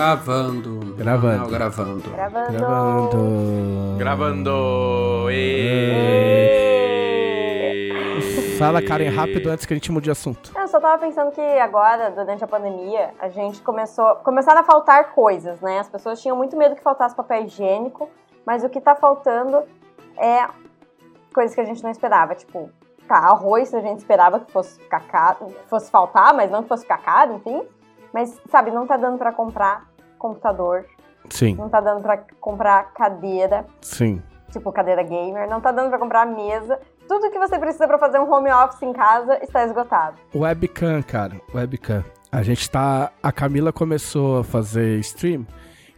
Gravando. Gravando. Não, gravando. Gravando. Gravando. Gravando. E... Fala, Karen, rápido antes que a gente mude de assunto. Eu só tava pensando que agora, durante a pandemia, a gente começou. Começaram a faltar coisas, né? As pessoas tinham muito medo que faltasse papel higiênico, mas o que tá faltando é coisas que a gente não esperava. Tipo, tá, arroz a gente esperava que fosse ficar caro, fosse faltar, mas não que fosse ficar caro, enfim. Mas, sabe, não tá dando pra comprar computador, Sim, não tá dando pra comprar cadeira, sim. tipo cadeira gamer, não tá dando pra comprar mesa. Tudo que você precisa pra fazer um home office em casa está esgotado. Webcam, cara, webcam. A gente tá. A Camila começou a fazer stream.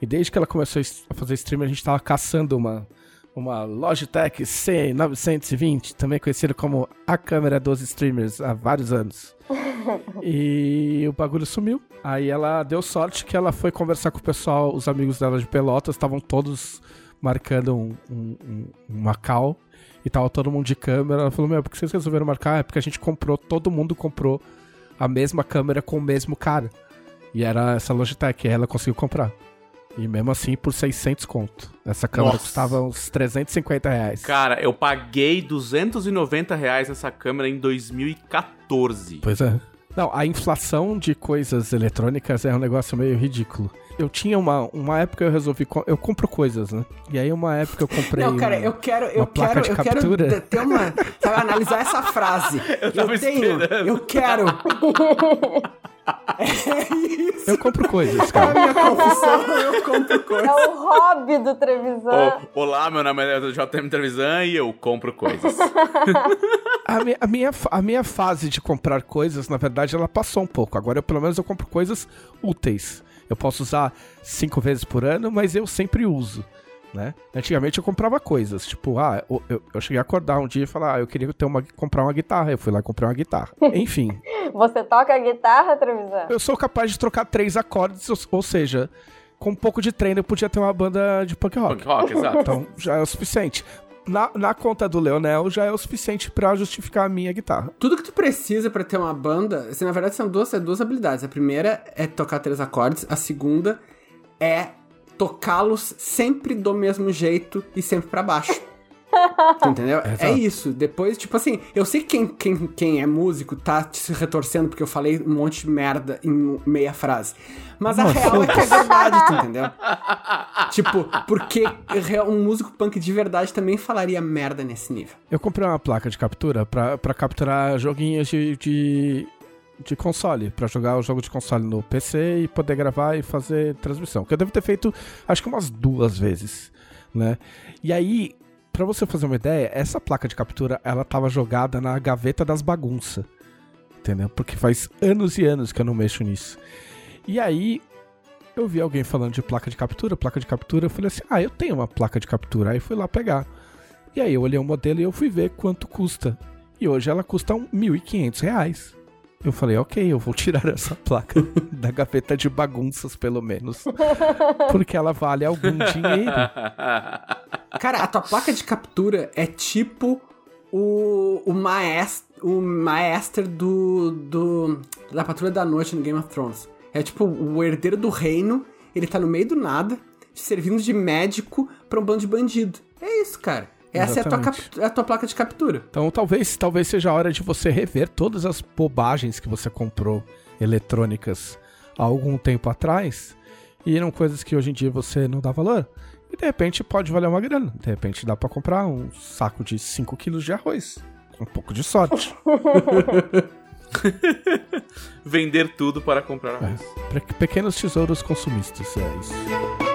E desde que ela começou a fazer stream, a gente tava caçando uma, uma Logitech C920, também conhecida como a câmera dos streamers há vários anos. e o bagulho sumiu. Aí ela deu sorte que ela foi conversar com o pessoal, os amigos dela de Pelotas, estavam todos marcando um, um, um, uma call. E tava todo mundo de câmera. Ela falou, meu, por que vocês resolveram marcar? É porque a gente comprou, todo mundo comprou a mesma câmera com o mesmo cara. E era essa Logitech, e ela conseguiu comprar. E mesmo assim, por 600 conto. Essa câmera Nossa. custava uns 350 reais. Cara, eu paguei 290 reais nessa câmera em 2014. Pois é. Não, a inflação de coisas eletrônicas é um negócio meio ridículo. Eu tinha uma, uma época eu resolvi. Eu compro coisas, né? E aí, uma época eu comprei. Não, cara, um- eu quero, eu uma placa quero, de eu quero captura. ter- ter uma, sabe, analisar essa frase. Eu, tava tenho, esperando. eu quero. É isso. Eu compro coisas, É a cara. minha confissão, eu compro É coisas. o hobby do Trevisan. Ô, olá, meu nome é JM Trevisan e eu compro coisas. A minha, a, minha, a minha fase de comprar coisas, na verdade, ela passou um pouco. Agora, eu, pelo menos, eu compro coisas úteis. Eu posso usar cinco vezes por ano, mas eu sempre uso, né? Antigamente eu comprava coisas, tipo, ah, eu, eu, eu cheguei a acordar um dia e falar, ah, eu queria ter uma, comprar uma guitarra. Eu fui lá e comprei uma guitarra. Enfim, Você toca guitarra, Trevisan? eu sou capaz de trocar três acordes, ou, ou seja, com um pouco de treino eu podia ter uma banda de punk rock. Punk rock, exato. Então já é o suficiente. Na, na conta do Leonel já é o suficiente pra justificar a minha guitarra. Tudo que tu precisa pra ter uma banda, assim, na verdade são duas, é duas habilidades. A primeira é tocar três acordes, a segunda é tocá-los sempre do mesmo jeito e sempre pra baixo. Entendeu? É Exato. isso. Depois, tipo assim, eu sei que quem, quem, quem é músico tá se retorcendo porque eu falei um monte de merda em meia frase. Mas a Nossa. real é que é verdade, tu entendeu? tipo, porque real- um músico punk de verdade também falaria merda nesse nível. Eu comprei uma placa de captura pra, pra capturar joguinhos de, de, de console, pra jogar o jogo de console no PC e poder gravar e fazer transmissão. Que eu devo ter feito, acho que umas duas vezes, né? E aí, pra você fazer uma ideia, essa placa de captura, ela tava jogada na gaveta das bagunças, entendeu? Porque faz anos e anos que eu não mexo nisso. E aí, eu vi alguém falando de placa de captura, placa de captura, eu falei assim, ah, eu tenho uma placa de captura, aí fui lá pegar. E aí eu olhei o modelo e eu fui ver quanto custa. E hoje ela custa um 1.500 reais. Eu falei, ok, eu vou tirar essa placa da gaveta de bagunças, pelo menos. Porque ela vale algum dinheiro. Cara, a tua placa de captura é tipo o, o maestro, o maestro do, do da Patrulha da Noite no Game of Thrones. É tipo o herdeiro do reino, ele tá no meio do nada, servindo de médico pra um bando de bandido. É isso, cara. Essa é a tua, é a tua placa de captura. Então talvez, talvez seja a hora de você rever todas as bobagens que você comprou eletrônicas há algum tempo atrás. E eram coisas que hoje em dia você não dá valor. E de repente pode valer uma grana. De repente dá pra comprar um saco de 5 quilos de arroz. Com um pouco de sorte. Vender tudo para comprar arroz. Pe- Pequenos tesouros consumistas, é isso.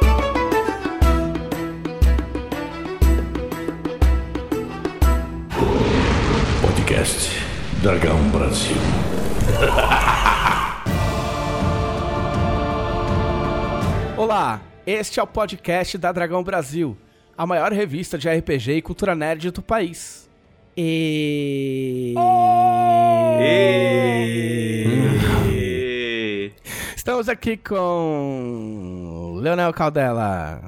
Podcast Dragão Brasil. Olá, este é o podcast da Dragão Brasil, a maior revista de RPG e cultura nerd do país. E... E... Estamos aqui com Leonel Caldela.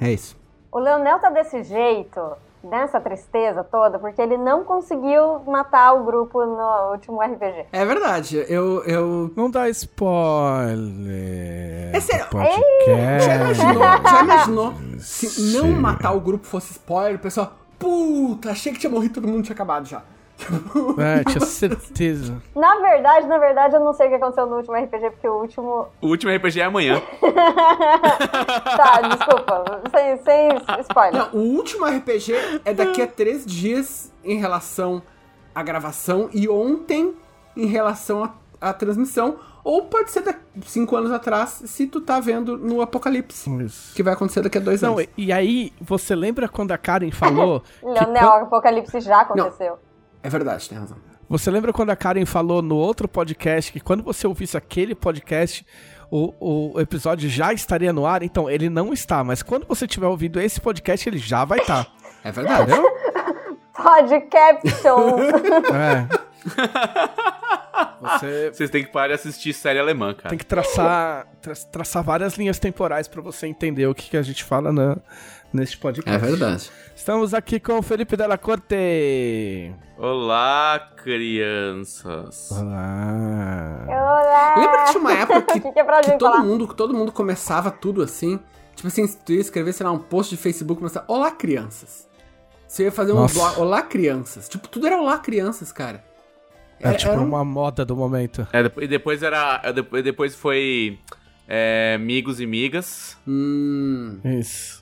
É isso. O Leonel tá desse jeito nessa tristeza toda porque ele não conseguiu matar o grupo no último RPG. É verdade, eu. eu... Não dá spoiler. É sério, Podcast. Já imaginou, já imaginou se não matar o grupo fosse spoiler, o pessoal. Puta, achei que tinha morrido todo mundo tinha acabado já. É, tinha certeza. Na verdade, na verdade, eu não sei o que aconteceu no último RPG, porque o último. O último RPG é amanhã. tá, desculpa. Sem, sem spoiler. Não, o último RPG é daqui a três dias em relação à gravação e ontem em relação à, à transmissão. Ou pode ser daqui cinco anos atrás, se tu tá vendo no Apocalipse. Isso. Que vai acontecer daqui a dois Não, anos. e- aí, você lembra quando a Karen falou. que Leonel, quan- o apocalipse já aconteceu. É verdade, tem razão. Você lembra quando a Karen falou no outro podcast que quando você ouvisse aquele podcast, o, o episódio já estaria no ar? Então, ele não está, mas quando você tiver ouvido esse podcast, ele já vai estar. É verdade. Entendeu? Podcaption. É. Você Vocês têm que parar de assistir série alemã, cara. tem que traçar, tra- traçar várias linhas temporais pra você entender o que, que a gente fala na, neste podcast. É verdade. Estamos aqui com o Felipe Della Corte. Olá, crianças. Olá. Olá. Lembra que tinha uma época que, que que é que todo falar? mundo, que todo mundo começava tudo assim? Tipo assim, se tu ia escrever, sei lá, um post de Facebook, começar, olá crianças. Você ia fazer um blog, olá crianças. Tipo, tudo era olá crianças, cara. É tipo era um- uma moda do momento. É, depois, depois era. Depois, depois foi. É, Migos e Migas. Hum, Isso.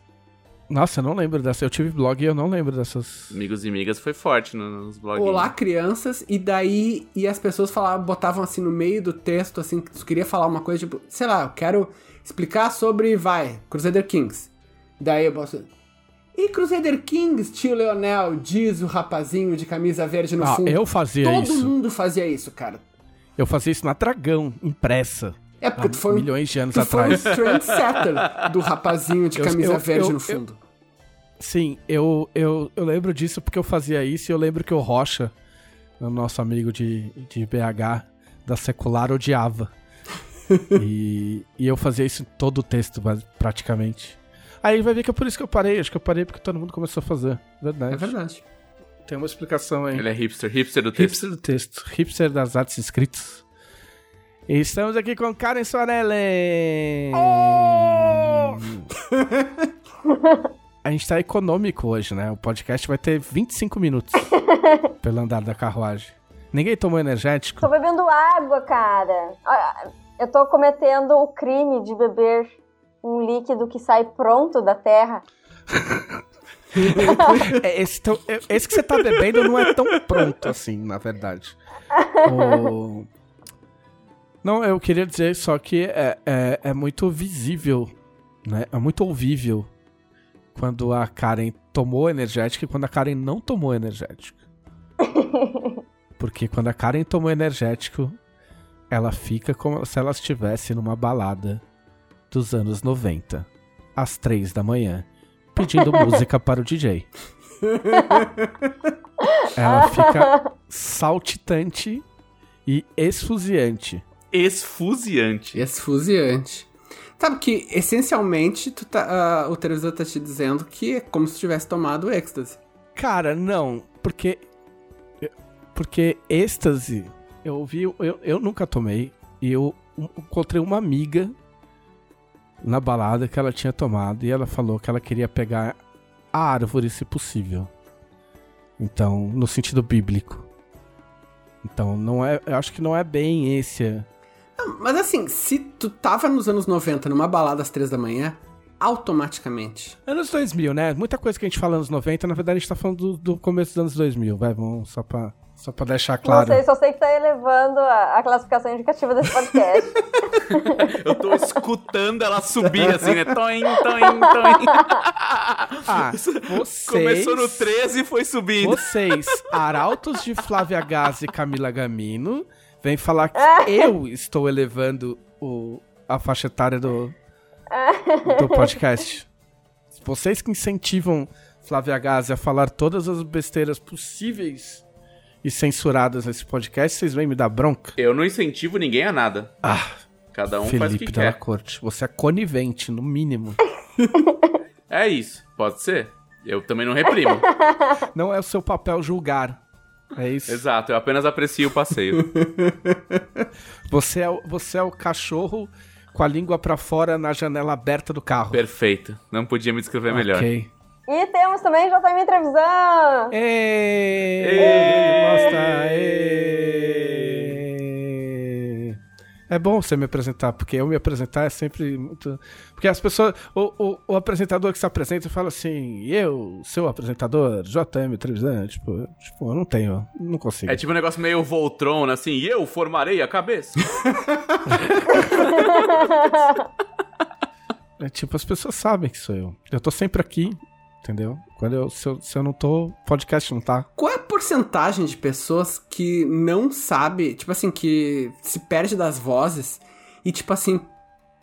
Nossa, eu não lembro dessa. Eu tive blog e eu não lembro dessas. Amigos e Migas foi forte no- nos bloguinhos. olá crianças, e daí, e as pessoas falavam, botavam assim no meio do texto, assim, que tu queria falar uma coisa, tipo, sei lá, eu quero explicar sobre, vai, Crusader Kings. Daí eu posso... E Crusader Kings, tio Leonel, diz o rapazinho de camisa verde no Ah, fundo. eu fazia Todo isso. mundo fazia isso, cara. Eu fazia isso na Dragão, impressa. É porque tu foi um, milhões de anos tu foi um atrás. trendsetter do rapazinho de Eu- camisa eu- verde eu- no eu- fundo. Sim, eu, eu, eu lembro disso porque eu fazia isso e eu lembro que o Rocha, o nosso amigo de, de BH, da Secular, odiava. e, e eu fazia isso em todo o texto, praticamente. Aí vai ver que é por isso que eu parei. Acho que eu parei porque todo mundo começou a fazer. Verdade. É verdade. Tem uma explicação aí. Ele é hipster, hipster do texto. Hipster do texto. Hipster das artes escritas. Estamos aqui com Karen Soarelli. A gente tá econômico hoje, né? O podcast vai ter 25 minutos pelo andar da carruagem. Ninguém tomou energético? Tô bebendo água, cara. Ah, Eu tô cometendo o crime de beber um líquido que sai pronto da terra. É, esse, é- esse que você tá bebendo não é tão pronto assim, na verdade. O- Não, eu queria dizer só que é, é, é muito visível, né? É muito ouvível quando a Karen tomou energético e quando a Karen não tomou energético. Porque quando a Karen tomou energético, ela fica como se ela estivesse numa balada dos anos 90, às três da manhã, pedindo música para o DJ. Ela fica saltitante e esfuziante. Esfuziante. Esfuziante. Sabe que, essencialmente, tu tá, ah, o televisor tá te dizendo que é como se tivesse tomado êxtase. Cara, não, porque. Porque êxtase, eu ouvi, eu, eu nunca tomei, e eu encontrei uma amiga na balada que ela tinha tomado, e ela falou que ela queria pegar a árvore, se possível. Então, no sentido bíblico. Então, não é, eu acho que não é bem esse. Mas assim, se tu tava nos anos 90 numa balada às três da manhã, automaticamente. Anos 2000, né? Muita coisa que a gente fala anos 90, na verdade a gente tá falando do, do começo dos anos 2000, vai, vamos, só pra, só pra deixar claro. Não sei, só sei que tá elevando a, a classificação indicativa desse podcast. Eu tô escutando ela subir assim, né? Toim, toim, toim. Ah, vocês... Começou no 13 e foi subindo. Vocês, arautos de Flávia Gazi e Camila Gamino, vêm falar que eu estou elevando o, a faixa etária do, do podcast. Vocês que incentivam Flávia Gazi a falar todas as besteiras possíveis e censuradas nesse podcast, vocês vêm me dar bronca? Eu não incentivo ninguém a nada. Ah, Cada um faz o Felipe que Della quer. Corte, você é conivente, no mínimo. É isso. Pode ser? Eu também não reprimo. Não é o seu papel julgar. É isso. Exato, eu apenas aprecio o passeio. Você é, o- você é o cachorro com a língua pra fora na janela aberta do carro. Perfeito. Não podia me descrever melhor. Ok. E temos também JM Trevisan. Ê, Ê. Mostra, ê. É bom você me apresentar, porque eu me apresentar é sempre muito. Porque as pessoas. O, o, o apresentador que se apresenta fala assim: eu, seu apresentador, JM Trevisan. Tipo, tipo, eu não tenho, não consigo. É tipo um negócio meio Voltron, assim, e eu formarei a cabeça. É tipo, as pessoas sabem que sou eu. Eu tô sempre aqui, entendeu? Quando eu, se, eu, se eu não tô, podcast não tá. Qual é a porcentagem de pessoas que não sabe, tipo assim, que se perde das vozes e, tipo assim,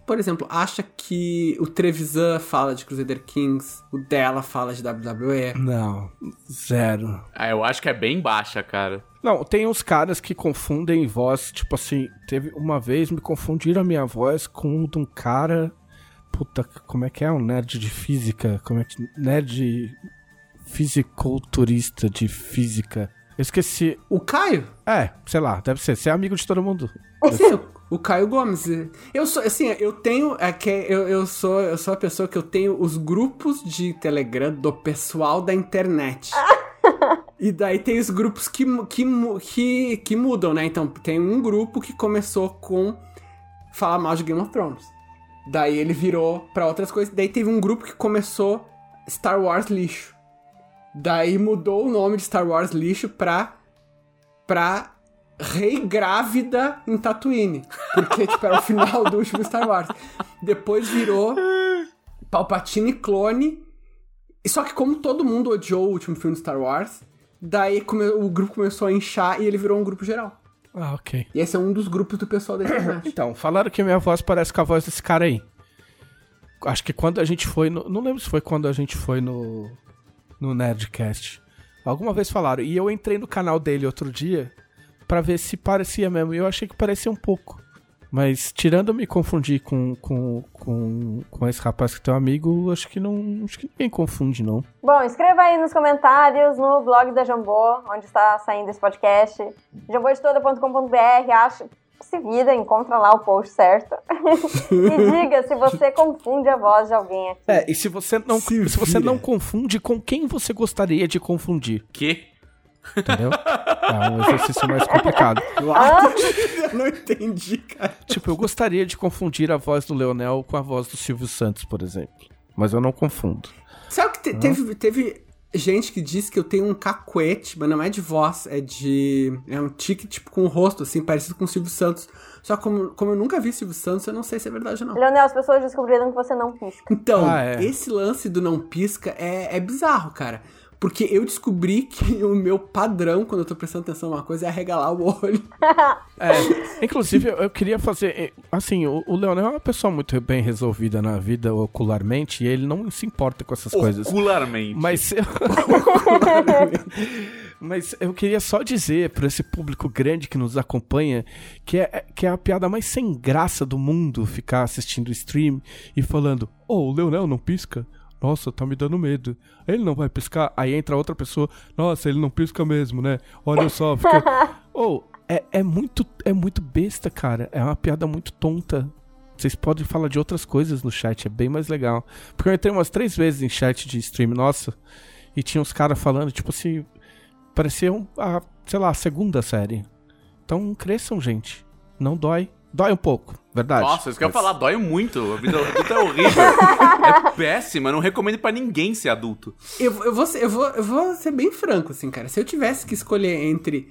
por exemplo, acha que o Trevisan fala de Crusader Kings, o dela fala de WWE? Não, zero. Ah, eu acho que é bem baixa, cara. Não, tem uns caras que confundem voz, tipo assim, teve uma vez me confundiram a minha voz com de um cara, puta, como é que é? Um nerd de física, como é que nerd fisiculturista de física. Eu esqueci. O Caio? É, sei lá, deve ser, você é amigo de todo mundo. Sim, o Caio Gomes. Eu sou, assim, eu tenho. É que eu, eu, sou, eu sou a pessoa que eu tenho os grupos de Telegram do pessoal da internet. E daí tem os grupos que, que, que, que mudam, né? Então, tem um grupo que começou com falar mal de Game of Thrones. Daí ele virou pra outras coisas. Daí teve um grupo que começou Star Wars lixo. Daí mudou o nome de Star Wars lixo pra. pra Rei Grávida em Tatooine. Porque, tipo, era o final do último Star Wars. Depois virou Palpatine clone. Só que como todo mundo odiou o último filme de Star Wars, daí o grupo começou a inchar e ele virou um grupo geral. Ah, ok. E esse é um dos grupos do pessoal da internet. Então, falaram que minha voz parece com a voz desse cara aí. Acho que quando a gente foi no. Não lembro se foi quando a gente foi no. No Nerdcast. Alguma vez falaram. E eu entrei no canal dele outro dia pra ver se parecia mesmo. E eu achei que parecia um pouco. Mas tirando eu me confundir com, com, com, com esse rapaz que é teu amigo, acho que não. Acho que ninguém confunde, não. Bom, escreva aí nos comentários no blog da Jambô, onde está saindo esse podcast. jamboeditoda.com.br, acha, se vira, encontra lá o post certo. e diga se você confunde a voz de alguém aqui. É, e se você não, Se se você não confunde, com quem você gostaria de confundir? Que? Entendeu? É um exercício mais complicado. Eu não entendi, cara. Tipo, eu gostaria de confundir a voz do Leonel com a voz do Silvio Santos, por exemplo. Mas eu não confundo. Sabe que te- teve, teve gente que disse que eu tenho um cacuete, mas não é de voz, é de. É um tique, tipo, com o rosto, assim, parecido com o Silvio Santos. Só como, como eu nunca vi Silvio Santos, eu não sei se é verdade ou não. Leonel, as pessoas descobriram que você não pisca. Então, Ah, é. esse lance do não pisca é, é bizarro, cara. Porque eu descobri que o meu padrão, quando eu tô prestando atenção numa coisa, é arregalar o olho. É, inclusive, eu, queria fazer. eh, Assim, o, o Leonel é uma pessoa muito bem resolvida na vida ocularmente e ele não se importa com essas coisas. Ocularmente. Mas eu... Mas eu queria só dizer para esse público grande que nos acompanha que é, que é a piada mais sem graça do mundo ficar assistindo o stream e falando: Oh, o Leonel não pisca? Nossa, tá me dando medo. Ele não vai piscar? Aí entra outra pessoa: Nossa, ele não pisca mesmo, né? Olha só, fica. oh, é, é, muito, é muito besta, cara. É uma piada muito tonta. Vocês podem falar de outras coisas no chat, é bem mais legal. Porque eu entrei umas três vezes em chat de stream nossa e tinha uns caras falando, tipo assim, parecia, um, a, sei lá, a segunda série. Então cresçam, gente. Não dói. Dói um pouco, verdade. Nossa, isso que eu ia falar, dói muito. A vida adulta é horrível. é péssima, eu não recomendo pra ninguém ser adulto. Eu, eu, vou ser, eu, vou, eu vou ser bem franco, assim, cara. Se eu tivesse que escolher entre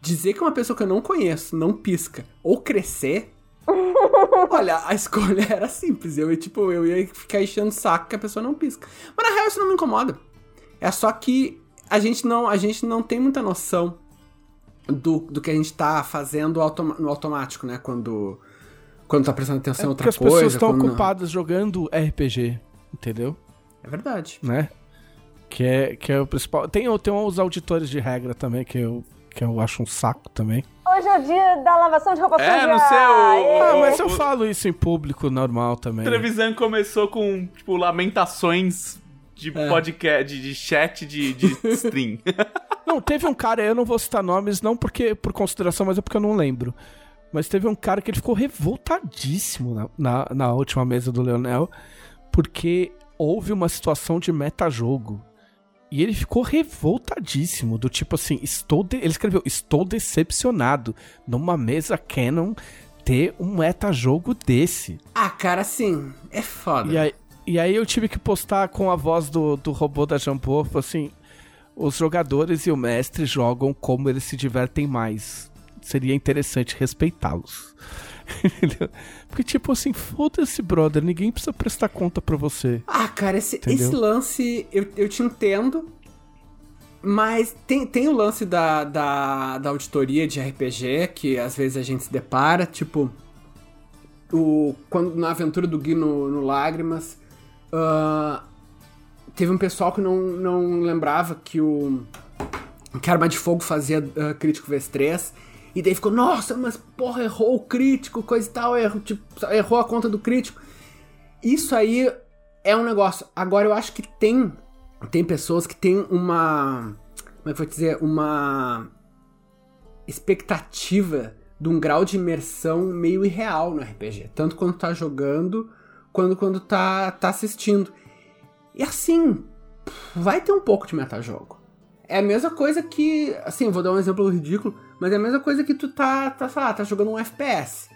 dizer que uma pessoa que eu não conheço não pisca ou crescer. olha, a escolha era simples. Eu, ia, tipo, eu ia ficar enchendo o saco que a pessoa não pisca. Mas na real isso não me incomoda. É só que a gente não, a gente não tem muita noção do, do que a gente tá fazendo automa- no automático, né? Quando, quando tá prestando atenção É em porque outra as pessoas coisa. estão ocupadas jogando RPG, entendeu? É verdade. Né? Que é, que é o principal. Tem, tem uns auditores de regra também que eu, que eu acho um saco também. Hoje é o dia da lavação de roupa É, suja. no seu- Aê! Ah, mas eu o- falo isso em público normal também. Trevisan começou com, tipo, lamentações de podcast, de, de chat de, de stream. Não, teve um cara, eu não vou citar nomes, não porque por consideração, mas é porque eu não lembro. Mas teve um cara que ele ficou revoltadíssimo na, na, na última mesa do Leonel, porque houve uma situação de metajogo. E ele ficou revoltadíssimo, do tipo assim, estou de... ele escreveu, estou decepcionado numa mesa Canon ter um metajogo desse. Ah, cara, assim, é foda. E aí, e aí eu tive que postar com a voz do, do robô da Jambô, assim, os jogadores e o mestre jogam como eles se divertem mais. Seria interessante respeitá-los. Entendeu? Porque, tipo assim, foda-se, brother, ninguém precisa prestar conta pra você. Ah, cara, esse, esse lance eu, eu te entendo, mas tem, tem o lance da, da, da auditoria de RPG que às vezes a gente se depara, tipo, o, quando, na aventura do Gui no, no Lágrimas, ah, teve um pessoal que não, não lembrava que o que Arma de Fogo fazia ah, crítico vezes 3. E daí ficou, nossa, mas porra, errou o crítico, coisa e tal, errou, tipo, errou a conta do crítico. Isso aí é um negócio. Agora eu acho que tem tem pessoas que têm uma como é que eu vou dizer, uma expectativa de um grau de imersão meio irreal no RPG, tanto quando tá jogando quanto quando tá tá assistindo. E assim, vai ter um pouco de metajogo. É a mesma coisa que, assim, vou dar um exemplo ridículo, mas é a mesma coisa que tu tá, tá, sei lá, tá jogando um FPS.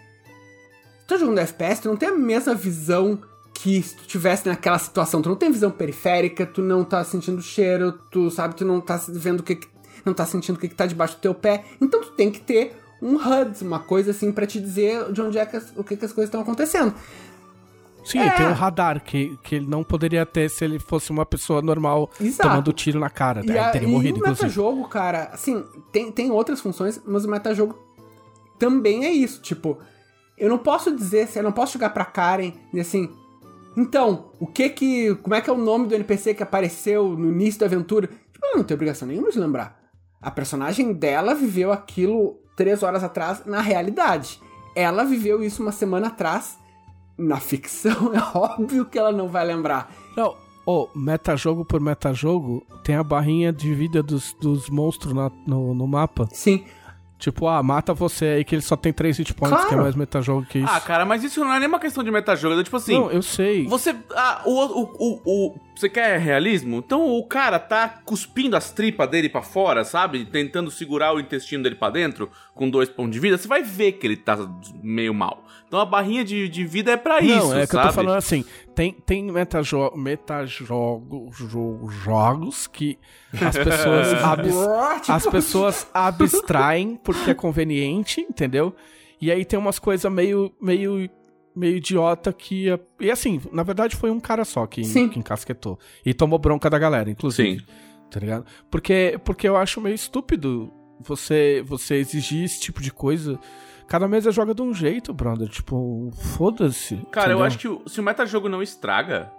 Tu tá jogando FPS, tu não tem a mesma visão que se tu tivesse naquela situação. Tu não tem visão periférica, tu não tá sentindo cheiro, tu sabe, tu não tá vendo o que, que- não tá sentindo o que, que tá debaixo do teu pé. Então tu tem que ter um HUD, uma coisa assim pra te dizer de onde é que as, o que, que as coisas estão acontecendo. Sim, É. tem um radar que, que ele não poderia ter se ele fosse uma pessoa normal Exato. tomando tiro na cara. E, a, teria e morrido, o inclusive. metajogo, cara, assim, tem, tem outras funções, mas o metajogo também é isso. Tipo, eu não posso dizer, eu não posso chegar pra Karen e assim. Então, o que que. Como é que é o nome do NPC que apareceu no início da aventura? Tipo, ela não tem obrigação nenhuma de lembrar. A personagem dela viveu aquilo três horas atrás na realidade. Ela viveu isso uma semana atrás na ficção. É óbvio que ela não vai lembrar. Não, ô, metajogo por metajogo, tem a barrinha de vida dos, dos monstros na- no, no mapa. Sim. Tipo, ah, mata você aí que ele só tem 3 hit points, Claro. que é mais metajogo que isso. Ah, cara, mas isso não é nem uma questão de metajogo. É tipo assim, não, eu sei. Você. Ah, o, o, o, o- Você quer realismo? Então o cara tá cuspindo as tripas dele pra fora, sabe? Tentando segurar o intestino dele pra dentro com dois pontos de vida. Você vai ver que ele tá meio mal. Então a barrinha de, de vida é pra isso, Não, é que sabe? eu tô falando assim, tem, tem metajo metajogo, jo- jogos que as pessoas, abs- as pessoas abstraem porque é conveniente, entendeu? E aí tem umas coisas meio, meio, meio idiota que... é- E assim, na verdade foi um cara só que, Sim. que encasquetou. E tomou bronca da galera, inclusive. Sim. Tá ligado? Porque, porque eu acho meio estúpido você, você exigir esse tipo de coisa... Cada mesa joga de um jeito, brother. Tipo, foda-se. Cara, eu entendeu? acho que se o metajogo não estraga,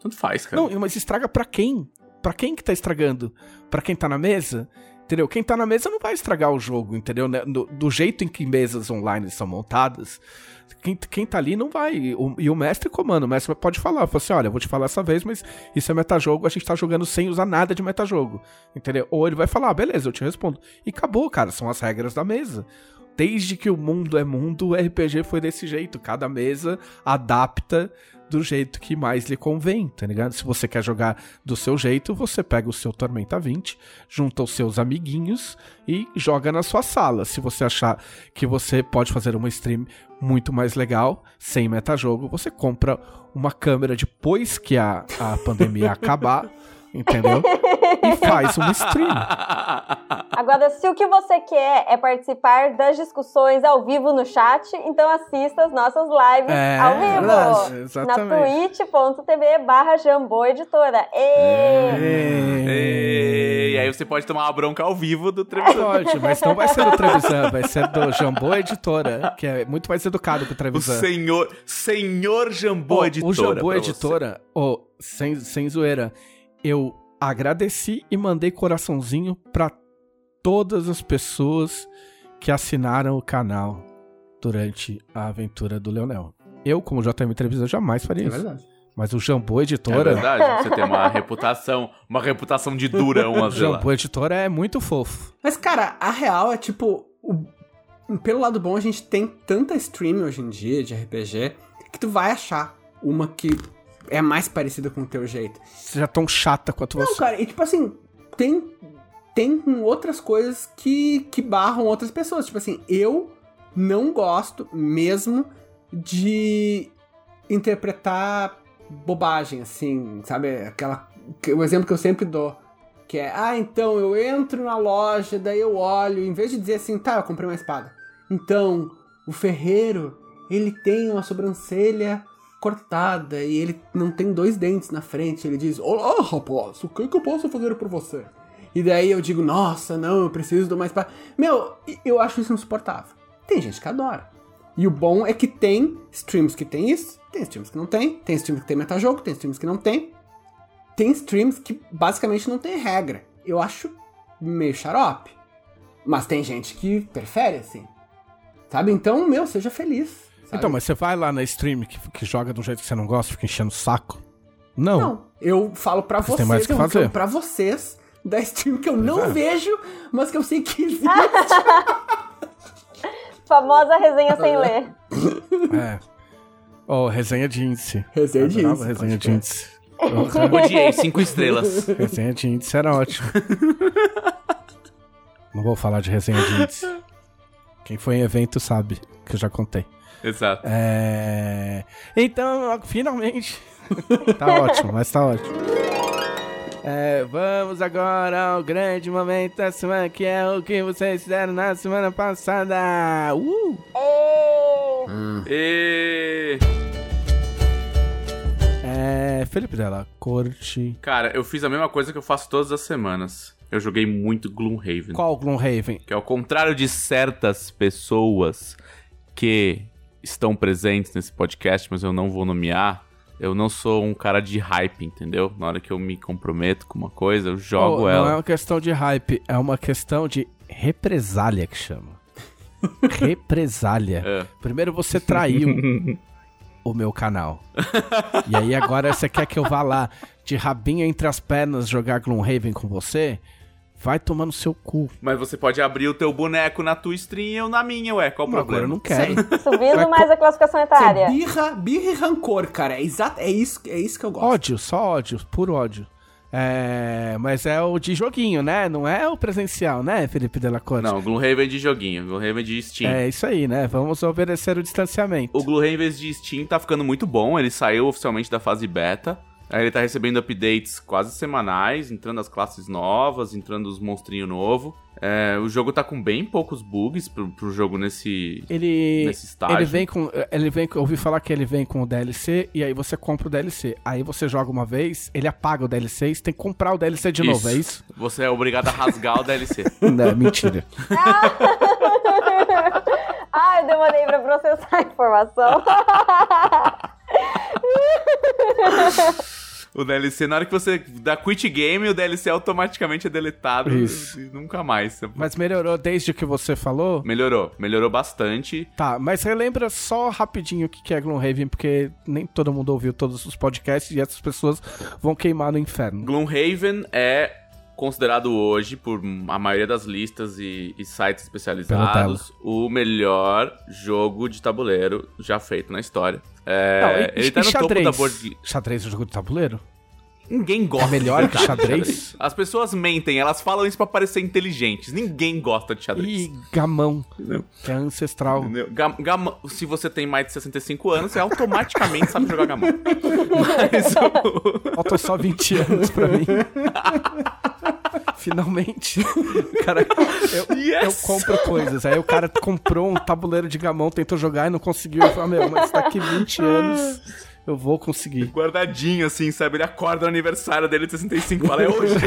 tanto faz, cara. Não, mas estraga pra quem? Pra quem que tá estragando? Pra quem tá na mesa? Entendeu? Quem tá na mesa não vai estragar o jogo, entendeu? Né? Do, do jeito em que mesas online são montadas, quem, quem tá ali não vai. O- e o mestre comanda, o mestre pode falar, fala assim, olha, vou te falar essa vez, mas isso é metajogo, a gente tá jogando sem usar nada de metajogo, entendeu? Ou ele vai falar, ah, beleza, eu te respondo. E acabou, cara, são as regras da mesa. Desde que o mundo é mundo, o RPG foi desse jeito. Cada mesa adapta do jeito que mais lhe convém, tá ligado? Se você quer jogar do seu jeito, você pega o seu Tormenta 20, junta os seus amiguinhos e joga na sua sala. Se você achar que você pode fazer uma stream muito mais legal, sem metajogo, você compra uma câmera depois que a, a pandemia acabar, entendeu? E faz uma stream. Agora, se o que você quer é participar das discussões ao vivo no chat, então assista as nossas lives É, ao vivo. Na exatamente. twitch.tv barra Jambô Editora. Ê! E aí você pode tomar uma bronca ao vivo do Trevisan. Pode, mas não vai ser do Trevisan, vai ser do Jambô Editora, que é muito mais educado que o O Trevisan. senhor, senhor Jambô Ô, Editora. O Jambô Editora, ô, sem, sem zoeira, eu agradeci e mandei coraçãozinho pra todas as pessoas que assinaram o canal durante a aventura do Leonel. Eu, como JM Trevisan, jamais faria É isso. verdade. Mas o Jambô É Editora. verdade, você tem uma reputação, uma reputação de durão, o às vezes. Jambô Editora é muito fofo. Mas, cara, a real é tipo. o- Pelo lado bom, a gente tem tanta stream hoje em dia de RPG que tu vai achar uma que é mais parecida com o teu jeito. Seja tão chata quanto Não, você. cara, e tipo assim, tem. Tem outras coisas que, que barram outras pessoas. Tipo assim, eu não gosto mesmo de interpretar bobagem, assim, sabe? Aquela. que- O exemplo que eu sempre dou. Que é, ah, então eu entro na loja, daí eu olho, em vez de dizer assim, tá, eu comprei uma espada. Então, o ferreiro, ele tem uma sobrancelha cortada e ele não tem dois dentes na frente. Ele diz, olá, rapaz, o que, que eu posso fazer por você? E daí eu digo, nossa, não, eu preciso de uma espada. Meu, eu acho isso insuportável. Tem gente que adora. E o bom é que tem streams que tem isso, tem streams que não tem, tem streams que tem metajogo, tem streams que não tem. Tem streams que basicamente não tem regra. Eu acho meio xarope. Mas tem gente que prefere, assim. Sabe? Então, meu, seja feliz. Sabe? Então, mas você vai lá na stream que, que joga de um jeito que você não gosta, fica enchendo o saco? Não. Não, eu falo pra Vocês vocês, têm mais o que eu fazer. falo pra vocês da stream que eu não é. vejo, mas que eu sei que existe. Famosa resenha sem ler. É. Ó, resenha de índice. Resenha de índice, Resenha de índice. Odiei, cinco estrelas. resenha de índice era ótimo. Não vou falar de resenha de índice. Quem foi em evento sabe, que eu já contei. Exato. É... Então, finalmente. tá ótimo, mas tá ótimo. É, vamos agora ao grande momento da semana, que é o que vocês fizeram na semana passada. Uh! Ê, E... É, Felipe Della Corte. Cara, eu fiz a mesma coisa que eu faço todas as semanas. Eu joguei muito Gloomhaven. Qual Gloomhaven? Que ao contrário de certas pessoas que estão presentes nesse podcast, mas eu não vou nomear, eu não sou um cara de hype, entendeu? Na hora que eu me comprometo com uma coisa, eu jogo Oh, ela. Não é uma questão de hype, é uma questão de represália que chama. represália. É. Primeiro você traiu o meu canal. E aí agora você quer que eu vá lá de rabinho entre as pernas jogar Gloomhaven com você? Vai tomar no seu cu. Mas você pode abrir o teu boneco na tua stream e eu na minha, ué. Qual o Não, agora problema? eu não quero. Subindo Vai mais a classificação é etária. birra, birra e rancor, cara. É, exato, é, isso, é isso que eu gosto. Ódio, só ódio, puro ódio. É, mas é o de joguinho, né? Não é o presencial, né, Felipe Della Corte? Não, Gloomhaven de joguinho, Gloomhaven de Steam. É isso aí, né? Vamos obedecer o distanciamento. O Gloomhaven de Steam tá ficando muito bom, ele saiu oficialmente da fase beta. Aí ele tá recebendo updates quase semanais, entrando as classes novas, entrando os monstrinhos novos. É, o jogo tá com bem poucos bugs pro, pro jogo nesse, Ele, nesse estágio. ele vem com, ele vem, eu ouvi falar que ele vem com o DLC e aí você compra o DLC. Aí você joga uma vez, ele apaga o DLC, e você tem que comprar o DLC de novo, é isso? Você é obrigado a rasgar o DLC. Não, mentira. Ah, eu demorei pra processar a informação. O DLC, na hora que você dá quit game, o DLC automaticamente é deletado Isso. e nunca mais. Mas melhorou desde que você falou? Melhorou, melhorou bastante. Tá, mas relembra só rapidinho o que é Gloomhaven, porque nem todo mundo ouviu todos os podcasts e essas pessoas vão queimar no inferno. Gloomhaven é considerado hoje, por a maioria das listas e, e sites especializados, o melhor jogo de tabuleiro já feito na história. É, Não, e- ele tá no topo xadrez? da board... Xadrez é um jogo de tabuleiro? Ninguém gosta É melhor de que xadrez? As pessoas mentem, elas falam isso pra parecer inteligentes. Ninguém gosta de xadrez. E gamão, Entendeu? que é ancestral. Entendeu? Gam- gama- se você tem mais de 65 anos, você automaticamente sabe jogar gamão. Mas o... Faltam só 20 anos pra mim. Finalmente. Cara, eu, Yes! eu compro coisas. Aí o cara comprou um tabuleiro de gamão, tentou jogar e não conseguiu. Eu falei, meu, mas daqui 20 anos eu vou conseguir. guardadinho, assim, sabe? Ele acorda no aniversário dele de 65 e fala, é hoje.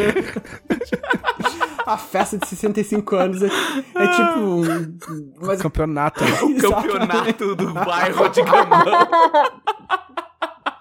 A festa de 65 anos é, é tipo. um- Mas, Campeonato. o campeonato do bairro de gamão.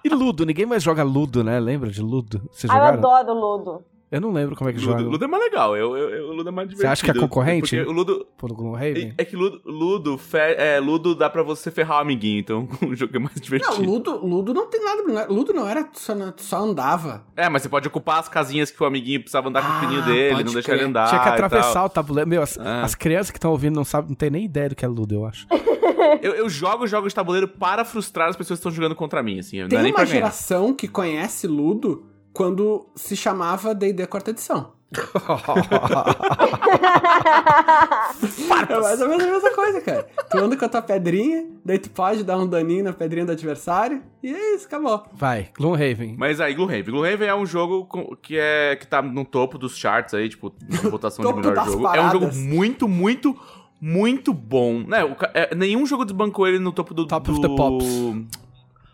E Ludo, ninguém mais joga Ludo, né? Lembra de Ludo? Vocês Ah, eu jogaram? adoro Ludo. Eu não lembro como é que Ludo, joga. Ludo é mais legal, eu, eu, eu- o Ludo é mais divertido. Você acha que é concorrente? Porque o Ludo... Por Gloomhaven? É que Ludo, Ludo, fe- é, Ludo dá pra você ferrar o amiguinho, então o jogo é mais divertido. Não, Ludo, Ludo não tem nada. é- Ludo não era. Só, só andava. É, mas você pode ocupar as casinhas que o amiguinho precisava andar com Ah, o pininho dele, não deixar crer. ele andar. Tinha que atravessar o tabuleiro. Meu, as, Ah. as crianças que estão ouvindo não sabem, não tem nem ideia do que é Ludo, eu acho. Eu, eu jogo jogos de tabuleiro para frustrar as pessoas que estão jogando contra mim, assim. Não Tem é nem uma geração que conhece Ludo quando se chamava D&D quarta edição. É mais ou menos a mesma coisa, cara. Tu anda com a tua pedrinha, daí tu pode dar um daninho na pedrinha do adversário, e é isso, acabou. Vai, Gloomhaven. Mas aí, Gloomhaven. Gloomhaven é um jogo que, é, que tá no topo dos charts aí, tipo, na votação de melhor jogo. É um jogo paradas. muito, muito, muito bom. Né, é, nenhum jogo desbancou ele no topo do... Top do of the Pops.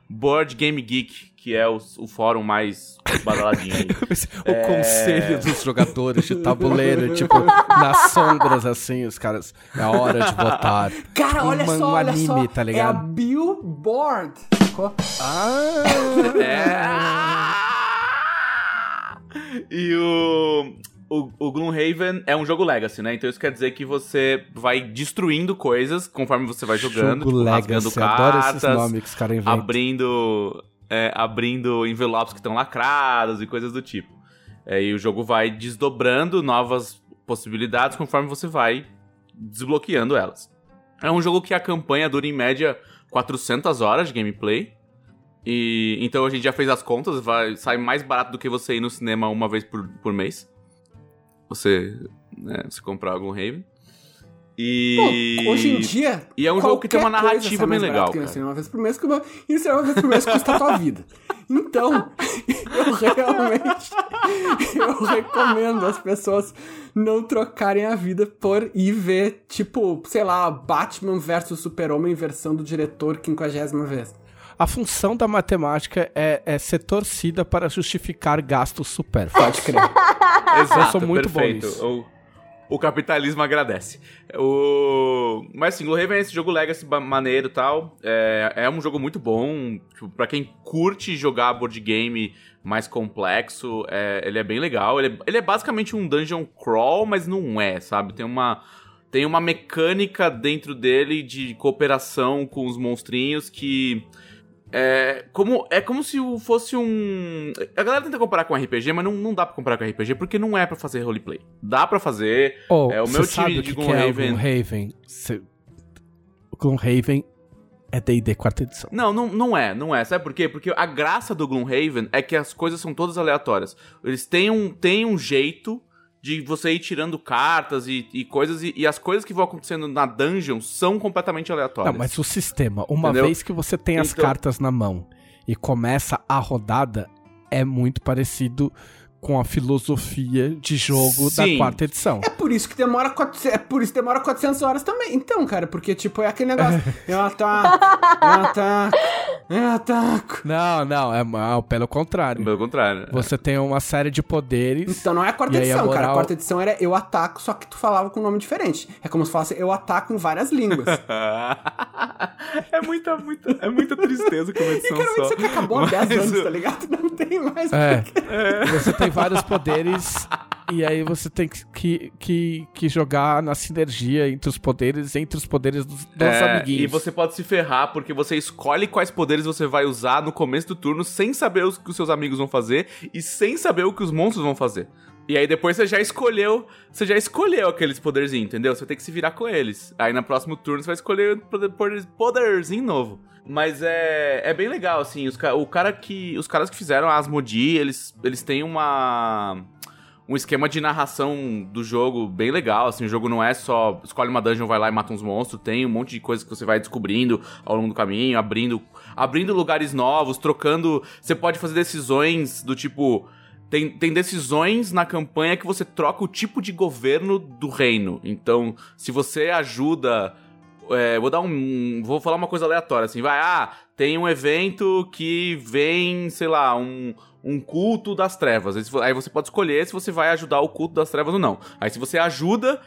Board Game Geek, que é o, o fórum mais badaladinho aí. o conselho dos jogadores de tabuleiro, tipo, nas sombras, assim, os caras. É hora de votar. Cara, olha só, um olha anime, só. tá É a ligado? Billboard. Ah! É. E o, o, o Gloomhaven é um jogo Legacy, né? Então isso quer dizer que você vai destruindo coisas conforme você vai jogando, Jogo tipo, Legacy, adoro esses cartas, nomes que os caras inventam. abrindo, é, abrindo envelopes que estão lacrados e coisas do tipo. É, e o jogo vai desdobrando novas possibilidades conforme você vai desbloqueando elas. É um jogo que a campanha dura em média 400 horas de gameplay. E então a gente já fez as contas, vai sai mais barato do que você ir no cinema uma vez por, por mês. Você, né, comprar algum Raven. E Pô, hoje em dia. e é um jogo que tem uma narrativa bem legal, cara. cinema Uma vez por mês, que uma... ir no cinema uma vez por mês custa a tua vida. Então, eu realmente. Eu recomendo as pessoas não trocarem a vida por ir ver, tipo, sei lá, Batman versus Super-Homem versão do diretor quinquagésima vez. A função da matemática é, é ser torcida para justificar gastos supérfluos. Pode crer. Exato, Eu sou muito bom perfeito. nisso. O, o capitalismo agradece. O... Mas assim, Gloomhaven é esse jogo Legacy maneiro e tal. É, é um jogo muito bom. Tipo, pra quem curte jogar board game mais complexo, é, ele é bem legal. Ele é, ele é basicamente um dungeon crawl, mas não é, sabe? Tem uma... Tem uma mecânica dentro dele de cooperação com os monstrinhos que é como, é como se fosse um. A galera tenta comparar com RPG, mas não, não dá pra comparar com RPG, porque não é pra fazer roleplay. Dá pra fazer. Oh, É, o meu time de que que é o Gloomhaven- Gloomhaven? Cê- O Gloomhaven é D&D quarta edição. Não, não, não é, não é. Sabe por quê? Porque a graça do Gloomhaven é que as coisas são todas aleatórias. Eles têm um, têm um jeito de você ir tirando cartas e, e coisas, e, e as coisas que vão acontecendo na dungeon são completamente aleatórias. Não, mas o sistema, uma Entendeu? vez que você tem as Então- cartas na mão e começa a rodada, é muito parecido com a filosofia de jogo Sim. da quarta edição. É por isso que demora 400, é por isso que demora 400 horas também. Então, cara, porque tipo é aquele negócio, eu ataco, eu ataco, eu ataco. Não, não, é, é pelo contrário. Pelo contrário. Você tem uma série de poderes. Então não é a quarta E aí a edição, cara. A moral- quarta edição era eu ataco, só que tu falava com um nome diferente. É como se falasse eu ataco em várias línguas. é muita, muita, é muita tristeza com E edição cara, só. isso aqui acabou há 10 Mas anos, tá ligado? Não tem mais. É, você tem vários poderes e aí você tem que, que, que jogar na sinergia entre os poderes, entre os poderes dos, dos É, amiguinhos. E você pode se ferrar porque você escolhe quais poderes você vai usar no começo do turno sem saber o que os seus amigos vão fazer e sem saber o que os monstros vão fazer. E aí depois você já escolheu, você já escolheu aqueles poderzinhos, entendeu? Você ter que se virar com eles. Aí no próximo turno você vai escolher poder- poderzinho novo. Mas é, é bem legal, assim, os, o cara que, os caras que fizeram a Asmodee, eles, eles têm uma um esquema de narração do jogo bem legal, assim, o jogo não é só escolhe uma dungeon, vai lá e mata uns monstros, tem um monte de coisas que você vai descobrindo ao longo do caminho, abrindo, abrindo lugares novos, trocando, você pode fazer decisões do tipo tem, tem decisões na campanha que você troca o tipo de governo do reino. Então, se você ajuda é, vou dar um. Vou falar uma coisa aleatória, assim. Vai, ah, tem um evento que vem, sei lá, um, um culto das trevas. Aí você pode escolher se você vai ajudar o culto das trevas ou não. Aí se você ajuda,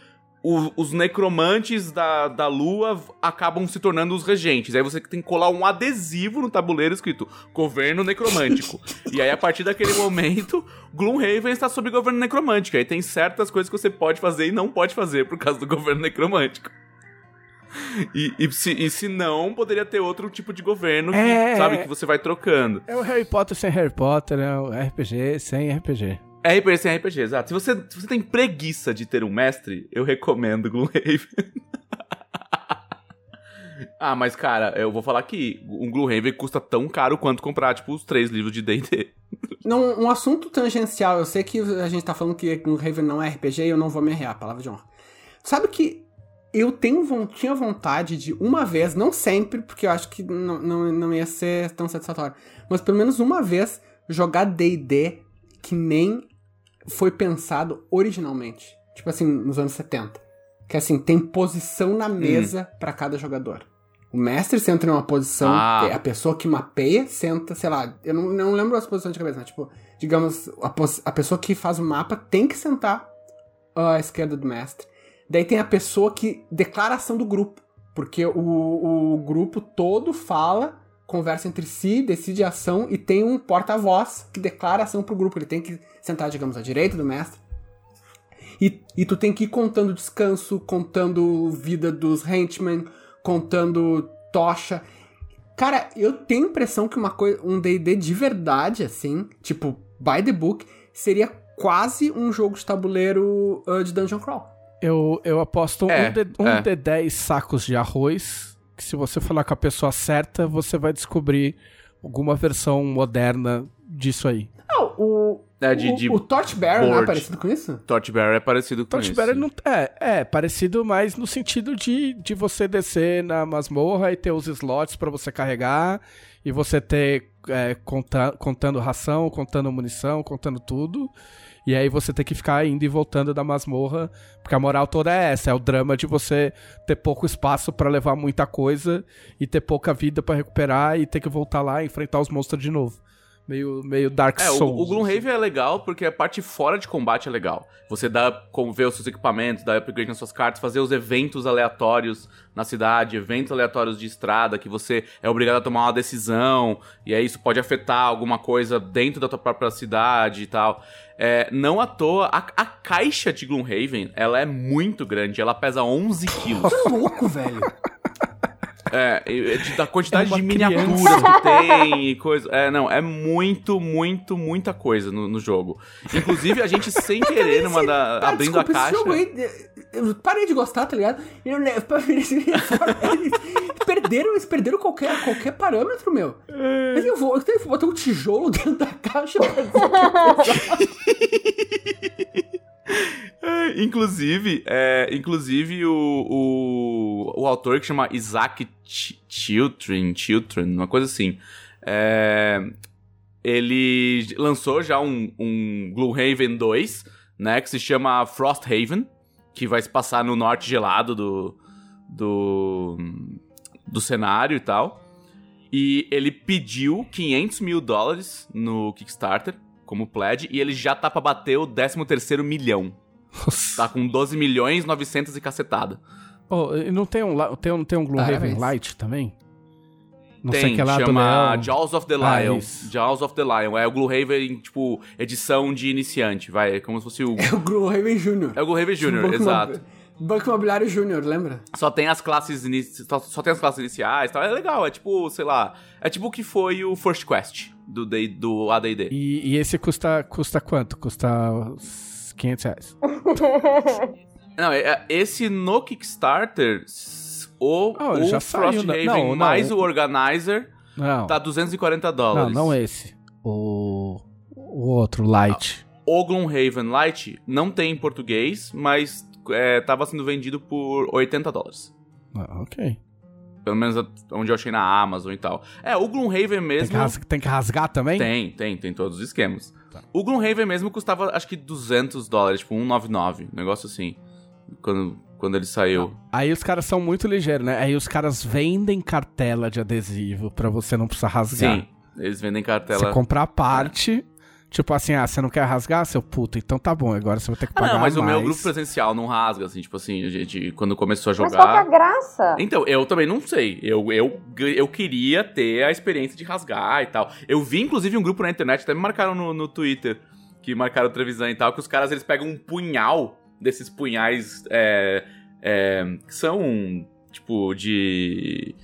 o- os necromantes da, da lua acabam se tornando os regentes. Aí você tem que colar um adesivo no tabuleiro escrito governo necromântico. e aí, a partir daquele momento, Gloomhaven está sob governo necromântico. Aí tem certas coisas que você pode fazer e não pode fazer por causa do governo necromântico. E, e se, e se não, poderia ter outro tipo de governo que, É. sabe, que você vai trocando. É o Harry Potter sem Harry Potter, é o RPG sem RPG. É RPG sem RPG, exato. Se você, se você tem preguiça de ter um mestre, eu recomendo Gloomhaven. ah, mas cara, eu vou falar que um Gloomhaven custa tão caro quanto comprar, tipo, os três livros de D&D. Não, um assunto tangencial, eu sei que a gente tá falando que o Raven não é RPG e eu não vou me arrear, palavra de honra. Sabe que eu tenho, tinha vontade de uma vez, não sempre, porque eu acho que não, não, não ia ser tão satisfatório, mas pelo menos uma vez jogar D&D que nem foi pensado originalmente. Tipo assim, nos anos 70. Que assim, tem posição na mesa pra cada jogador. O mestre senta numa posição, Ah. a pessoa que mapeia senta, sei lá, eu não, não lembro as posições de cabeça, mas tipo, digamos, a, a pessoa que faz o mapa tem que sentar à esquerda do mestre. Daí tem a pessoa que declara ação do grupo, porque o, o grupo todo fala, conversa entre si, decide a ação e tem um porta-voz que declara a ação pro grupo. Ele tem que sentar, digamos, à direita do mestre. E, e tu tem que ir contando descanso, contando vida dos henchmen, contando tocha. Cara, eu tenho a impressão que uma coisa, um D&D de verdade, assim, tipo, by the book, seria quase um jogo de tabuleiro uh, de Dungeon Crawl. Eu, eu aposto É, um, de, um é. de 10 sacos de arroz, que se você falar com a pessoa certa, você vai descobrir alguma versão moderna disso aí. Não, o, É, de- o, de o Torchbearer não é board. parecido com isso? Torchbearer é parecido com Torchbearer isso. não é, é parecido mais no sentido de, de você descer na masmorra e ter os slots pra você carregar e você ter é, conta- contando ração, contando munição, contando tudo. E aí você tem que ficar indo e voltando da masmorra, porque a moral toda é essa, é o drama de você ter pouco espaço pra levar muita coisa e ter pouca vida pra recuperar e ter que voltar lá e enfrentar os monstros de novo. Meio, meio Dark É, o, Souls. o Gloomhaven é legal porque a parte fora de combate é legal. Você dá como ver os seus equipamentos, dá upgrade nas suas cartas, fazer os eventos aleatórios na cidade, eventos aleatórios de estrada que você é obrigado a tomar uma decisão, e aí isso pode afetar alguma coisa dentro da tua própria cidade e tal. É, não à toa, a, a caixa de Gloomhaven, ela é muito grande, ela pesa 11 quilos. Que louco, velho. É, de- da quantidade É de miniaturas que tem e coisa. É, não, é muito, muito, muita coisa no, no jogo. Inclusive, a gente sem querer, numa da, Tá, abrindo a desculpa, esse caixa. jogo aí, eu parei de gostar, tá ligado? Eu, né, eles, perderam, eles perderam qualquer, qualquer parâmetro, meu. Mas eu vou, eu tenho que botar um tijolo dentro da caixa pra dizer que É, inclusive, é, inclusive o, o, o autor que chama Isaac Ch- Chiltrin, Chiltrin, uma coisa assim. é, ele lançou já um, um Gloomhaven 2, né? Que se chama Frosthaven, que vai se passar no norte gelado do, do, do cenário e tal. E ele pediu 500 mil dólares no Kickstarter como pledge e ele já tá pra bater o 13 terceiro milhão. Tá com 12 milhões 900 e cacetada. Oh, e não tem um, tem um, tem um Gloomhaven Parabéns. Light também? Não Tem, sei que é lá chama. Jaws of the Ah, Lion. isso. Jaws of the Lion. É o Gloomhaven, tipo, edição de iniciante, vai. É como se fosse o... é o Gloomhaven Jr. É o Gloomhaven Jr., exato. Banco Imobiliário Júnior, lembra? Só tem as classes inici... só, só tem as classes iniciais, tal. É legal, é tipo, sei lá, é tipo o que foi o First Quest do, D- do AD&D. E, e esse custa, custa quanto? Custa uns 500 reais. Não, é- é- esse no Kickstarter, o, Ah, ele o já saiu, né? Frosthaven Não, não, mais o- o Organizer Não, tá 240 não, dólares. não esse. O, o outro, Light. O Gloomhaven Light não tem em português, mas é, tava sendo vendido por 80 dólares. Ah, ok. Pelo menos onde eu achei na Amazon e tal. É, o Gloomhaven Tem que, mesmo... ras- tem que rasgar também? Tem, tem, tem todos os esquemas. Tá. O Gloomhaven mesmo custava, acho que 200 dólares, tipo 199, um negócio assim, quando, quando ele saiu. Aí os caras são muito ligeiros, né? Aí os caras vendem cartela de adesivo pra você não precisar rasgar. Sim, eles vendem Você cartela... compra a parte, Tipo assim, ah, você não quer rasgar, seu puto? Então tá bom, agora você vai ter que Ah, pagar não, mas mais. o meu grupo presencial não rasga, assim, tipo assim, a gente, quando começou a Mas qual que é a jogar. graça? Então, eu também não sei. Eu, eu, eu queria ter a experiência de rasgar e tal. Eu vi, inclusive, um grupo na internet, até me marcaram no, no Twitter, que marcaram o Trevisan e tal, que os caras eles pegam um punhal desses punhais é, é, que são, tipo, de.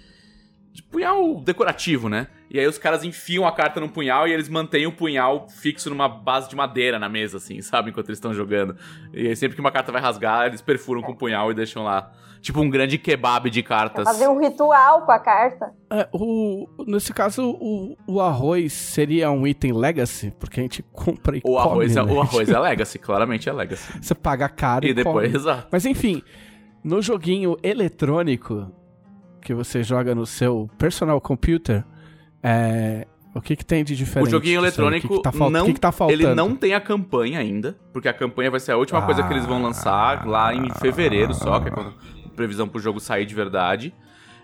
De punhal decorativo, né? E aí os caras enfiam a carta no punhal e eles mantêm o punhal fixo numa base de madeira na mesa, assim, sabe? Enquanto eles estão jogando. E aí sempre que uma carta vai rasgar, eles perfuram com o punhal e deixam lá. Tipo um grande kebab de cartas. Fazer um ritual com a carta. É, o, nesse caso, o, o arroz seria um item legacy, porque a gente compra e O arroz, come, é, né? o arroz é Legacy, claramente é Legacy. Você paga caro e, E depois, come. exato. Mas enfim, no joguinho eletrônico que você joga no seu personal computer, é, o que que tem de diferente? O joguinho eletrônico o que que tá, não, o que que tá faltando? ele não tem a campanha ainda, porque a campanha vai ser a última coisa que eles vão lançar lá em fevereiro só, que é quando previsão pro jogo sair de verdade.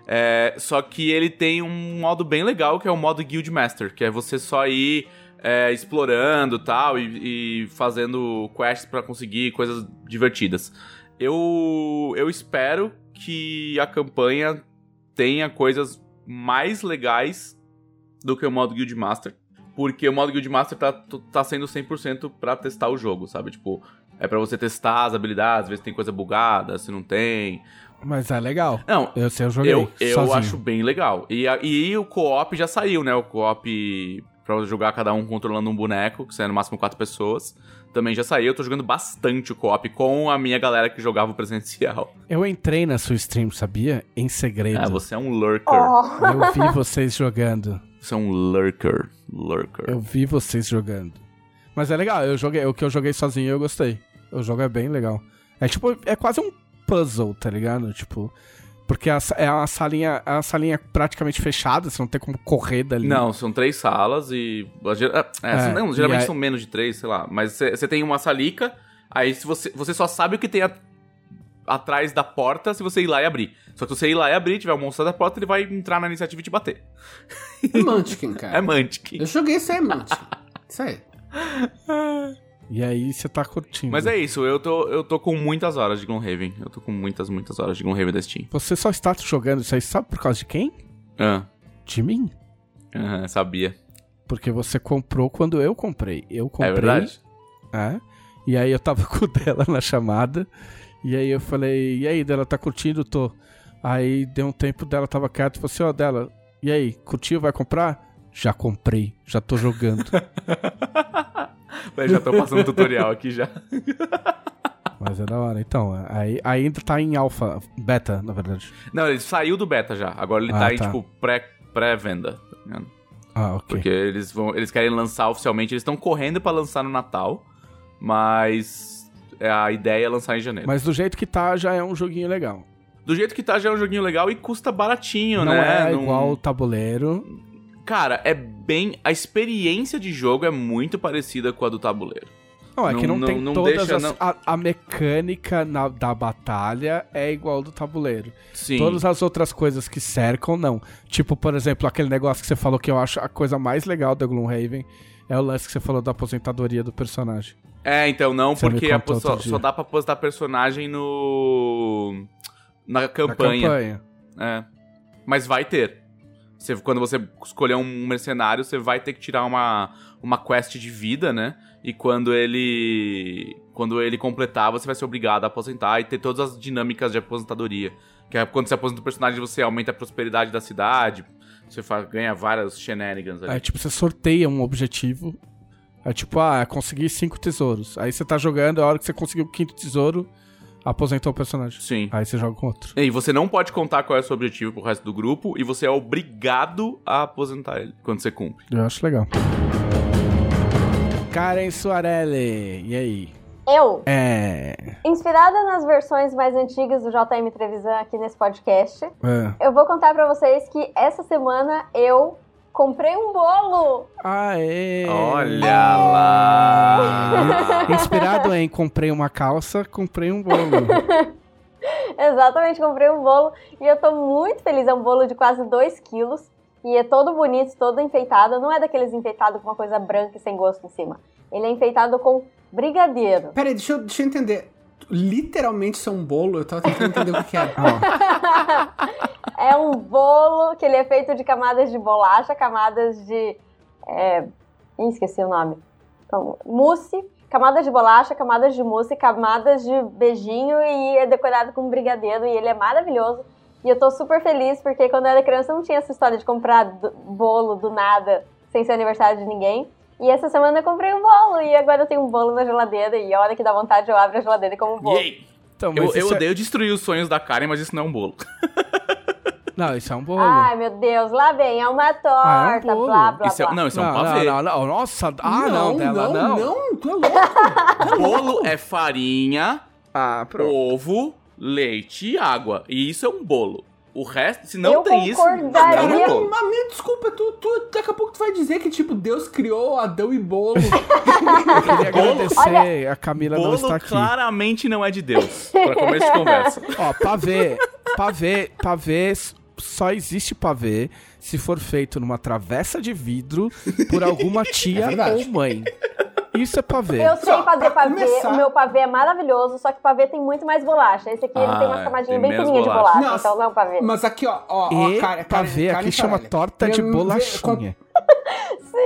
É, só que ele tem um modo bem legal, que é o modo Guild Master, que é você só ir é, explorando tal e, e fazendo quests pra conseguir coisas divertidas. Eu, eu espero que a campanha tenha coisas mais legais do que o modo Guild Master. Porque o modo Guild Master tá, tá sendo 100% pra testar o jogo, sabe? Tipo, é pra você testar as habilidades, ver se tem coisa bugada, se não tem. Mas é legal. Não, Eu sei, eu joguei eu, eu sozinho. acho bem legal. E, e o co-op já saiu, né? O co-op pra jogar cada um controlando um boneco, que são no máximo quatro pessoas. Também já saiu. Eu tô jogando bastante o co-op com a minha galera que jogava o presencial. Eu entrei na sua stream, sabia? Em segredo. Ah, você é um lurker. Oh, Eu vi vocês jogando. Você é um lurker. Lurker. Eu vi vocês jogando. Mas é legal, eu joguei, o que eu joguei sozinho eu gostei. O jogo é bem legal. É tipo, é quase um puzzle, tá ligado? Tipo, porque é uma salinha, é uma salinha praticamente fechada, você não tem como correr dali. Não, são três salas e. É, É, não, geralmente e são menos de três, sei lá. Mas você tem uma salica, aí se você, você só sabe o que tem a- atrás da porta se você ir lá e abrir. Só que se você ir lá e abrir, tiver um monstro da porta, ele vai entrar na iniciativa e te bater. É Munchkin, cara. É Mantic. Eu joguei isso aí, Munchkin. Isso aí. E aí você tá curtindo. Mas é isso, eu tô, eu tô com muitas horas de Gloomhaven. Eu tô com muitas, muitas horas de Gloomhaven da Steam. Você só está jogando isso aí, sabe por causa de quem? Ah, De mim. aham, sabia. Porque você comprou quando eu comprei. Eu comprei. É verdade? É. E aí eu tava com o dela na chamada. E aí eu falei, e aí, dela tá curtindo? Tô. Aí deu um tempo dela, tava quieto, falou assim, ó, dela, e aí, curtiu, vai comprar? Já comprei, já tô jogando. Eu já tô passando tutorial aqui já. Mas é da hora. Então, aí, aí ainda tá em alfa, beta, na verdade. Não, ele saiu do beta já. Agora ele Ah, tá em, tá. tipo, pré- pré-venda. tá? Ah, ok. Porque eles vão, eles querem lançar oficialmente, eles estão correndo pra lançar no Natal, mas é, a ideia é lançar em janeiro. Mas do jeito que tá, já é um joguinho legal. Do jeito que tá, já é um joguinho legal e custa baratinho, Não né? é Não- igual o tabuleiro. Cara, é bem. A experiência de jogo é muito parecida com a do tabuleiro. Não, é que Não- não, tem não- não todas deixa, as... não. A, a mecânica na- da batalha é igual do tabuleiro. Sim. Todas as outras coisas que cercam, não. Tipo, por exemplo, aquele negócio que você falou que eu acho a coisa mais legal da Gloomhaven é o lance que você falou da aposentadoria do personagem. É, então não, Você porque só, só dá pra apostar personagem no. Na Na campanha. campanha. É. Mas vai ter. Você, quando você escolher um mercenário, você vai ter que tirar uma, uma quest de vida, né? E quando ele. Quando ele completar, você vai ser obrigado a aposentar e ter todas as dinâmicas de aposentadoria. Que é quando você aposenta o personagem, você aumenta a prosperidade da cidade. Você fa- ganha várias shenanigans ali. É tipo, você sorteia um objetivo. É tipo, ah, consegui cinco tesouros. Aí você tá jogando, a hora que você conseguiu o quinto tesouro, aposentou o personagem. Sim. Aí você joga com outro. E você não pode contar qual é o seu objetivo pro resto do grupo e você é obrigado a aposentar ele quando você cumpre. Eu acho legal. Karen Soarelli, e aí? Eu, É. inspirada nas versões mais antigas do JM Trevisan aqui nesse podcast, é. eu vou contar pra vocês que essa semana eu comprei um bolo. Aê! Olha lá! Inspirado em comprei uma calça, comprei um bolo. Exatamente, comprei um bolo e eu tô muito feliz. É um bolo de quase 2 quilos. E é todo bonito, todo enfeitado. Não é daqueles enfeitados com uma coisa branca e sem gosto em cima. Ele é enfeitado com brigadeiro. Peraí, deixa eu, deixa eu entender. Literalmente isso é um bolo? Eu tava tentando entender o que, é. é um bolo que ele é feito de camadas de bolacha, camadas de. É... Ih, esqueci o nome. Então, mousse, camadas de bolacha, camadas de mousse, camadas de beijinho e é decorado com brigadeiro e ele é maravilhoso. E eu tô super feliz porque quando eu era criança não tinha essa história de comprar do- bolo do nada sem ser aniversário de ninguém. E essa semana eu comprei um bolo e agora eu tenho um bolo na geladeira e a hora que dá vontade eu abro a geladeira e como um bolo. Yay! Então, Eu, eu é- odeio destruir os sonhos da Karen, mas isso não é um bolo. Não, isso é um bolo. Ai, meu Deus, lá vem, é uma torta, Ah, é um bolo. blá, blá, Isso é- blá. não, isso é um não, pavê. não, não, não. Nossa, ah, não, dela, não. não, tu é louco. Bolo é farinha, Ah, ovo, leite e água. E isso é um bolo. O resto, se não Eu tem isso, concordaria. não é mas me desculpa, tu, tu, daqui a pouco tu vai dizer que, tipo, Deus criou Adão e bolo. Eu queria agradecer, a Camila não está aqui. claramente não é de Deus. Pra começo de conversa. Ó, pavê, pavê, pavê, só existe pavê se for feito numa travessa de vidro por alguma tia verdade. ou mãe. Isso é pavê. Eu sei fazer pavê, começar- o meu pavê é maravilhoso, só que pavê tem muito mais bolacha. Esse aqui ele Ah, tem umas camadinhas tem bem menos fininhas de bolacha. Não, então não é um pavê. Mas aqui, ó, ó, ó, E cara, pavê aqui chama torta de bolachinha.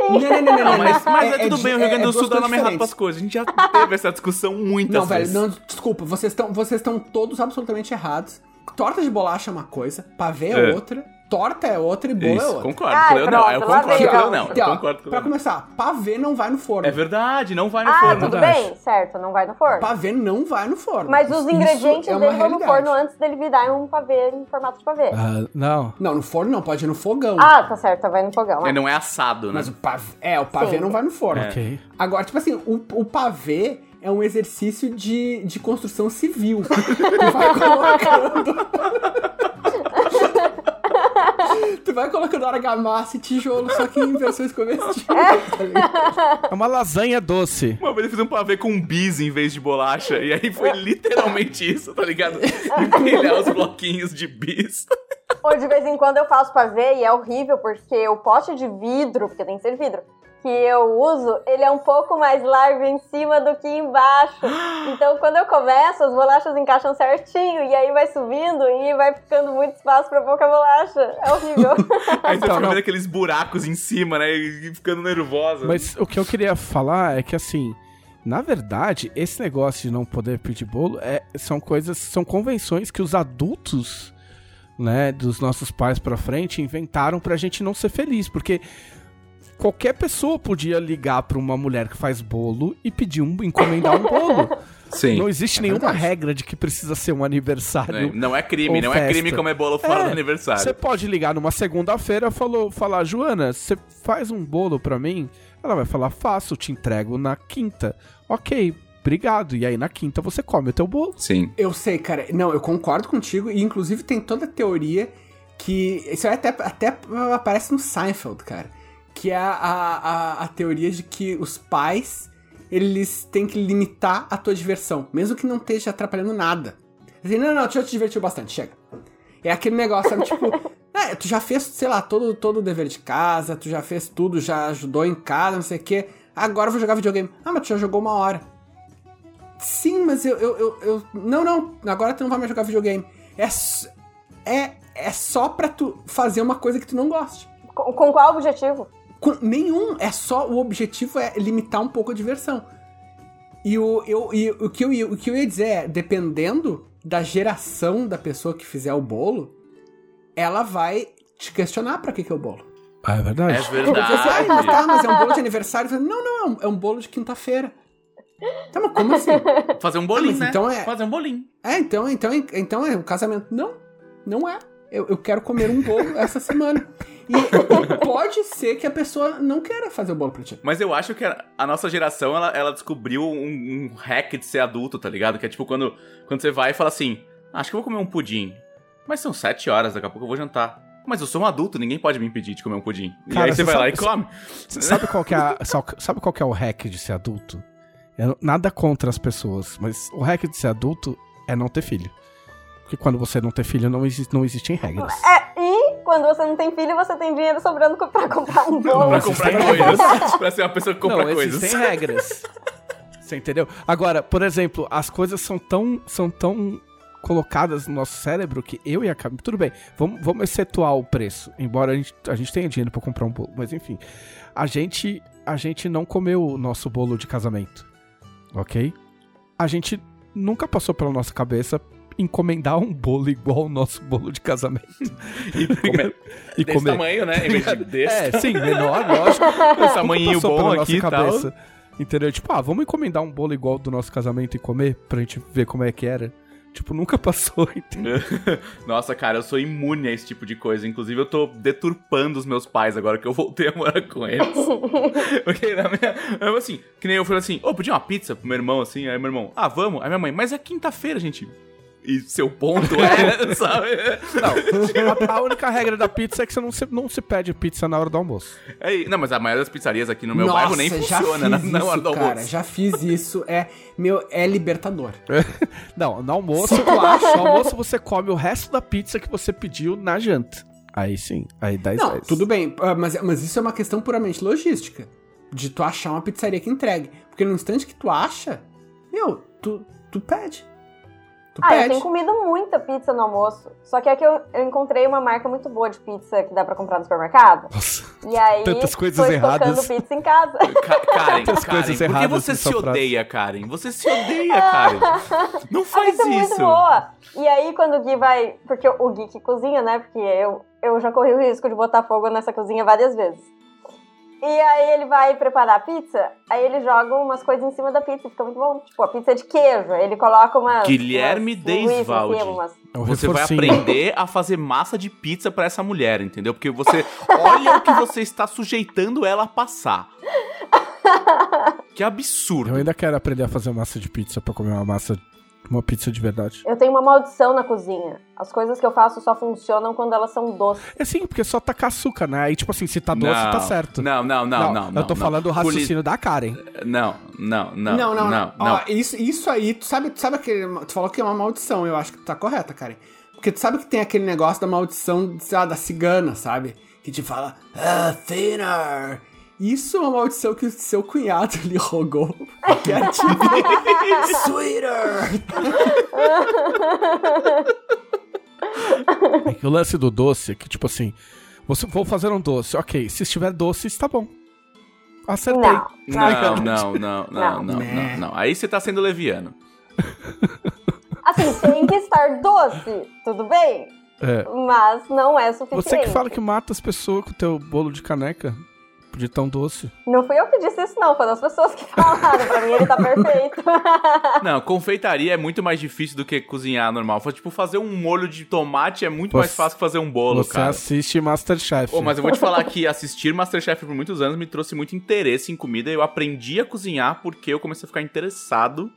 Não, não, não, não, Não, mas, mas é, tudo de- bem, o Rio Grande do é Sul duas dá nome errado pras coisas. A gente já teve essa discussão muitas Não, velho, vezes. não, desculpa, vocês estão vocês estão todos absolutamente errados. Torta de bolacha é uma coisa, pavê é, É. outra, torta é outra e bolo é Isso, outra. concordo. Ai, com o Leonel. pronto, eu concordo vem, com o ó. Leonel. Aqui, Eu concordo com o pra começar, pavê não vai no forno. É verdade, não vai no Ah, forno. tudo verdade. bem, certo, não vai no forno. Pavê não vai no forno. Mas os Isso ingredientes é dele vão no forno antes dele virar um pavê em formato de pavê. Ah, não. Não, no forno não, pode ir no fogão. Ah, tá certo, vai no fogão. É, é. não é assado, né? Mas o pavê, é, o pavê Sim. não vai no forno. Ok. Agora, tipo assim, o, o pavê é um exercício de, de construção civil. tu vai colocando. tu vai colocando argamassa e tijolo, só que em versões comestíveis. tá? É uma lasanha doce. Uma vez eu fiz um pavê com bis em vez de bolacha. E aí foi literalmente isso, tá ligado? Empilhar os bloquinhos de bis. Ou de vez em quando eu faço pavê e é horrível porque o pote de vidro, porque tem que ser vidro, que eu uso, ele é um pouco mais largo em cima do que embaixo. Então quando eu começo, as bolachas encaixam certinho e aí vai subindo e vai ficando muito espaço pra pouca bolacha. É horrível. Aí você Então, fica não. vendo aqueles buracos em cima, né? E ficando nervosa. Mas o que eu queria falar é que assim, na verdade, esse negócio de não poder pedir bolo é, são coisas, são convenções que os adultos, né, dos nossos pais pra frente inventaram pra gente não ser feliz, porque qualquer pessoa podia ligar pra uma mulher que faz bolo e pedir um encomendar um bolo. Sim. Não existe é nenhuma verdade. regra de que precisa ser um aniversário. Não é crime, não é crime comer bolo fora É, do aniversário. Você pode ligar numa segunda-feira e falar, Joana, você faz um bolo pra mim? Ela vai falar, faço, te entrego na quinta. Ok, obrigado. E aí na quinta você come o teu bolo. Sim. Eu sei, cara. Não, eu concordo contigo. E inclusive tem toda a teoria que. Isso aí até, até aparece no Seinfeld, cara. Que é a, a, a, teoria de que os pais eles têm que limitar a tua diversão, mesmo que não esteja atrapalhando nada. Assim, não, não, tu já te divertiu bastante, chega. É aquele negócio, sabe? Tipo, é, tu já fez, sei lá, todo, todo o dever de casa, tu já fez tudo, já ajudou em casa, não sei o quê. Agora eu vou jogar videogame. Ah, mas tu já jogou uma hora. Sim, mas eu, eu, eu, eu- Não, não, agora tu não vai mais jogar videogame. É, é, é só pra tu fazer uma coisa que tu não goste. com, com qual objetivo? Nenhum, é só o objetivo é limitar um pouco a diversão. E o, eu, e o, que eu, ia- o que eu ia dizer é, dependendo da geração da pessoa que fizer o bolo, ela vai te questionar pra que, que é o bolo. Ah, é verdade. É Você diz, ah, mas verdade. tá, mas é um bolo de aniversário. Não, não, é um, é um bolo de quinta-feira. Tá, mas como assim? Fazer um bolinho, Ah, né? então é- Fazer um bolinho. É, então, então, então é um casamento. Não, não é. Eu, eu quero comer um bolo essa semana. E pode ser que a pessoa não queira fazer o bolo pra ti. Mas eu acho que a, nossa geração, ela, ela descobriu um, um hack de ser adulto, tá ligado? Que é tipo quando, quando você vai e fala assim, acho que eu vou comer um pudim. Mas são sete horas, daqui a pouco eu vou jantar. Mas eu sou um adulto, ninguém pode me impedir de comer um pudim. e Cara, aí você você vai lá e sabe- come. Sabe qual que é a- sabe- sabe qual que é o hack de ser adulto? É nada contra as pessoas, mas o hack de ser adulto é não ter filho. Porque quando você não ter filho, não, exi não existem regras. É, e quando você não tem filho, você tem dinheiro sobrando pra comprar um bolo. pra comprar coisas. pra ser uma pessoa que compra não, coisas. existem regras. Você entendeu? Agora, por exemplo, as coisas são tão, são tão colocadas no nosso cérebro que eu e a Camila... Tudo bem, vamos, vamos excetuar o preço. Embora a gente, a gente tenha dinheiro pra comprar um bolo. Mas enfim, a gente, a gente não comeu o nosso bolo de casamento. Ok? A gente nunca passou pela nossa cabeça encomendar um bolo igual ao nosso bolo de casamento. E comer E desse comer. tamanho, né? Em vez de desse. É, sim, menor, lógico. Esse tamanhinho bom pela nossa aqui e tal. cabeça. Entendeu? Tipo, ah, vamos encomendar um bolo igual do nosso casamento e comer pra gente ver como é que era. Tipo, nunca passou, entendeu? Nossa, cara, eu sou imune a esse tipo de coisa. Inclusive, eu tô deturpando os meus pais agora que eu voltei a morar com eles. Porque na minha. Eu, assim, que nem eu falei assim, ô, podia uma pizza pro meu irmão, assim? Aí meu irmão, ah, vamos? Aí minha mãe, mas é quinta-feira, gente. E seu ponto é, sabe? Não, a, a única regra da pizza é que você não se, não se pede pizza na hora do almoço. É, não, mas a maioria das pizzarias aqui no meu Nossa, bairro nem já funciona na, na hora isso, do cara, almoço. já fiz isso. É, meu, é libertador. Não, no almoço, no almoço você come o resto da pizza que você pediu na janta. Aí sim, aí 10 Não, 10. tudo bem, ah, mas, mas isso é uma questão puramente logística. De tu achar uma pizzaria que entregue. Porque no instante que tu acha, meu, tu, tu pede. Tu Ah, eu pede. tenho comido muita pizza no almoço. Só que é que eu, eu encontrei uma marca muito boa de pizza que dá pra comprar no supermercado. Nossa. E aí, Tantas coisas tô erradas. pizza em casa. Ca- Karen, Tantas Karen, coisas por que erradas você se frase. odeia, Karen? Você se odeia, Karen. Não A faz pizza é muito isso. boa. E aí, quando o Gui vai. Porque o Gui que cozinha, né? Porque eu, eu já corri o risco de botar fogo nessa cozinha várias vezes. E aí ele vai preparar a pizza, aí ele joga umas coisas em cima da pizza, e fica muito bom. Tipo, a pizza é de queijo, ele coloca umas. Guilherme Deisvaldi. umas- É Você vai aprender a fazer massa de pizza pra essa mulher, entendeu? Porque você olha o que você está sujeitando ela a passar. Que Eu absurdo. ainda quero aprender a fazer massa de pizza pra comer uma massa, uma pizza de verdade. Eu tenho uma maldição na cozinha. As coisas que eu faço só funcionam quando elas são doces. É sim, porque só tacar açúcar, né? Aí, tipo assim, se tá doce, Não, tá certo. Não, não, não, não. Eu tô não, falando o não. raciocínio da Karen. Poli- Não, não, não. Não, não, não. não, Ó, isso, isso aí, tu sabe, tu sabe aquele. Tu falou que é uma maldição, eu acho que tu tá correta, Karen. Porque tu sabe que tem aquele negócio da maldição, sei lá, da cigana, sabe? Que te fala, ah, thinner. Isso é uma maldição que o seu cunhado lhe rogou. Que é tipo, sweeter. É que o lance do doce é que, tipo assim, você vou fazer um doce, ok. Se estiver doce, está bom. Acertei. Não. Não, não, não, não, Não. não, não, não. Aí você tá sendo leviano. Assim, tem que estar doce, tudo bem? É. Mas não é suficiente. Você que fala que mata as pessoas com o teu bolo de caneca de tão doce. Não fui eu que disse isso, não. Foram as pessoas que falaram. pra mim, ele tá perfeito. Não, confeitaria é muito mais difícil do que cozinhar normal. Foi tipo fazer um molho de tomate é muito mais Você- fácil que fazer um bolo, Você cara. assiste Masterchef. Ô, mas eu vou te falar que assistir Masterchef por muitos anos me trouxe muito interesse em comida. Eu aprendi a cozinhar porque eu comecei a ficar interessado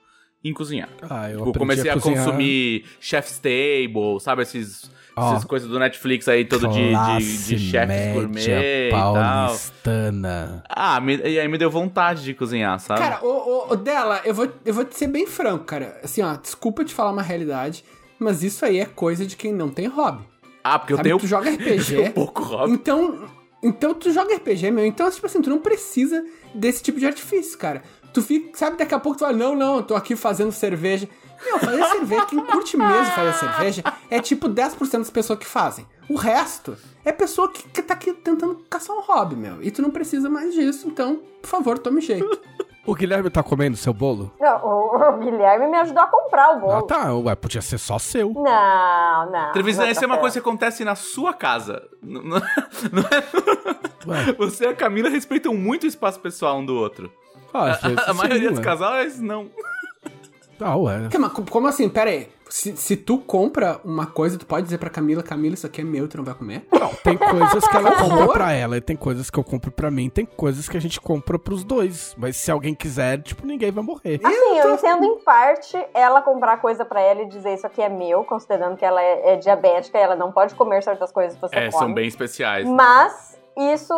em cozinhar. Ah, eu Tipo, aprendi comecei a, cozinhar. consumir Chef's Table, sabe? Esses, Essas coisas do Netflix aí, todo de, de, de chefes gourmet e tal. paulistana. Ah, me- e aí me deu vontade de cozinhar, sabe? Cara, o, o, o dela, eu vou, eu vou te ser bem franco, cara. Assim, ó, desculpa te falar uma realidade, mas isso aí é coisa de quem não tem hobby. ah, porque eu Sabe, tenho, tu joga eu tenho RPG. pouco hobby. Então, então tu joga RPG, meu. Então, tipo assim, tu não precisa desse tipo de artifício, cara. Tu fica, sabe, daqui a pouco tu fala, não, não, eu tô aqui fazendo cerveja. Meu, fazer cerveja, quem curte mesmo fazer cerveja, é tipo 10% das pessoas que fazem. O resto é pessoa que, que tá aqui tentando caçar um hobby, meu. E tu não precisa mais disso, então, por favor, tome jeito. O Guilherme tá comendo seu bolo? Não, o, o Guilherme me ajudou a comprar o Ah, bolo. tá. Ué, podia ser só seu. Não, não. Televisão, não essa tá é uma coisa que acontece na sua casa. N- n- Não é... Ué, Você e a Camila respeitam muito o espaço pessoal um do outro. ah, A, a sim, maioria dos ué. casais, não. Ah, ué. Como assim? Pera aí. Se, se tu compra uma coisa, tu pode dizer pra Camila, Camila, isso aqui é meu, tu não vai comer? Não, tem coisas que ela compra pra ela e tem coisas que eu compro pra mim, tem coisas que a gente compra pros dois. Mas se alguém quiser, tipo, ninguém vai morrer. Assim, eu entendo em parte ela comprar coisa pra ela e dizer isso aqui é meu, considerando que ela é, é diabética e ela não pode comer certas coisas que você É, come. são bem especiais. Mas isso,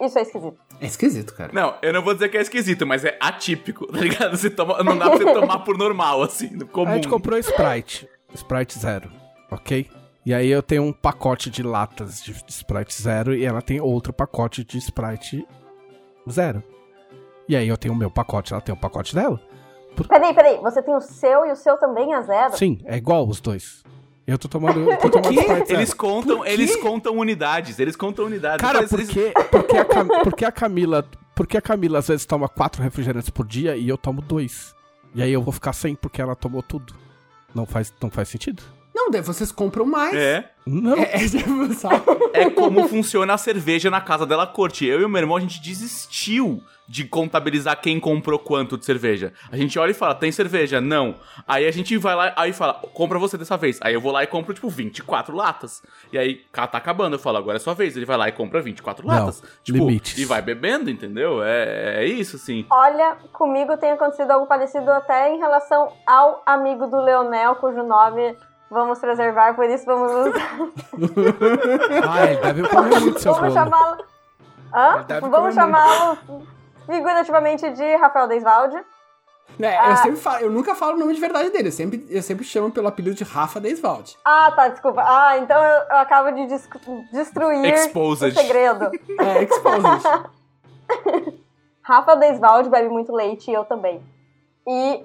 isso é esquisito. É esquisito, cara. Não, eu não vou dizer que é esquisito, mas é atípico, tá ligado? Você toma, não dá pra você tomar por normal, assim, no A comum. gente comprou Sprite. Sprite zero, ok? E aí eu tenho um pacote de latas de Sprite zero e ela tem outro pacote de Sprite zero. E aí eu tenho o meu pacote, ela tem o pacote dela. Peraí, peraí. Você tem o seu e o seu também é zero? Sim, é igual os dois. Eu tô tomando, eu tô tomando zero. Eles contam, eles contam unidades, eles contam unidades. Cara, Eles- por que, por que a, Cam- por que a Camila. Por que a Camila às vezes toma quatro refrigerantes por dia e eu tomo dois? E aí eu vou ficar sem porque ela tomou tudo. Não faz, não faz sentido? Não, daí vocês compram mais. É, Não. É, é, sabe? é como funciona a cerveja na casa dela corte. Eu e o meu irmão, a gente desistiu de contabilizar quem comprou quanto de cerveja. A gente olha e fala, tem cerveja? Não. Aí a gente vai lá, aí fala, compra você dessa vez. Aí eu vou lá e compro, tipo, 24 latas. E aí, tá acabando, eu falo, agora é sua vez. Ele vai lá e compra 24 Não, latas. Tipo, limites. e vai bebendo, entendeu? É, é isso, assim. Olha, comigo tem acontecido algo parecido até em relação ao amigo do Leonel, cujo nome vamos preservar, por isso vamos usar. Ah, ele deve comer muito seu vamos chamá-lo. Hã? Vamos chamá-lo figurativamente de Rafael Deisvalde. É, Ah. eu sempre falo, eu nunca falo o nome de verdade dele, eu sempre, eu sempre chamo pelo apelido de Rafa Deiswald. Ah, tá, desculpa. Ah, então eu, eu acabo de destruir Exposed. o segredo. É, Exposed. Rafael Deisvalde bebe muito leite e eu também. E,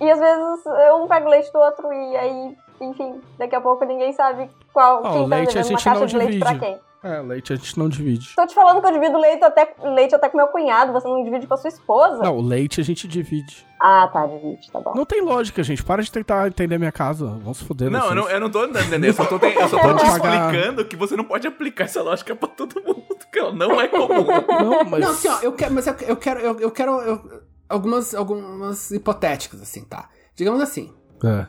e às vezes um pega o leite do outro e aí, enfim, daqui a pouco ninguém sabe qual Ah, o quem tá leite a devendo uma gente caixa não de leite pra divide. quem. É, leite a gente não divide. Tô te falando que eu divido leite até, leite até com meu cunhado, você não divide com a sua esposa? Não, o leite a gente divide. Ah, tá, divide, tá bom. Não tem lógica, gente. Para de tentar entender minha casa. Vamos se foder. Não, eu não, eu não tô entendendo. Eu só tô, te- eu só tô te explicando que você não pode aplicar essa lógica pra todo mundo, que ela não é comum. Não, mas. Não, assim, ó, eu quero, mas eu, eu quero, eu, eu quero eu- algumas, algumas hipotéticas, assim, tá? Digamos assim,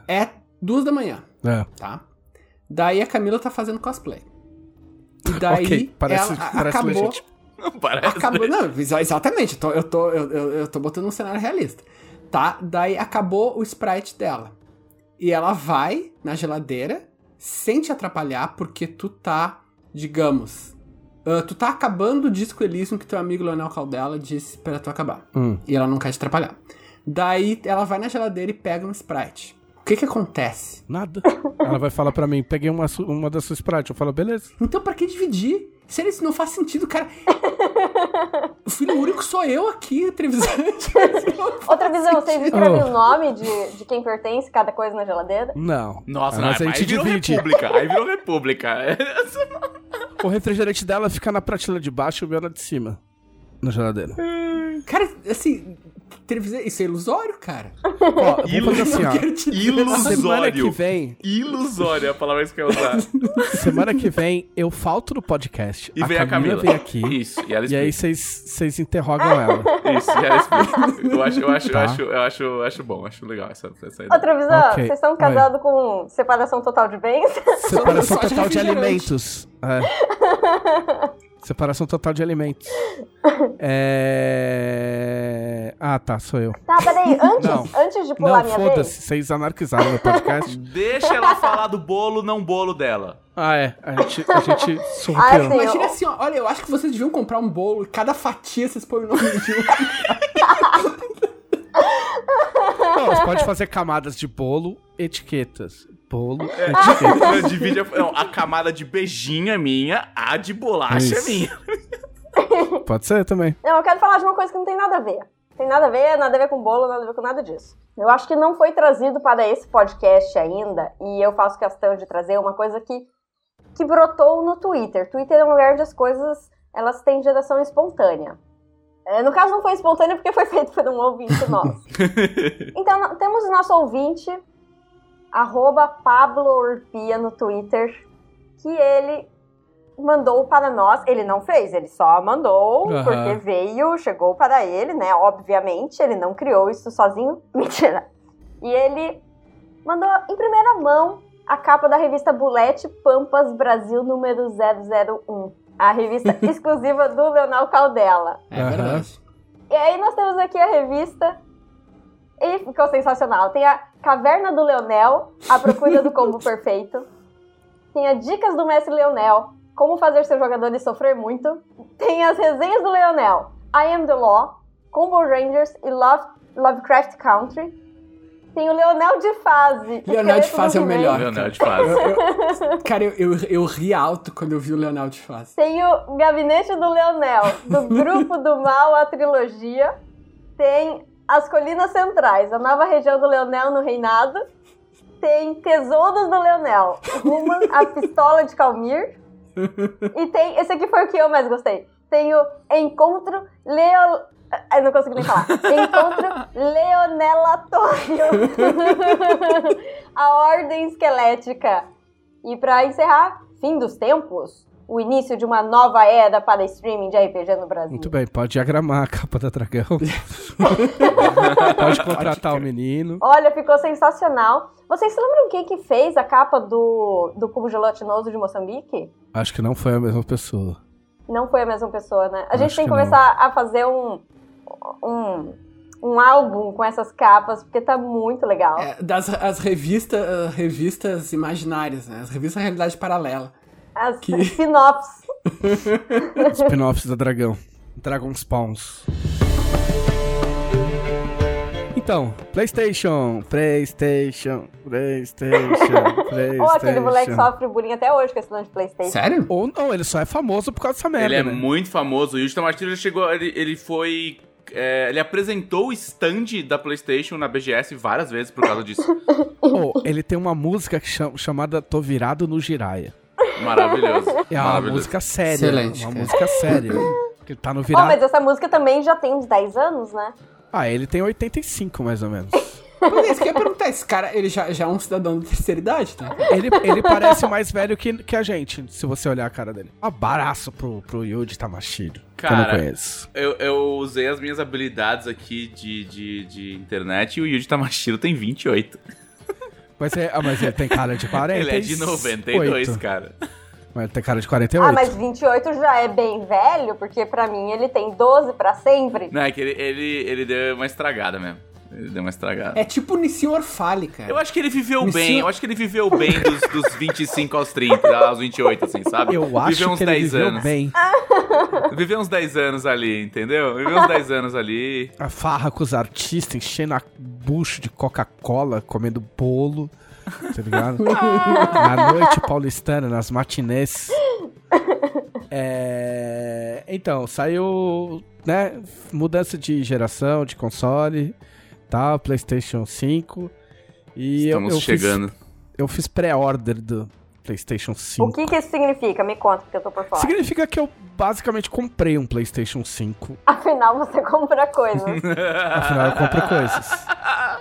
É, é duas da manhã, é. tá? Daí a Camila tá fazendo cosplay. E daí ok, parece, ela parece acabou, legítimo. Não parece. acabou, não, exa- exatamente, eu tô, eu, tô, eu, eu, tô botando um cenário realista, tá? Daí acabou o sprite dela. E ela vai na geladeira sem te atrapalhar, porque tu tá, digamos, ah, tu tá acabando o disco Elysium que teu amigo Leonel Caldela disse pra tu acabar. Hum. E ela não quer te atrapalhar. Daí ela vai na geladeira e pega um Sprite. O que que acontece? Nada. Ela vai falar pra mim, peguei uma, uma das suas Sprite. Eu falo, beleza. Então pra que dividir? Sério, isso não faz sentido, cara. o filho único sou eu aqui, televisante. Outra visão, vocês escrevem Oh. o nome de, de quem pertence cada coisa na geladeira? Não. Nossa, Mas não, a aí gente virou divide. república. Aí virou república. O refrigerante dela fica na prateleira de baixo e o meu na de cima. Na geladeira. cara, assim, televisão, isso é ilusório, cara. Ó, fazer assim, ó. dizer. Semana que Ilusório. vem, Ilusório é a palavra que eu usar. semana que vem, eu falto no podcast. E vem a Camila. vem aqui. Isso, e ela E aí vocês vocês interrogam ela. Isso, e ela explica. Eu acho, eu acho, Tá. eu acho, eu acho, eu acho bom, acho legal essa, essa ideia. Outra visão, Ok, vocês estão casados com separação total de bens? Separação total de alimentos. É. Separação total de alimentos. É... Ah, tá, sou eu. Tá, peraí, antes, Não. antes de pular Não, minha foda-se, vez. vocês anarquizaram no podcast. Deixa ela falar do bolo, não bolo dela. Ah, é. A gente, a gente Ah, surrupiou. sim. Imagina assim, ó, olha, eu acho que vocês deviam comprar um bolo e cada fatia vocês põem o nome de um. Não, você pode fazer camadas de bolo, etiquetas. Bolo, É. etiquetas. Divide a, não, a camada de beijinho é minha, a de bolacha Isso. é minha. Pode ser também. Não, eu quero falar de uma coisa que não tem nada a ver. Tem nada a ver, nada a ver com bolo, nada a ver com nada disso. Eu acho que não foi trazido para esse podcast ainda, e eu faço questão de trazer uma coisa que, que brotou no Twitter. Twitter é um lugar onde as coisas elas têm geração espontânea. É, no caso, não foi espontânea porque foi feito por um ouvinte nosso. Então, temos o nosso ouvinte, arroba Pablo Urpia no Twitter, que ele mandou para nós. Ele não fez, ele só mandou, Aham. porque veio, chegou para ele, né? Obviamente, ele não criou isso sozinho. Mentira. E ele mandou em primeira mão a capa da revista Bulete Pampas Brasil número 001. A revista exclusiva do Leonel Caldela. É verdade. E aí nós temos aqui a revista. E ficou sensacional. Tem a Caverna do Leonel, a procura do combo perfeito. Tem as dicas do mestre Leonel, como fazer seus jogadores sofrer muito. Tem as resenhas do Leonel, I Am the Law, Combo Rangers e Love, Lovecraft Country. Tem o Leonel de fase. Leonel de fase é o melhor. Leonel de fase. Eu- eu- cara, eu, eu, eu ri alto quando eu vi o Leonel de face. Tem o Gabinete do Leonel, do Grupo do Mal, a trilogia. Tem as Colinas Centrais, a nova região do Leonel no Reinado. Tem Tesouros do Leonel, Ruman, a Pistola de Calmir. E tem, esse aqui foi o que eu mais gostei. Tem o Encontro Leo... Eu não consigo nem falar. Encontro Leonelatório. a Ordem Esquelética. E pra encerrar, Fim dos Tempos. O início de uma nova era para streaming de RPG no Brasil. Muito bem, pode diagramar a capa da dragão. pode contratar o menino. Olha, ficou sensacional. Vocês se lembram quem que fez a capa do, do cubo gelatinoso de Moçambique? Acho que não foi a mesma pessoa. Não foi a mesma pessoa, né? A gente Acho tem que que não. começar a fazer um, um, um álbum com essas capas, porque tá muito legal. É, das as revista, ah, revistas imaginárias, né? As revistas Realidade Paralela. As que- sinopses. Spin-offs da dragão. Dragon Spawns. Então, PlayStation, PlayStation, PlayStation, PlayStation. Ou aquele moleque sofre bullying até hoje com esse nome de Playstation. Sério? Ou não, ele só é famoso por causa dessa merda, Ele é né? muito famoso. O Yuji Tamashiro ele chegou. Ele, ele foi. é, ele apresentou o stand da PlayStation na BGS várias vezes por causa disso. Oh, ele tem uma música que chama- chamada Tô Virado no Jiraya. Maravilhoso. É uma Maravilhoso. música séria. Excelente, Uma cara. música séria. Que ele tá no Oh, virado. mas essa música também já tem uns 10 anos, né? Ah, ele tem 85, mais ou menos. Mas isso que eu ia perguntar. Esse cara, ele já, já é um cidadão de terceira idade, tá? Ele, ele parece mais velho que, que a gente, se você olhar a cara dele. Um abraço pro, pro Yuji Tamashiro, que eu não Cara, conheço. Eu, eu usei as minhas habilidades aqui de, de, de internet e o Yuji Tamashiro tem 28. Mas, é, ah, mas ele tem cara de 40. Ele é de 92, cara. Mas ele tem cara de 48. Ah, mas 28 já é bem velho, porque pra mim ele tem 12 pra sempre. Não, é que ele, ele, ele deu uma estragada mesmo. Ele deu uma estragada. É tipo o Nissin Orfale, cara. Eu acho que ele viveu Me bem, eu acho que ele viveu bem dos, dos 25 aos 30, aos 28, assim, sabe? Eu acho viveu uns que ele 10 viveu anos. bem. Viveu uns 10 anos ali, entendeu? Viveu uns 10 anos ali. A farra com os artistas, enchendo a bucho de Coca-Cola, comendo bolo, tá ligado? Na noite paulistana, nas matinês. É... Então, saiu, né, mudança de geração, de console, tá, PlayStation 5. E eu, Estamos eu chegando. Fiz, eu fiz pré-order do PlayStation 5. O que que isso significa? Me conta, porque eu tô por fora. Significa que eu basicamente comprei um PlayStation 5 Afinal, você compra coisas. Afinal, eu compro coisas.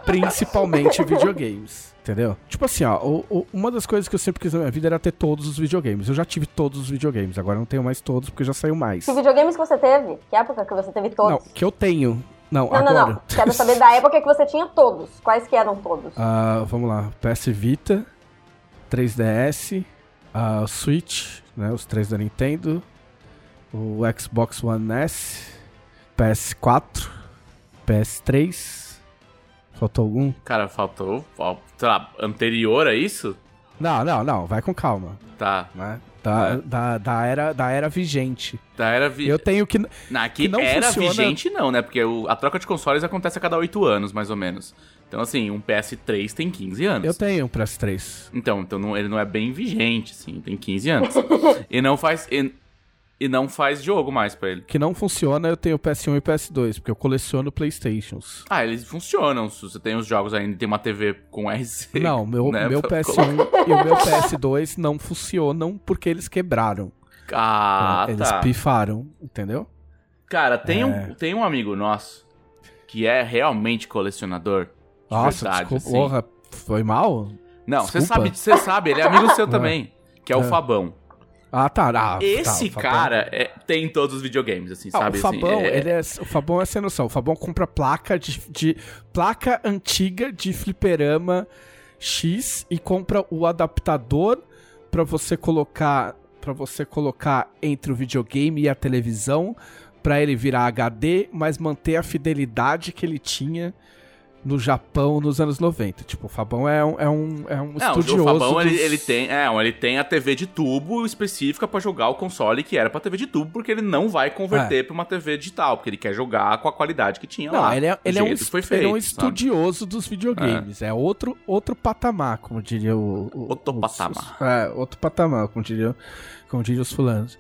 Principalmente videogames. Entendeu? Tipo assim, ó, o- o- uma das coisas que eu sempre quis na minha vida era ter todos os videogames. Eu já tive todos os videogames, agora eu não tenho mais todos porque já saiu mais. que videogames que você teve? Que época que você teve todos? Não, que eu tenho. Não, não, agora. não, não. Quero saber da época que você tinha todos. Quais que eram todos? Ah, vamos lá. PS Vita, 3DS, a Switch, né? Os três da Nintendo, o Xbox One S, PS4, PS3. Faltou algum? Cara, faltou, fal- sei lá, anterior a isso? Não, não, não. Vai com calma. Tá. né? Da, da, da, era, da era vigente. Tá, era vi... Eu tenho que. Na, aqui que não era funciona- vigente não, né? Porque o- a troca de consoles acontece a cada 8 anos, mais ou menos. Então, assim, um PS3 tem 15 anos. Eu tenho um PS3. Então, então não- ele não é bem vigente, assim, tem 15 anos. e não faz e, e não faz jogo mais pra ele. Que não funciona, eu tenho PS1 e PS2, porque eu coleciono Playstations. Ah, eles funcionam. Se você tem os jogos ainda, tem uma TV com RC. Não, meu, né, meu pra PS1 colocar. e o meu PS2 não funcionam porque eles quebraram. Ah, eles tá. pifaram, entendeu? Cara, tem, É. um, tem um amigo nosso que é realmente colecionador. Nossa, verdade, desculpa. assim. Porra, foi mal? Não, você sabe, você sabe, ele é amigo seu também. Que é o É. Fabão. Ah, tá. Ah, Esse tá, o Fabão- cara é- tem todos os videogames, assim, Ah, sabe? o Fabão, assim, é- ele é, o Fabão é sem noção. O Fabão compra placa de, de- placa antiga de fliperama X e compra o adaptador pra você colocar para você colocar entre o videogame e a televisão pra ele virar HD, mas manter a fidelidade que ele tinha no Japão nos anos 90. Tipo, o Fabão é um, é um, é um Não, estudioso. o Fabão, ele, dos- ele tem, é, ele tem a TV de tubo específica pra jogar o console que era pra TV de tubo, porque ele não vai converter pra uma TV digital, porque ele quer jogar com a qualidade que tinha Não, lá. ele é, ele é um, foi ele é um feito, sabe? estudioso dos videogames. É, outro, outro patamar, como diria o. o Outro os- patamar. os- é, outro patamar, como diria, como diria os fulanos.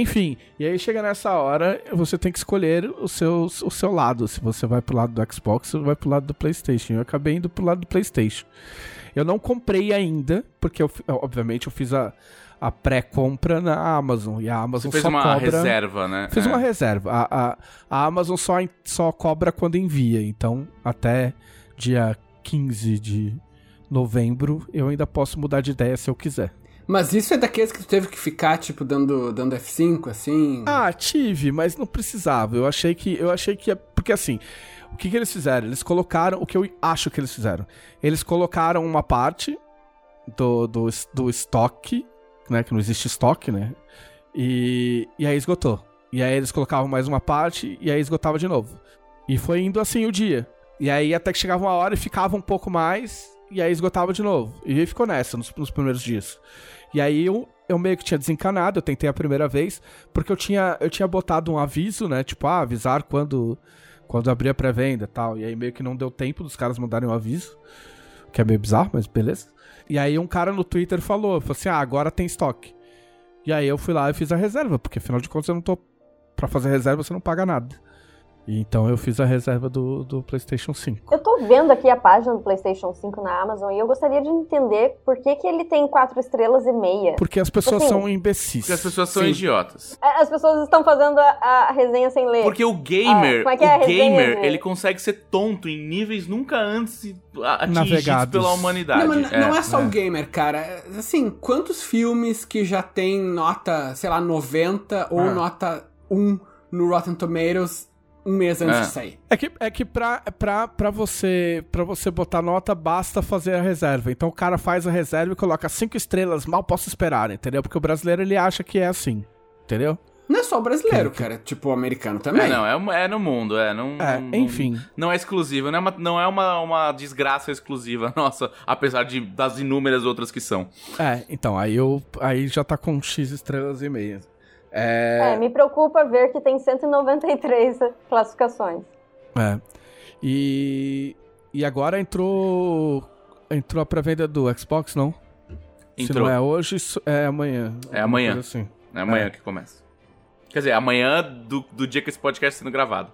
Enfim, e aí chega nessa hora, você tem que escolher o seu, o seu lado. Se você vai pro lado do Xbox ou vai pro lado do PlayStation. Eu acabei indo pro lado do PlayStation. Eu não comprei ainda, porque eu, obviamente eu fiz a, a pré-compra na Amazon. E a Você Amazon fez só uma cobra. reserva, né? Fiz É. uma reserva. A, a, a Amazon só, só cobra quando envia. Então, até dia 15 de novembro, eu ainda posso mudar de ideia se eu quiser. Mas isso é daqueles que tu teve que ficar, tipo, dando, dando F5, assim? Ah, tive, mas não precisava. Eu achei que. Eu achei que. ia- Porque assim, o que, que eles fizeram? Eles colocaram. O que eu acho que eles fizeram? Eles colocaram uma parte do, do, do estoque, né? Que não existe estoque, né? E, e aí esgotou. E aí eles colocavam mais uma parte e aí esgotava de novo. E foi indo assim o dia. E aí até que chegava uma hora e ficava um pouco mais. E aí esgotava de novo. E aí ficou nessa nos, nos primeiros dias. E aí eu, eu meio que tinha desencanado, eu tentei a primeira vez, porque eu tinha, eu tinha botado um aviso, né? Tipo, ah, avisar quando, quando abrir a pré-venda tal. E aí meio que não deu tempo dos caras mandarem um aviso. Que é meio bizarro, mas beleza. E aí um cara no Twitter falou, falou assim, ah, agora tem estoque. E aí eu fui lá e fiz a reserva, porque afinal de contas eu não tô... Pra fazer reserva você não paga nada. E então eu fiz a reserva do, do PlayStation 5. Eu tô vendo aqui a página do PlayStation 5 na Amazon e eu gostaria de entender por que, que ele tem quatro estrelas e meia. Porque as pessoas Assim, são imbecis. Porque as pessoas são Sim. idiotas. É, As pessoas estão fazendo a, a resenha sem ler. Porque o gamer, Ah, como é que é o gamer, ele consegue ser tonto em níveis nunca antes atingidos Navegados. pela humanidade. Não, mas não é só é. o gamer, cara. Assim, quantos filmes que já tem nota, sei lá, 90 ou Ah. nota 1 no Rotten Tomatoes um mês antes É. de sair? É que, é que pra, pra, pra, você, pra você botar nota, basta fazer a reserva. Então o cara faz a reserva e coloca cinco estrelas, mal posso esperar, entendeu? Porque o brasileiro ele acha que é assim, entendeu? Não é só o brasileiro, cara. Tipo, o americano também. É, não, é, é no mundo, é. Não, É, não- enfim. Não é exclusivo, não é, uma, não é uma, uma desgraça exclusiva, nossa, apesar de, das inúmeras outras que são. É, então, aí eu aí já tá com X estrelas e meia. É, me preocupa ver que tem 193 classificações. É. E. E agora entrou. Entrou a pré-venda do Xbox, não? Se Entrou. não é hoje, é amanhã. É amanhã. Assim. É amanhã É. que começa. Quer dizer, amanhã do, do dia que esse podcast está sendo gravado.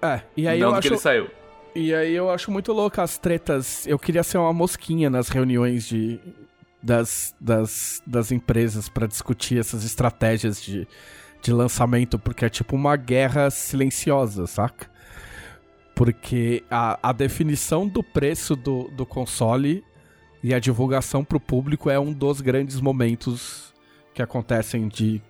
É, e aí não eu do acho. que ele saiu. E aí eu acho muito louco as tretas. Eu queria ser uma mosquinha nas reuniões de, das, das, das empresas pra discutir essas estratégias de, de lançamento, porque é tipo uma guerra silenciosa, saca? Porque a, a definição do preço do, do console e a divulgação pro público é um dos grandes momentos que acontecem de,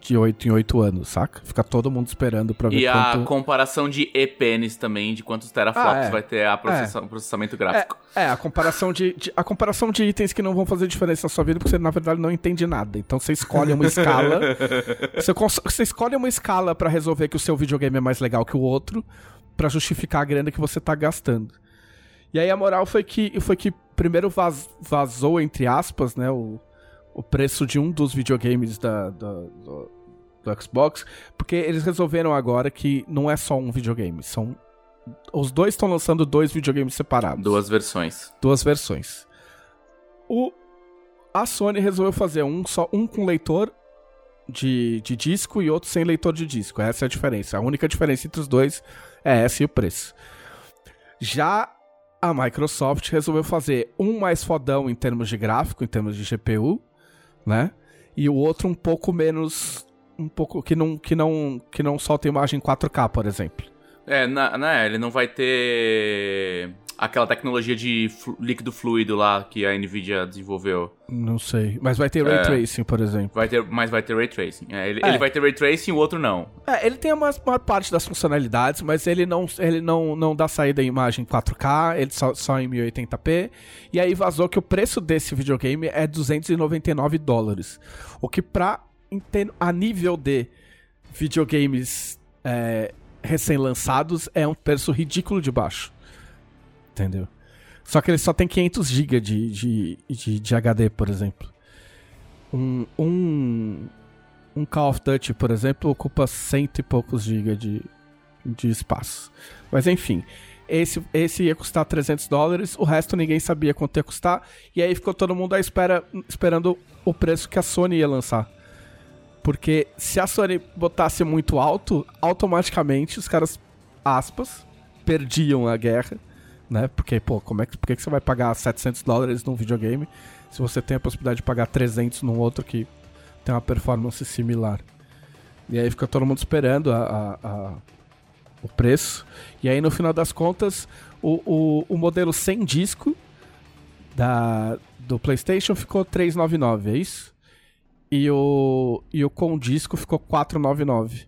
de 8 em 8 anos, saca? Fica todo mundo esperando pra ver E a quanto... comparação de EPNs também, de quantos teraflops Ah, é. vai ter a processa- o processamento gráfico. É, é, a comparação de, de- a comparação de itens que não vão fazer diferença na sua vida, porque você na verdade não entende nada. Então você escolhe uma escala. Você, cons- você escolhe uma escala pra resolver que o seu videogame é mais legal que o outro, pra justificar a grana que você tá gastando. E aí a moral foi que foi que primeiro vaz- vazou entre aspas, né, o, o preço de um dos videogames da, da- do, do Xbox, porque eles resolveram agora que não é só um videogame, são os dois estão lançando dois videogames separados. Duas versões. Duas versões. O, a Sony resolveu fazer um só um com leitor de, de disco e outro sem leitor de disco. Essa é a diferença. A única diferença entre os dois é essa e o preço. Já a Microsoft resolveu fazer um mais fodão em termos de gráfico, em termos de GPU, né? E o outro um pouco menos um pouco que não que não que não solta imagem 4K, por exemplo. É, na, né, ele não vai ter aquela tecnologia de flu- líquido fluido lá que a Nvidia desenvolveu. Não sei, mas vai ter ray É. tracing, por exemplo. Vai ter, mas vai ter ray tracing. É, ele, É. ele vai ter ray tracing e o outro não. É, ele tem a maior maior parte das funcionalidades, mas ele não, ele não, não dá saída em imagem 4K, ele só, só em 1080p. E aí vazou que o preço desse videogame é 299 dólares. O que pra a nível de videogames é, recém-lançados é um preço ridículo de baixo. Entendeu? Só que ele só tem 500 GB de, de, de, de HD, por exemplo. Um, um, um Call of Duty, por exemplo, ocupa cento e poucos GB de, de espaço. Mas enfim, esse, esse ia custar 300 dólares, o resto ninguém sabia quanto ia custar, e aí ficou todo mundo à espera, esperando o preço que a Sony ia lançar. Porque se a Sony botasse muito alto, automaticamente os caras, aspas, perdiam a guerra, né? Porque, pô, como é que, por que você vai pagar 700 dólares num videogame se você tem a possibilidade de pagar 300 num outro que tem uma performance similar? E aí fica todo mundo esperando a, a, a o preço. E aí, no final das contas, o, o, o modelo sem disco da, do PlayStation ficou 399, é isso? E o, e o com disco ficou 499.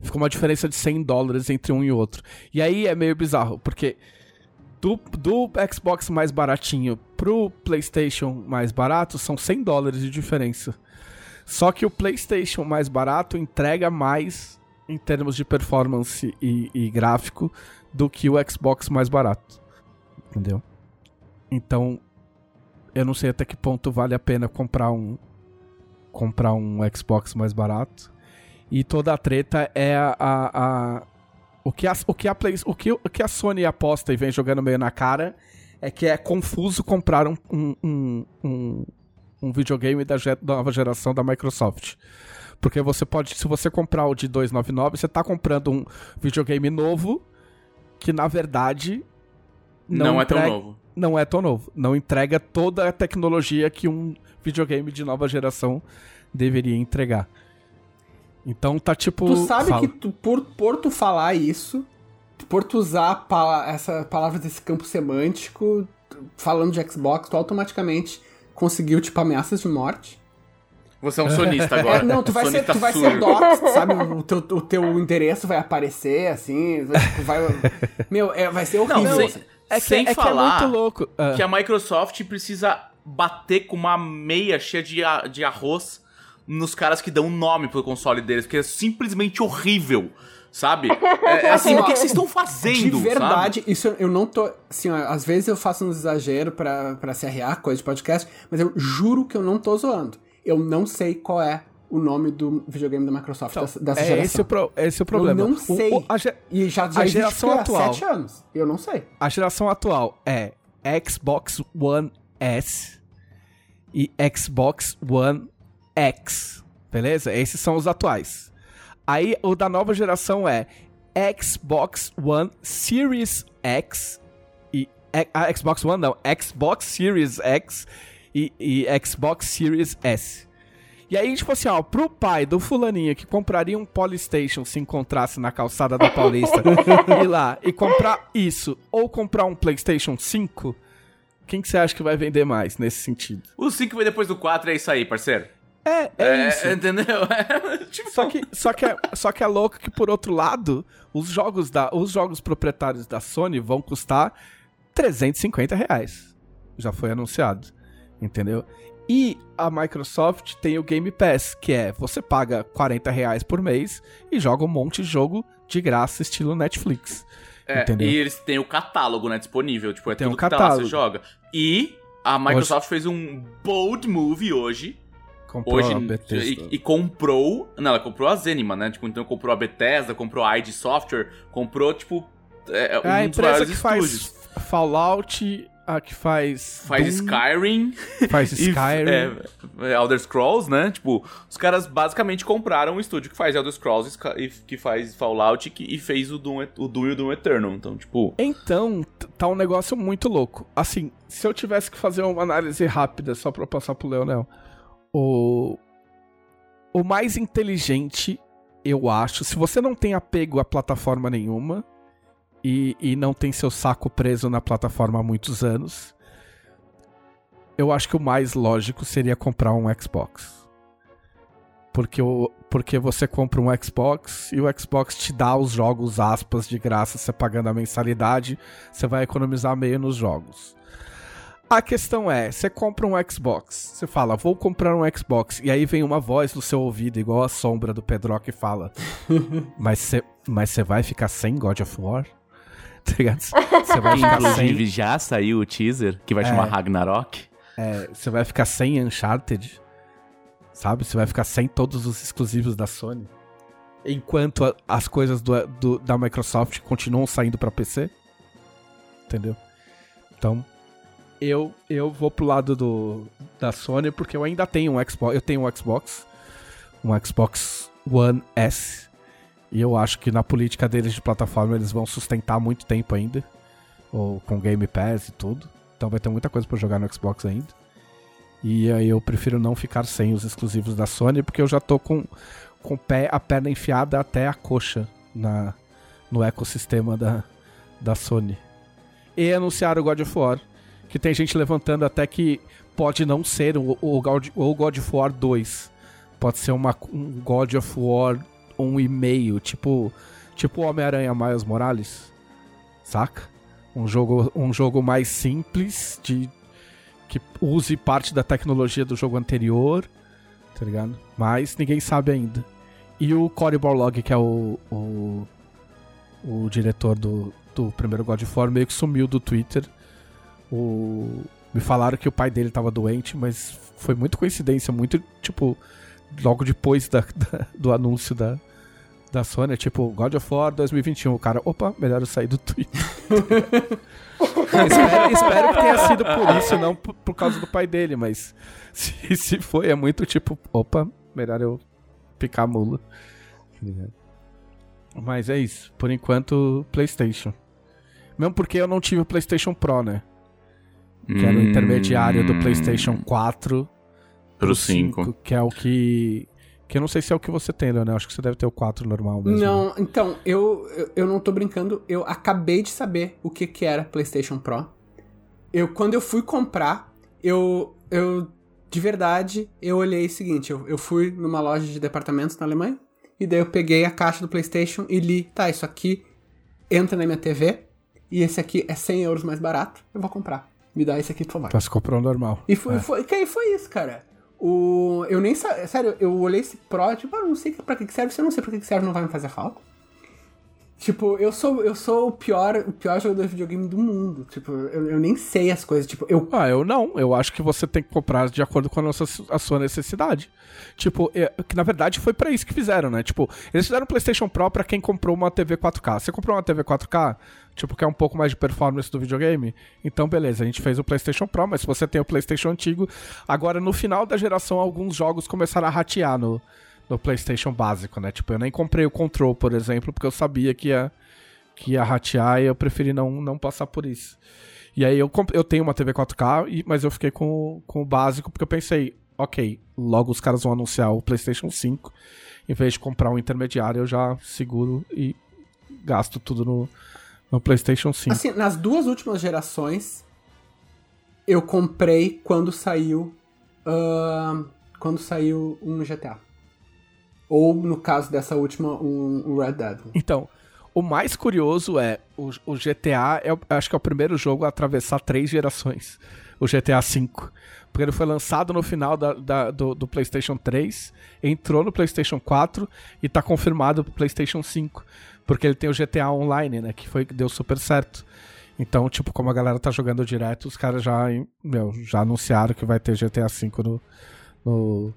Ficou uma diferença de 100 dólares entre um e outro. E aí é meio bizarro, porque do, do Xbox mais baratinho pro PlayStation mais barato são 100 dólares de diferença. Só que o PlayStation mais barato entrega mais em termos de performance e, e gráfico do que o Xbox mais barato. Entendeu? Então, eu não sei até que ponto vale a pena comprar um comprar um Xbox mais barato. E toda a treta é a, a, a o que a, o que a Play, o que, o que a Sony aposta e vem jogando meio na cara é que é confuso comprar um, um, um, um, um videogame da, da nova geração da Microsoft. Porque você pode, se você comprar o de 299, você tá comprando um videogame novo que na verdade não, não é tão novo. Não é tão novo. Não entrega toda a tecnologia que um videogame de nova geração deveria entregar. Então tá tipo. Tu sabe fala. que tu, por, por tu falar isso, por tu usar essa palavra desse campo semântico, falando de Xbox, tu automaticamente conseguiu, tipo, ameaças de morte. Você é um sonista agora. É, não, tu vai, ser, tu vai ser doxed, sabe? O teu, o teu endereço vai aparecer, assim. Vai, meu, é, vai ser horrível. Não, sem, é que, sem é falar que, é muito louco. Uh. que a Microsoft precisa bater com uma meia cheia de, de arroz nos caras que dão nome pro console deles, porque é simplesmente horrível. Sabe? É, é assim, o que, vocês estão fazendo? De verdade, sabe? isso eu não tô. Assim, ó, às vezes eu faço um exagero pra, pra se arrear, coisa de podcast, mas eu juro que eu não tô zoando eu não sei qual é o nome do videogame da Microsoft então, dessa, dessa é geração. Esse o, pro, esse é o problema. Eu não sei. O, o, a, e já, já a geração atual. há sete anos. Eu não sei. A geração atual é Xbox One S e Xbox One X. Beleza? Esses são os atuais. Aí o da nova geração é Xbox One Series X e a Xbox One não, Xbox Series X e, e Xbox Series S. E aí, tipo assim, ó, pro pai do fulaninho que compraria um Polystation se encontrasse na calçada da Paulista ir lá e comprar isso, ou comprar um PlayStation 5, quem que você acha que vai vender mais nesse sentido? O 5 vem depois do 4, é isso aí, parceiro. É, é, é isso. Entendeu? tipo... só, que, só, que é, só que é louco que, por outro lado, os jogos, da, os jogos proprietários da Sony vão custar 350 reais. Já foi anunciado entendeu? E a Microsoft tem o Game Pass, que é você paga 40 reais por mês e joga um monte de jogo de graça, estilo Netflix. É, entendeu? e eles têm o catálogo, né, disponível. Tipo, é tem tudo um catálogo. que tá lá, você joga. E a Microsoft hoje... fez um bold move hoje. Comprou hoje, a Bethesda. E, e, comprou... Não, ela comprou a Zenima, né? Tipo, então comprou a Bethesda, comprou a id Software, comprou, tipo... É, é a empresa que estúdios. faz Fallout a que faz. Faz Doom, Skyrim. Faz Skyrim. e, é, Elder Scrolls, né? Tipo, os caras basicamente compraram um estúdio que faz Elder Scrolls e que faz Fallout e, que, e fez o Doom, o Doom e o Doom Eternal. Então, tipo. Então, tá um negócio muito louco. Assim, se eu tivesse que fazer uma análise rápida só pra passar pro Leonel, o. O mais inteligente, eu acho, se você não tem apego a plataforma nenhuma, e, e não tem seu saco preso na plataforma há muitos anos, eu acho que o mais lógico seria comprar um Xbox. Porque, o, porque você compra um Xbox e o Xbox te dá os jogos, aspas, de graça, você pagando a mensalidade, você vai economizar meio nos jogos. A questão é, você compra um Xbox, você fala, vou comprar um Xbox, e aí vem uma voz no seu ouvido, igual a sombra do Pedro que fala, mas você mas vai ficar sem God of War? tá ligado? Você vai ficar sem, Inclusive, já saiu o teaser, que vai chamar Ragnarok. é, você vai ficar sem Uncharted, sabe? Você vai ficar sem todos os exclusivos da Sony. Enquanto a- as coisas do, do- da Microsoft continuam saindo pra PC. Entendeu? Então, eu, eu vou pro lado do, da Sony porque eu ainda tenho um Xbox. Eu tenho um Xbox. Um Xbox One S. E eu acho que na política deles de plataforma eles vão sustentar muito tempo ainda. Ou com Game Pass e tudo. Então vai ter muita coisa pra jogar no Xbox ainda. E aí eu prefiro não ficar sem os exclusivos da Sony, porque eu já tô com, com pé, a perna enfiada até a coxa na, no ecossistema da, da Sony. E anunciaram o God of War, que tem gente levantando até que pode não ser o, o, God, o God of War 2. Pode ser uma, um God of War 1,5, tipo, tipo Homem-Aranha Miles Morales, saca? Um jogo, um jogo mais simples, de que use parte da tecnologia do jogo anterior, tá ligado? Mas ninguém sabe ainda. E o Cory Barlog, que é o, o, o diretor do, do primeiro God of War, meio que sumiu do Twitter. O, me falaram que o pai dele tava doente, mas foi muito coincidência, muito, tipo, logo depois da, da- do anúncio da, da Sony, tipo, God of War 2021. O cara, opa, melhor eu sair do Twitter. espero, espero que tenha sido por isso, não por, por causa do pai dele, mas se, se foi, é muito tipo, opa, melhor eu picar a mula. Mas é isso, por enquanto, PlayStation. Mesmo porque eu não tive o PlayStation Pro, né? Que era o intermediário do Hum, PlayStation 4 Pro 5. que é o que. Que eu não sei se é o que você tem, Leonel. Acho que você deve ter o 4 normal mesmo. Não, então, eu, eu, eu não tô brincando, eu acabei de saber o que que era PlayStation Pro. Eu, quando eu fui comprar, eu, eu, de verdade, eu olhei o seguinte, eu, eu fui numa loja de departamentos na Alemanha, e daí eu peguei a caixa do PlayStation e li, tá, isso aqui entra na minha TV, e esse aqui é 100 euros mais barato, eu vou comprar. Me dá esse aqui, por favor. Mas comprou o normal. E foi, É. foi, que aí foi isso, cara. O, eu nem sabia. Sério, eu olhei esse Pro, tipo, ah, não sei pra que serve. Se eu não sei pra que serve, não vai me fazer falta. Tipo, eu sou, eu sou o pior, o pior jogador de videogame do mundo. Tipo, eu, eu nem sei as coisas. Tipo, eu. Ah, eu não. Eu acho que você tem que comprar de acordo com a, nossa, a sua necessidade. Tipo, é, que na verdade foi pra isso que fizeram, né? Tipo, eles fizeram o PlayStation Pro pra quem comprou uma TV 4K. Você comprou uma TV 4K, tipo, que é um pouco mais de performance do videogame? Então, beleza, a gente fez o PlayStation Pro, mas se você tem o PlayStation antigo, agora no final da geração, alguns jogos começaram a ratear no, no PlayStation básico, né? Tipo, eu nem comprei o Control, por exemplo, porque eu sabia que ia, que ia ratear e eu preferi não, não passar por isso. E aí eu, eu tenho uma TV 4K, e- mas eu fiquei com, com o básico porque eu pensei, ok, logo os caras vão anunciar o PlayStation 5. Em vez de comprar um intermediário, eu já seguro e gasto tudo no, no PlayStation 5. Assim, nas duas últimas gerações, eu comprei quando saiu. ahn, quando saiu um GTA. Ou, no caso dessa última, um, um Red Dead. Então, o mais curioso é o, o GTA, é, o- acho que é o primeiro jogo a atravessar três gerações. O GTA V. Porque ele foi lançado no final da- da- do, do PlayStation 3, entrou no PlayStation 4 e tá confirmado pro PlayStation 5. Porque ele tem o GTA Online, né? Que foi deu super certo. Então, tipo, como a galera tá jogando direto, os caras já, meu, já anunciaram que vai ter GTA V no, no,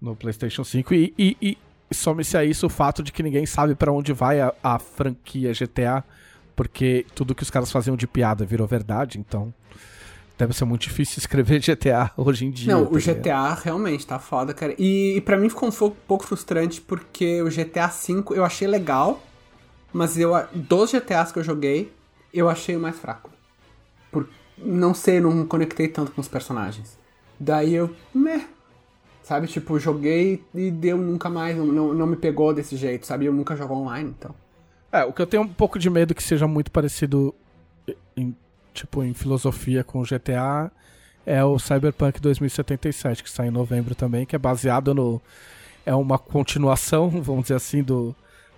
no PlayStation 5. E, e, e some-se a isso o fato de que ninguém sabe pra onde vai a, a franquia GTA, porque tudo que os caras faziam de piada virou verdade, então deve ser muito difícil escrever GTA hoje em dia. Não, tá o ligado? GTA realmente tá foda, cara. E, e pra mim ficou um pouco frustrante porque o GTA V eu achei legal, mas eu dos GTAs que eu joguei, eu achei o mais fraco. Por não sei, não conectei tanto com os personagens. Daí eu, meh, sabe? Tipo, joguei e deu nunca mais, não, não, não me pegou desse jeito, sabe? Eu nunca jogo online, então. É, o que eu tenho um pouco de medo que seja muito parecido em, tipo, em filosofia com o GTA é o Cyberpunk 2077, que sai em novembro também, que é baseado no... É uma continuação, vamos dizer assim, do,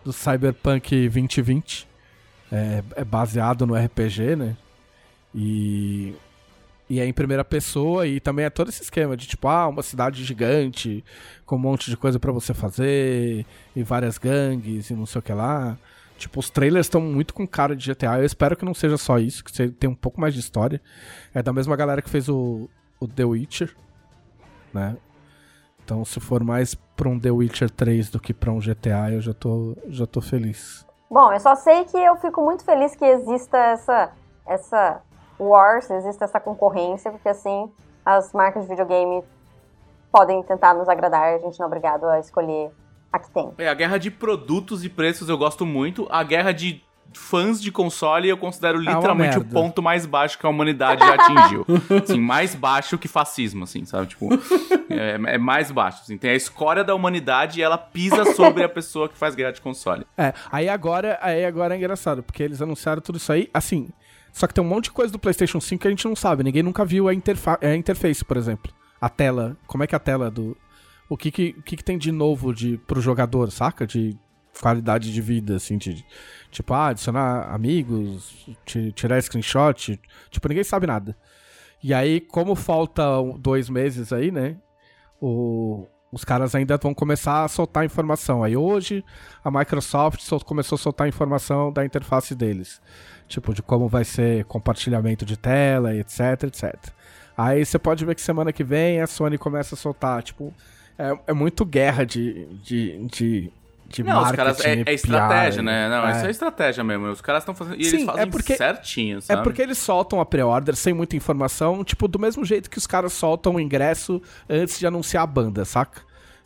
do Cyberpunk 2020. É, é baseado no RPG, né? E... E é em primeira pessoa e também é todo esse esquema de tipo, ah, uma cidade gigante com um monte de coisa pra você fazer e várias gangues e não sei o que lá. Tipo, os trailers estão muito com cara de GTA. Eu espero que não seja só isso, que você tenha um pouco mais de história. É da mesma galera que fez o, o The Witcher, né? Então, se for mais pra um The Witcher 3 do que pra um GTA, eu já tô, já tô feliz. Bom, eu só sei que eu fico muito feliz que exista essa, essa wars, exista essa concorrência, porque assim as marcas de videogame podem tentar nos agradar, a gente não é obrigado a escolher a que tem. É, a guerra de produtos e preços eu gosto muito. A guerra de fãs de console eu considero literalmente o merda. ponto mais baixo que a humanidade já atingiu. assim, mais baixo que fascismo, assim, sabe? Tipo, é, é mais baixo. Assim. Tem a escória da humanidade e ela pisa sobre a pessoa que faz guerra de console. É, aí agora, aí agora é engraçado, porque eles anunciaram tudo isso aí, assim. Só que tem um monte de coisa do PlayStation 5 que a gente não sabe. Ninguém nunca viu a, interfa a interface, por exemplo. A tela. Como é que é a tela do. O que que, o que, que tem de novo de, pro jogador, saca? De qualidade de vida, assim, de. Tipo, ah, adicionar amigos, ti- tirar screenshot. Tipo, ninguém sabe nada. E aí, como falta dois meses aí, né? O, os caras ainda vão começar a soltar informação. Aí hoje a Microsoft começou a soltar informação da interface deles. Tipo, de como vai ser compartilhamento de tela, etc, etc. Aí você pode ver que semana que vem a Sony começa a soltar, tipo... É, é muito guerra de, de, de, de Não, os marketing caras. É, é estratégia, PR. né? Não, É. isso é estratégia mesmo. Os caras estão fazendo. E Sim, eles é fazem porque- certinho, É sabe? porque eles soltam a pré-order sem muita informação, tipo, do mesmo jeito que os caras soltam o ingresso antes de anunciar a banda, saca?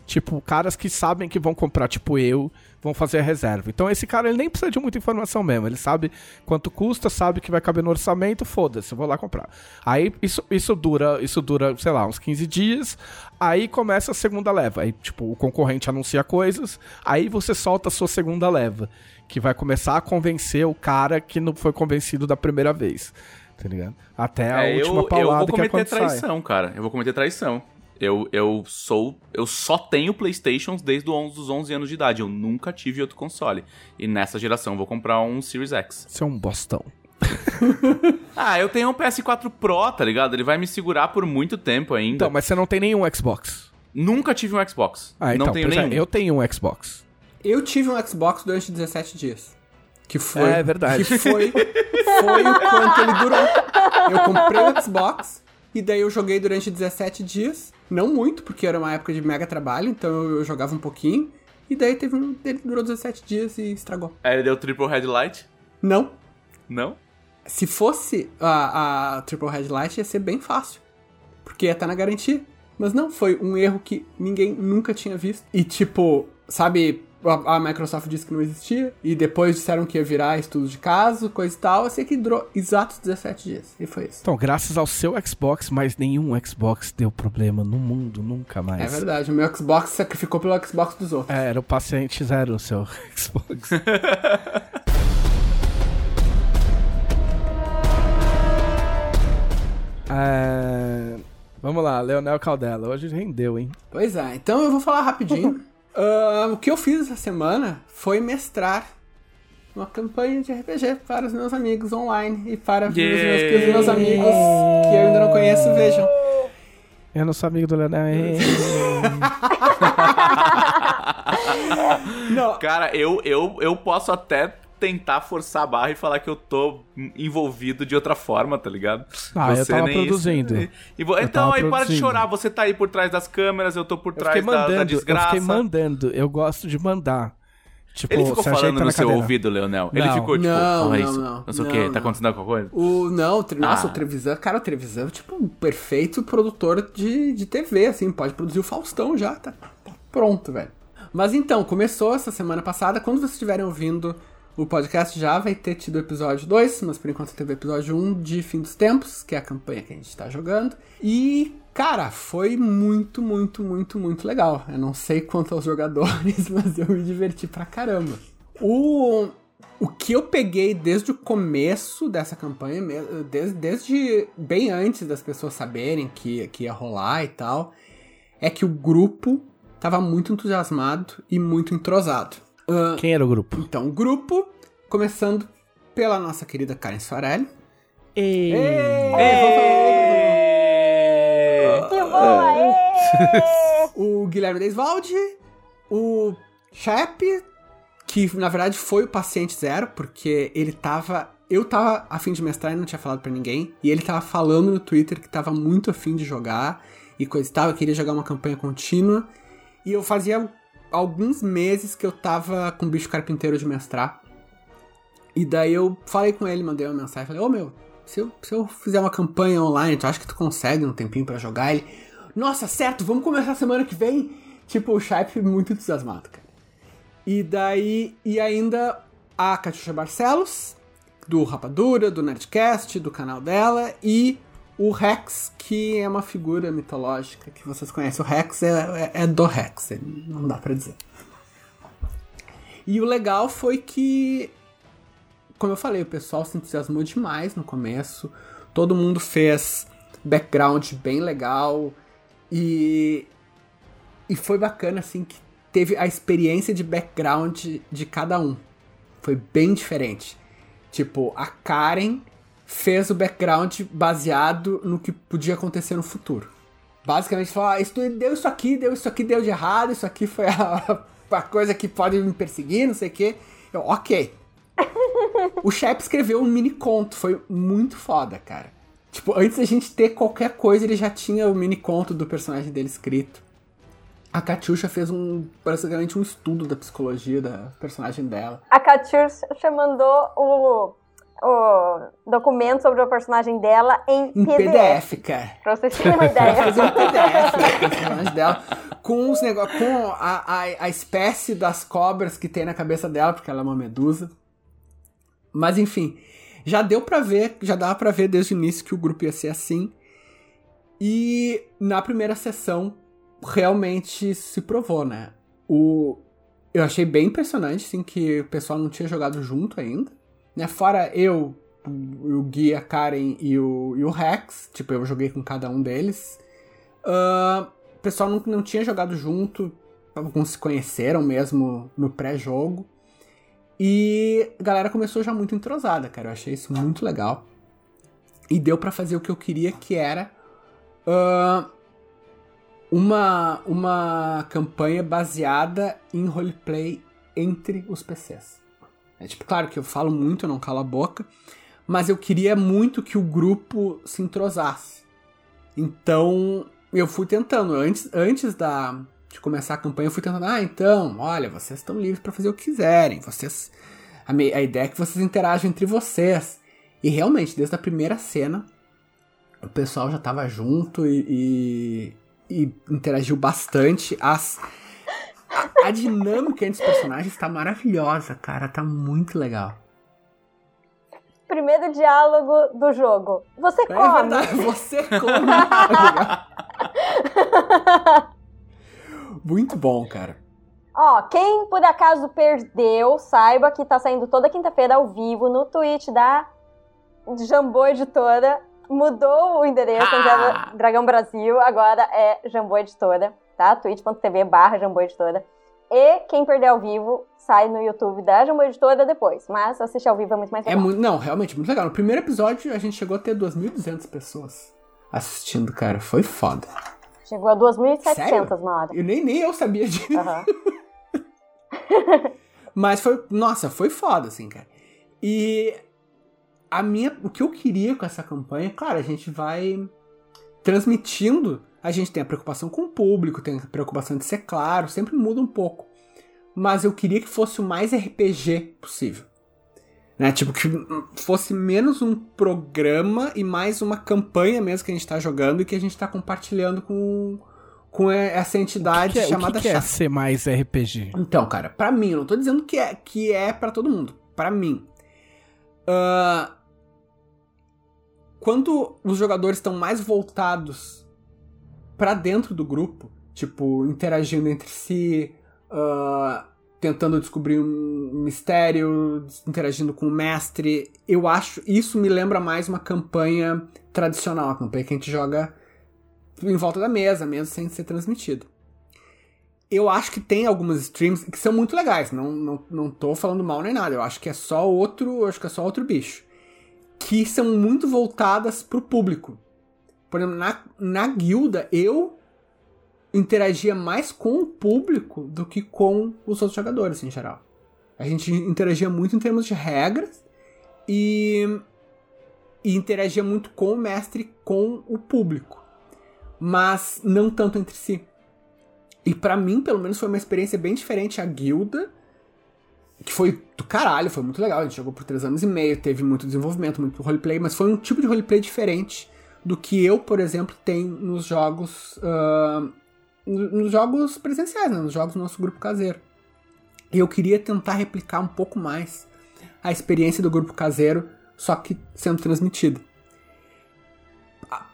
Tipo, caras que sabem que vão comprar, tipo eu, vão fazer a reserva. Então esse cara, ele nem precisa de muita informação mesmo. Ele sabe quanto custa, sabe que vai caber no orçamento, foda-se, eu vou lá comprar. Aí isso, isso dura, isso dura, sei lá, uns 15 dias. Aí começa a segunda leva. Aí, tipo, o concorrente anuncia coisas, aí você solta a sua segunda leva. Que vai começar a convencer o cara que não foi convencido da primeira vez. Tá ligado? Até a É, última eu, paulada eu vou que é cometer quando sai. traição, cara. Eu vou cometer traição. Eu, eu sou. Eu só tenho Playstations desde os 11, dos 11 anos de idade. Eu nunca tive outro console. E nessa geração eu vou comprar um Series X. Você é um bostão. Ah, eu tenho um PS4 Pro, tá ligado? Ele vai me segurar por muito tempo ainda. Então, mas você não tem nenhum Xbox. Nunca tive um Xbox. Ah, então, não tenho pois é, nenhum. eu tenho um Xbox. Eu tive um Xbox durante 17 dias. Que foi. É verdade. Que foi, foi o quanto ele durou. Eu comprei o Xbox e daí eu joguei durante 17 dias. Não muito, porque era uma época de mega trabalho, então eu, jogava um pouquinho. E daí teve um. Ele durou 17 dias e estragou. Aí ele deu triple headlight? Não. Não? Se fosse a, a Triple Headlight, ia ser bem fácil. Porque ia estar na garantia. Mas não, foi um erro que ninguém nunca tinha visto. E tipo, sabe, a, a Microsoft disse que não existia. E depois disseram que ia virar estudo de caso, coisa e tal. Eu sei que durou exatos 17 dias. E foi isso. Então, graças ao seu Xbox, mas nenhum Xbox deu problema no mundo, nunca mais. É verdade, o meu Xbox sacrificou pelo Xbox dos outros. É, era o paciente zero o seu Xbox. É, Vamos lá, Leonel Caldela. Hoje rendeu, hein? Pois é, então eu vou falar rapidinho. Ah, o que eu fiz essa semana foi mestrar uma campanha de RPG para os meus amigos online e para os meus, os meus amigos que eu ainda não conheço vejam. Eu não sou amigo do Leonel. Não, Cara, eu, eu, eu posso até tentar forçar a barra e falar que eu tô envolvido de outra forma, tá ligado? Ah, eu tava nem isso. produzindo. E- e vo- Eu então, tava aí para de produzindo. chorar. Você tá aí por trás das câmeras, eu tô por Eu trás fiquei da, da mandando, eu desgraça. fiquei mandando. Eu gosto de mandar. Tipo, Ele ficou falando na no seu cadeira. ouvido, Leonel. Ele Não. ficou tipo, Não, fala não, isso. não. sei o Não, quê, não. tá acontecendo alguma coisa? o, não, o, tre- nossa, Ah. o Trevisan, cara, o Trevisan é tipo um perfeito produtor de, de TV, assim, pode produzir o Faustão já, tá, tá pronto, velho. Mas então, começou essa semana passada, quando vocês estiverem ouvindo o podcast já vai ter tido episódio 2, mas por enquanto teve episódio 1 de Fim dos Tempos, que é a campanha que a gente tá jogando. E, cara, foi muito, muito, muito, muito legal. Eu não sei quanto aos jogadores, mas eu me diverti pra caramba. O, o que eu peguei desde o começo dessa campanha, desde, desde bem antes das pessoas saberem que, que ia rolar e tal, é que o grupo tava muito entusiasmado e muito entrosado. Ah, Quem era o grupo? então, o grupo, começando pela nossa querida Karen Soarelli. Vamos falar- Aê! o Guilherme Desvalde, o Shep, que na verdade foi o paciente zero, porque ele tava. Eu tava afim de mestrar e não tinha falado pra ninguém. E ele tava falando no Twitter que tava muito afim de jogar e coisa e tal. Eu queria jogar uma campanha contínua. E eu fazia alguns meses que eu tava com o bicho carpinteiro de mestrar. E daí eu falei com ele, mandei uma mensagem. Falei, ô meu, se eu, se eu fizer uma campanha online, tu acha que tu consegue um tempinho pra jogar? Ele, nossa, certo, vamos começar semana que vem. Tipo, o Shape muito entusiasmado, cara. E daí, e ainda a Catiuxa Barcelos, do Rapadura, do Nerdcast, do canal dela, e o Rex, que é uma figura mitológica que vocês conhecem. O Rex é, é, é do Rex, não dá pra dizer. E o legal foi que, como eu falei, o pessoal se entusiasmou demais no começo. Todo mundo fez background bem legal. E, e foi bacana, assim, que teve a experiência de background de cada um. Foi bem diferente. Tipo, a Karen fez o background baseado no que podia acontecer no futuro. Basicamente, falou: ah, isso deu isso aqui, deu isso aqui, deu de errado, isso aqui foi a, a coisa que pode me perseguir, não sei o quê. Eu, ok. o Shep escreveu um mini conto, foi muito foda, cara. Tipo, antes da gente ter qualquer coisa, ele já tinha o mini conto do personagem dele escrito. A Katyusha fez um, basicamente um estudo da psicologia da personagem dela. A Katyusha mandou o, o documento sobre o personagem dela em, em PDF. PDF, cara. Pra vocês terem uma ideia. Ela fez um PDF do personagem dela com os negócios, com a, a, a espécie das cobras que tem na cabeça dela, porque ela é uma medusa. Mas enfim, já deu pra ver, já dava pra ver desde o início que o grupo ia ser assim. E na primeira sessão, realmente se provou, né? O... Eu achei bem impressionante, assim, que o pessoal não tinha jogado junto ainda. Né? Fora eu, o Gui, a Karen e o, e o Rex. Tipo, eu joguei com cada um deles. Uh, o pessoal não, não tinha jogado junto. Alguns se conheceram mesmo no pré-jogo. E a galera começou já muito entrosada, cara. Eu achei isso muito legal. E deu para fazer o que eu queria, que era uh, uma, uma campanha baseada em roleplay entre os PCs. É tipo, claro que eu falo muito, eu não calo a boca, mas eu queria muito que o grupo se entrosasse. Então, eu fui tentando. Antes, antes da, de começar a campanha, eu fui tentando, ah, então, olha, vocês estão livres para fazer o que quiserem. Vocês. A, me, a ideia é que vocês interajam entre vocês. E realmente, desde a primeira cena, o pessoal já tava junto e, e, e interagiu bastante. As, a, a, dinâmica entre os personagens tá maravilhosa, cara. Tá muito legal. Primeiro diálogo do jogo. Você come. É verdade, você come. muito bom, cara. Ó, quem por acaso perdeu, saiba que tá saindo toda quinta-feira ao vivo no Twitch da Jambô Editora. Mudou o endereço, ah! Dragão Brasil, agora é Jambô Editora, tá? twitch.tv barra Jambô Editora. E quem perder ao vivo sai no YouTube da Jambô Editora depois. Mas assistir ao vivo é muito mais legal. É muito, não, realmente muito legal. No primeiro episódio a gente chegou a ter 2.200 pessoas assistindo, cara. Foi foda. Chegou a 2.700 na hora. Eu nem, nem eu sabia disso. Uhum. Mas foi, nossa, foi foda, assim, cara. E a minha, o que eu queria com essa campanha, claro, a gente vai transmitindo, a gente tem a preocupação com o público, tem a preocupação de ser claro, sempre muda um pouco. Mas eu queria que fosse o mais RPG possível. Né? Tipo, que fosse menos um programa e mais uma campanha mesmo que a gente tá jogando e que a gente tá compartilhando com, com essa entidade é, chamada que, que é ser mais RPG? Então, cara, para mim, eu não tô dizendo que é, que é para todo mundo. para mim. Uh, quando os jogadores estão mais voltados para dentro do grupo, tipo, interagindo entre si, uh, tentando descobrir um mistério, interagindo com o mestre, eu acho. Isso me lembra mais uma campanha tradicional, a campanha que a gente joga em volta da mesa, mesmo sem ser transmitido. Eu acho que tem algumas streams que são muito legais, não, não, não tô falando mal nem nada, eu acho que é só outro, acho que é só outro bicho. Que são muito voltadas pro público. Por exemplo, na, na guilda, eu interagia mais com o público do que com os outros jogadores em geral. A gente interagia muito em termos de regras e, e interagia muito com o mestre, com o público, mas não tanto entre si. E para mim, pelo menos, foi uma experiência bem diferente a guilda, que foi do caralho, foi muito legal. A gente jogou por três anos e meio, teve muito desenvolvimento, muito roleplay, mas foi um tipo de roleplay diferente do que eu, por exemplo, tenho nos jogos. Uh, nos jogos presenciais, né? nos jogos do nosso grupo caseiro. E eu queria tentar replicar um pouco mais a experiência do grupo caseiro, só que sendo transmitida.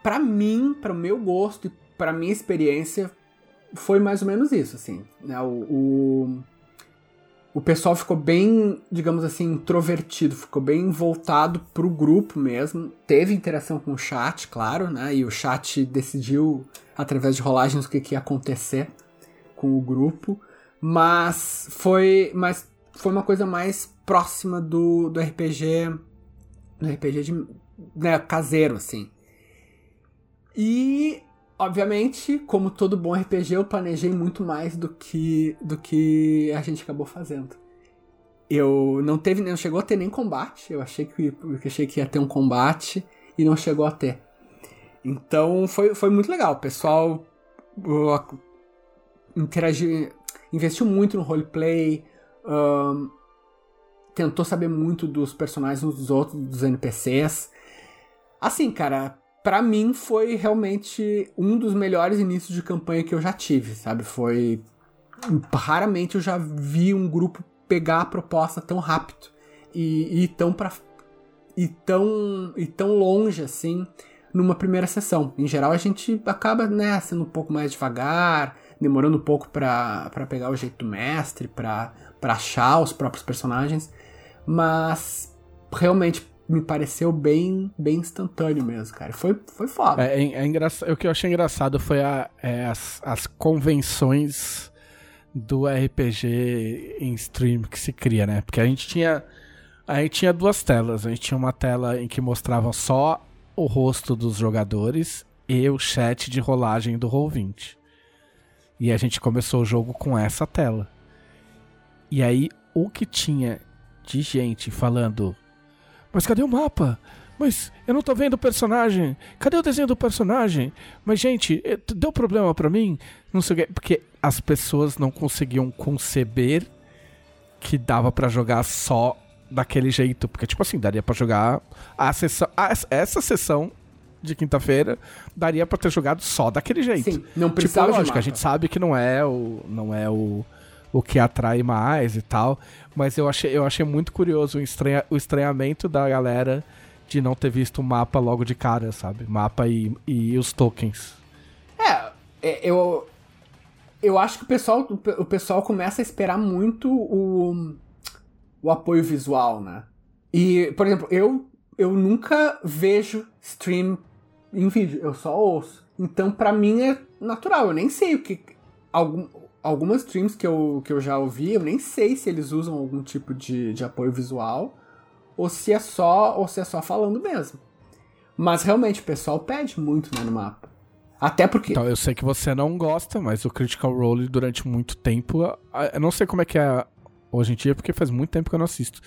Para mim, para o meu gosto e para minha experiência, foi mais ou menos isso, assim. Né? O, o, o, pessoal ficou bem, digamos assim, introvertido, ficou bem voltado pro grupo mesmo. Teve interação com o chat, claro, né? E o chat decidiu através de rolagens o que, que ia acontecer com o grupo, mas foi, mas foi uma coisa mais próxima do, do RPG, do RPG de, né, caseiro, assim. E, obviamente, como todo bom RPG, eu planejei muito mais do que, do que a gente acabou fazendo. Eu não teve, não chegou a ter nem combate. Eu achei que, eu achei que ia ter um combate e não chegou a ter. Então foi, foi muito legal. O pessoal interagiu, investiu muito no roleplay, tentou saber muito dos personagens uns dos outros, dos NPCs. Assim, cara, para mim foi realmente um dos melhores inícios de campanha que eu já tive, sabe? Foi. Raramente eu já vi um grupo pegar a proposta tão rápido e, e tão para e tão e tão longe assim numa primeira sessão. Em geral, a gente acaba né, sendo um pouco mais devagar, demorando um pouco para pegar o jeito do mestre, para achar os próprios personagens, mas realmente me pareceu bem bem instantâneo mesmo, cara. Foi, foi foda. É, é, é engraçado, o que eu achei engraçado foi a, é, as, as convenções do RPG em stream que se cria, né? Porque a gente tinha a gente tinha duas telas. A gente tinha uma tela em que mostrava só o rosto dos jogadores e o chat de rolagem do Roll20. E a gente começou o jogo com essa tela. E aí, o que tinha de gente falando: Mas cadê o mapa? Mas eu não tô vendo o personagem. Cadê o desenho do personagem? Mas, gente, eh, deu problema para mim? Não sei o que. Porque as pessoas não conseguiam conceber que dava para jogar só daquele jeito. Porque, tipo assim, daria para jogar a sessão. A, essa sessão de quinta-feira daria para ter jogado só daquele jeito. Sim, não precisa. Tipo, lógico, a gente sabe que não é o. não é o. O que atrai mais e tal. Mas eu achei, eu achei muito curioso o, estranha, o estranhamento da galera de não ter visto o mapa logo de cara, sabe? Mapa e, e os tokens. É, é eu. Eu acho que o pessoal, o pessoal começa a esperar muito o o apoio visual, né? E, por exemplo, eu, eu nunca vejo stream em vídeo, eu só ouço. Então, para mim é natural, eu nem sei o que. Algum, algumas streams que eu, que eu já ouvi, eu nem sei se eles usam algum tipo de, de apoio visual ou se é só ou se é só falando mesmo. Mas realmente o pessoal pede muito né, no mapa. Até porque. Então, eu sei que você não gosta, mas o Critical Role durante muito tempo. Eu não sei como é que é hoje em dia, porque faz muito tempo que eu não assisto.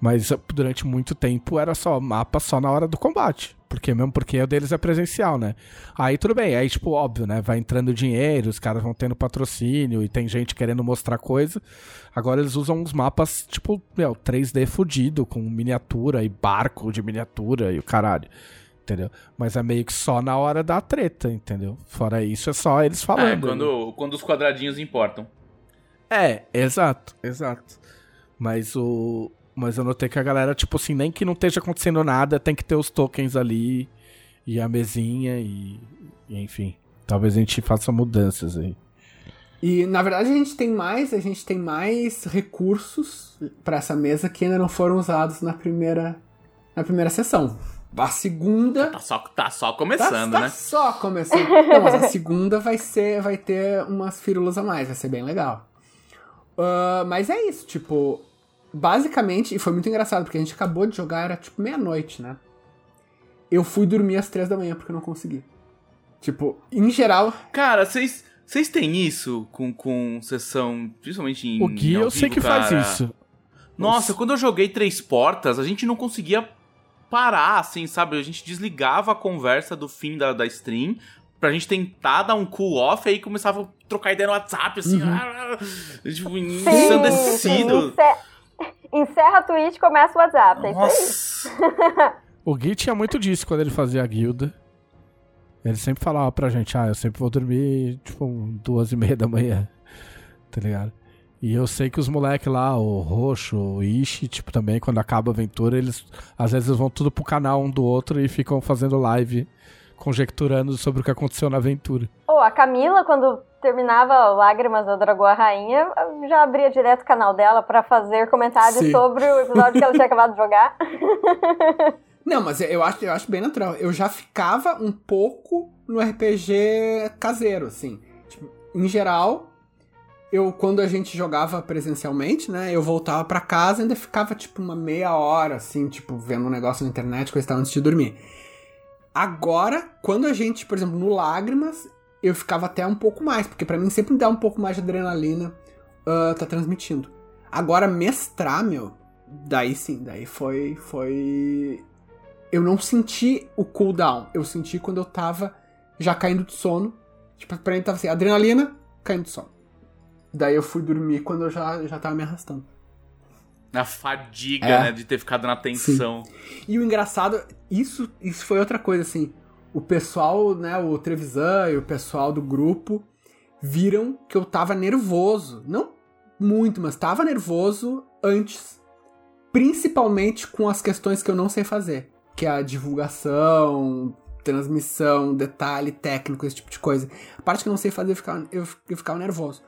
Mas durante muito tempo era só mapa só na hora do combate. Porque mesmo porque o deles é presencial, né? Aí tudo bem, aí tipo, óbvio, né? Vai entrando dinheiro, os caras vão tendo patrocínio e tem gente querendo mostrar coisa. Agora eles usam uns mapas, tipo, meu, 3D fudido, com miniatura e barco de miniatura e o caralho. Entendeu? Mas é meio que só na hora da treta, entendeu? Fora isso, é só eles falando. É, quando, quando os quadradinhos importam. É, exato, exato. Mas o. Mas eu notei que a galera, tipo assim, nem que não esteja acontecendo nada, tem que ter os tokens ali e a mesinha e, e enfim. Talvez a gente faça mudanças aí. E na verdade a gente tem mais, a gente tem mais recursos para essa mesa que ainda não foram usados na primeira na primeira sessão. A segunda tá só tá só começando, tá, tá né? só começando. Não, mas a segunda vai ser vai ter umas firulas a mais, vai ser bem legal. Uh, mas é isso, tipo, basicamente, e foi muito engraçado, porque a gente acabou de jogar, era tipo meia-noite, né? eu fui dormir às três da manhã porque eu não consegui. Tipo, em geral. Cara, vocês. Vocês têm isso com, com sessão, principalmente em. O Gui eu sei que faz cara? isso. Nossa, quando eu joguei Três Portas, a gente não conseguia parar, assim, sabe? A gente desligava a conversa do fim da, da stream pra gente tentar dar um cool off e aí começava a trocar ideia no WhatsApp, assim, ah, tipo, ensandecido. Encer- Encerra a Twitch e começa o WhatsApp. É isso aí. O Gui tinha muito disso quando ele fazia a guilda. Ele sempre falava pra gente, ah, eu sempre vou dormir, tipo, duas e meia da manhã. Tá ligado? E eu sei que os moleques lá, o Roxo, o Ishi, tipo, também, quando acaba a aventura, eles às vezes vão tudo pro canal um do outro e ficam fazendo live, conjecturando sobre o que aconteceu na aventura. Pô, a Camila, quando terminava Lágrimas da Dragoa Rainha, já abria direto o canal dela pra fazer comentários Sim. sobre o episódio que ela tinha acabado de jogar. Não, mas eu acho, eu acho bem natural. Eu já ficava um pouco no RPG caseiro, assim. Tipo, em geral, eu quando a gente jogava presencialmente, né, eu voltava pra casa e ainda ficava tipo uma meia hora, assim, tipo, vendo um negócio na internet, coisa tal, antes de dormir. Agora, quando a gente, por exemplo, no Lágrimas, eu ficava até um pouco mais, porque pra mim sempre dá um pouco mais de adrenalina ah, tá transmitindo. Agora, mestrar, meu, daí sim, daí foi. foi. Eu não senti o cooldown, eu senti quando eu tava já caindo de sono. Tipo, pra mim tava assim, adrenalina, caindo de sono. Daí eu fui dormir quando eu já, já tava me arrastando. A fadiga, É. né, de ter ficado na tensão. E o engraçado, isso, isso foi outra coisa, assim. O pessoal, né, o Trevisan e o pessoal do grupo viram que eu tava nervoso. Não muito, mas tava nervoso antes. Principalmente com as questões que eu não sei fazer. Que é a divulgação, transmissão, detalhe técnico, esse tipo de coisa. A parte que eu não sei fazer, eu ficava, eu, eu ficava nervoso.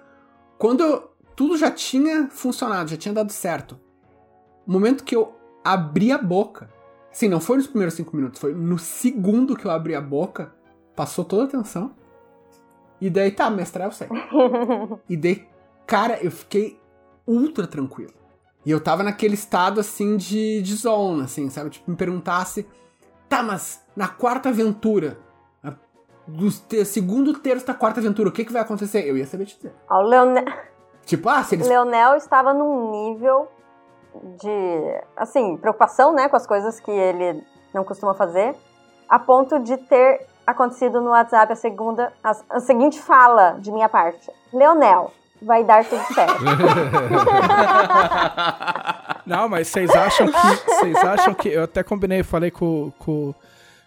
Quando eu- tudo já tinha funcionado, já tinha dado certo. O momento que eu abri a boca. Sim, não foi nos primeiros cinco minutos, foi no segundo que eu abri a boca, passou toda a atenção. E daí, tá, mestrar eu sei. E daí, cara, eu fiquei ultra tranquilo. E eu tava naquele estado assim de, de zona, assim, sabe? Tipo, me perguntasse, tá, mas na quarta aventura, do te- segundo terço da quarta aventura, o que, que vai acontecer? Eu ia saber te dizer. Ó, o Leone- Tipo, ah, se eles. Leonel estava num nível de, assim, preocupação, né, com as coisas que ele não costuma fazer, a ponto de ter acontecido no WhatsApp a segunda, a, a seguinte fala de minha parte. Leonel, vai dar tudo certo. Não, mas vocês acham que. Vocês acham que. Eu até combinei, falei com, com,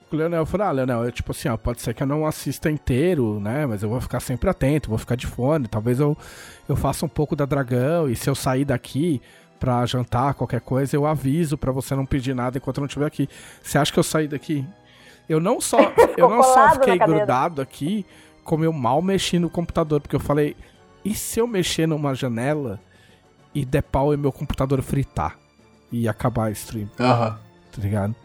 com o Leonel. Eu falei, ah, Leonel, eu, tipo assim, ó, pode ser que eu não assista inteiro, né? Mas eu vou ficar sempre atento, vou ficar de fone. Talvez eu, eu faça um pouco da dragão. E se eu sair daqui pra jantar, qualquer coisa, eu aviso pra você não pedir nada enquanto eu não estiver aqui. Você acha que eu saí daqui? Eu não só, eu não só fiquei grudado aqui, como eu mal mexi no computador, porque eu falei, e se eu mexer numa janela e der pau e meu computador fritar e acabar a stream, Aham. tá ligado?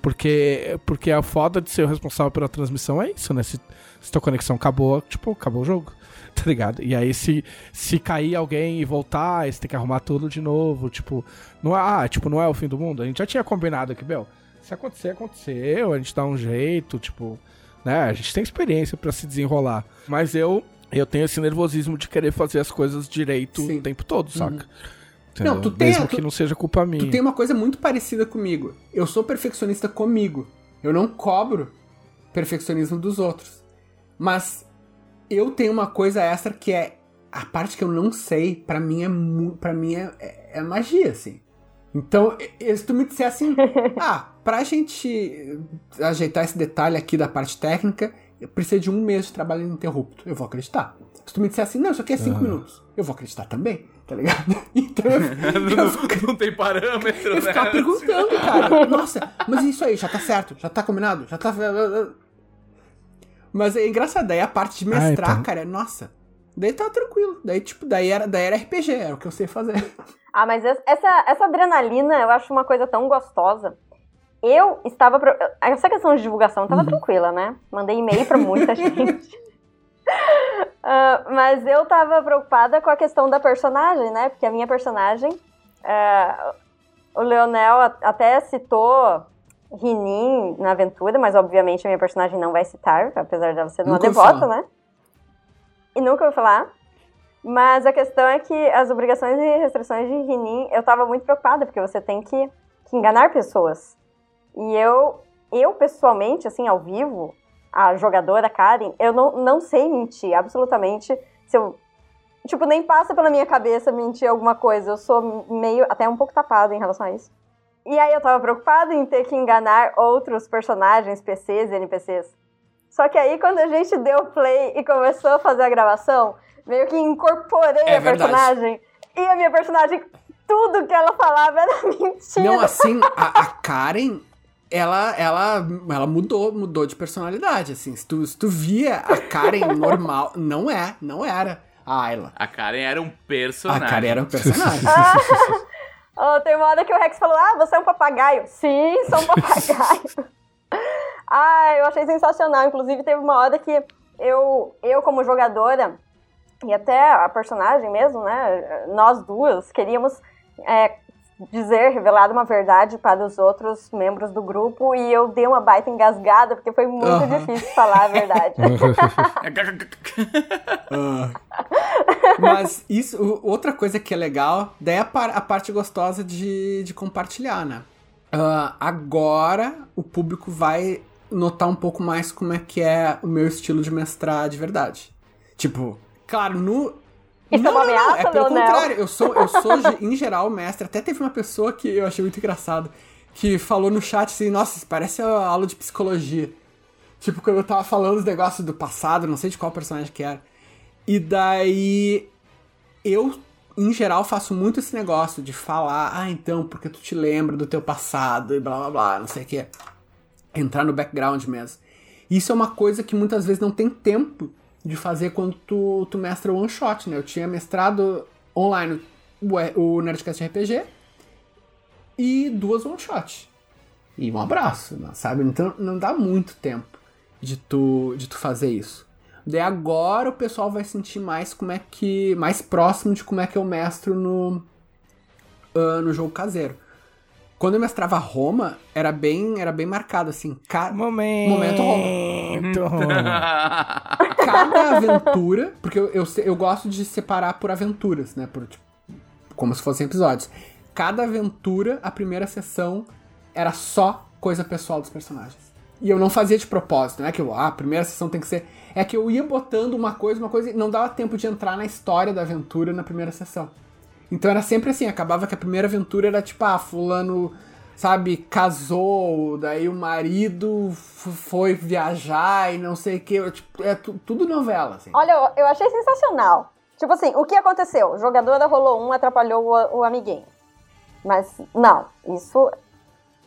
Porque, porque a foda de ser o responsável pela transmissão é isso, né? Se, se tua conexão acabou, tipo, acabou o jogo, tá ligado? E aí se, se cair alguém e voltar, aí você tem que arrumar tudo de novo, tipo, não é, ah, tipo, não é o fim do mundo. A gente já tinha combinado aqui, Bel, se acontecer, aconteceu, a gente dá um jeito, tipo, né? A gente tem experiência pra se desenrolar. Mas eu eu tenho esse nervosismo de querer fazer as coisas direito Sim. o tempo todo, saca? Não, Entendeu? tu tem- Mesmo tu- que não seja culpa minha. Tu tem uma coisa muito parecida comigo. Eu sou perfeccionista comigo. Eu não cobro perfeccionismo dos outros. Mas eu tenho uma coisa extra que é a parte que eu não sei, pra mim é para mim é, é- é magia assim. Então, se tu me disser assim, ah, pra gente ajeitar esse detalhe aqui da parte técnica, precisa de um mês de trabalho ininterrupto. Eu vou acreditar. Se tu me disser assim, não, isso aqui é cinco Ah. minutos, eu vou acreditar também, tá ligado? Então, eu, eu, não, não tem parâmetro, eu né? ficava perguntando, cara. Nossa, mas isso aí, já tá certo? Já tá combinado? Já tá. Mas é engraçado, daí a parte de mestrar, Ah, então. cara, nossa. Daí tava tranquilo. Daí, tipo, daí era, daí era RPG, era o que eu sei fazer. Ah, mas es- essa, essa adrenalina eu acho uma coisa tão gostosa. Eu estava. pro- Essa questão de divulgação estava Uhum. tranquila, né? Mandei e-mail pra muita gente. Ah, mas eu tava preocupada com a questão da personagem, né? Porque a minha personagem. ah, o Leonel até citou Rinin na aventura, mas obviamente a minha personagem não vai citar, apesar dela ser uma devota, né? E nunca ouvi falar. Mas a questão é que as obrigações e restrições de Rinin, eu tava muito preocupada, porque você tem que, que enganar pessoas. E eu, eu pessoalmente, assim, ao vivo, a jogadora Karen, eu não, não sei mentir, absolutamente. Se eu, tipo, nem passa pela minha cabeça mentir alguma coisa. Eu sou meio, até um pouco tapada em relação a isso. E aí eu tava preocupada em ter que enganar outros personagens, PCs e NPCs. Só que aí quando a gente deu play e começou a fazer a gravação, meio que incorporei É a verdade. personagem. E a minha personagem, tudo que ela falava era mentira. Não, assim, a, a Karen, ela, ela, ela mudou, mudou de personalidade, assim. Se tu, se tu via a Karen normal, não é, não era a Ayla. A Karen era um A personagem. Karen era um personagem. Oh, tem uma hora que o Rex falou: Ah, você é um papagaio. Sim, sou um papagaio. ah, eu achei sensacional. Inclusive, teve uma hora que eu, eu como jogadora, e até a personagem mesmo, né? Nós duas queríamos é, dizer, revelar uma verdade para os outros membros do grupo, e eu dei uma baita engasgada, porque foi muito difícil falar a verdade. Mas isso, outra coisa que é legal, daí é a, par- a parte gostosa de, de compartilhar, né? Ah, agora o público vai notar um pouco mais como é que é o meu estilo de mestrar de verdade. Tipo, claro, no. Isso é uma ameaça, é pelo Leonel? contrário. Eu sou, eu sou, em geral, mestre. Até teve uma pessoa que eu achei muito engraçado, que falou no chat assim, nossa, isso parece a aula de psicologia. Tipo, quando eu tava falando os negócios do passado, não sei de qual personagem que era. E daí eu, em geral, faço muito esse negócio de falar, ah, então, porque tu te lembra do teu passado e blá blá blá, não sei o que. Entrar no background mesmo. Isso é uma coisa que muitas vezes não tem tempo de fazer quando tu, tu mestra one shot, né? Eu tinha mestrado online o, o Nerdcast RPG e duas one shot. E um abraço, né? sabe? Então não dá muito tempo de tu, de tu fazer isso. Daí agora o pessoal vai sentir mais como é que. mais próximo de como é que eu mestro no. ah, no jogo caseiro. Quando eu mestrava Roma, era bem, era bem marcado, assim. Ca Momento. Momento cada aventura, porque eu, eu, eu gosto de separar por aventuras, né? Por, tipo, como se fossem episódios. Cada aventura, a primeira sessão, era só coisa pessoal dos personagens. E eu não fazia de propósito, não é que eu, ah, a primeira sessão tem que ser. É que eu ia botando uma coisa, uma coisa, e não dava tempo de entrar na história da aventura na primeira sessão. Então era sempre assim, acabava que a primeira aventura era tipo, ah, fulano, sabe, casou, daí o marido foi viajar e não sei o que, tipo, é tu- tudo novela, assim. Olha, eu, achei sensacional. Tipo assim, o que aconteceu? O jogadora rolou um, atrapalhou o, o amiguinho. Mas, não, isso,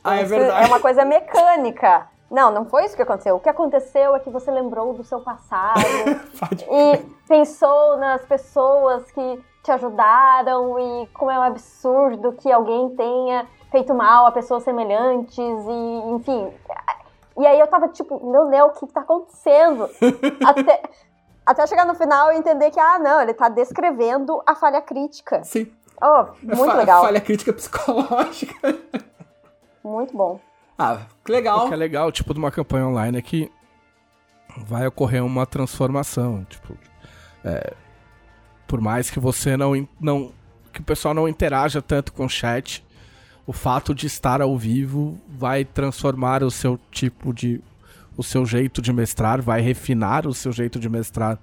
Ah, é isso verdade. uma coisa mecânica. Não, não foi isso que aconteceu. O que aconteceu é que você lembrou do seu passado e pensou nas pessoas que te ajudaram e como é um absurdo que alguém tenha feito mal a pessoas semelhantes e, enfim. E aí eu tava tipo, meu Deus, o que, tá acontecendo? até, até chegar no final e entender que, ah, não, ele tá descrevendo a falha crítica. Sim. Oh, muito fa- legal. Falha crítica psicológica. Muito bom. Ah, que legal. O que é legal, tipo, de uma campanha online é que vai ocorrer uma transformação. Tipo, é, por mais que você não, não. que o pessoal não interaja tanto com o chat, o fato de estar ao vivo vai transformar o seu tipo de. o seu jeito de mestrar, vai refinar o seu jeito de mestrar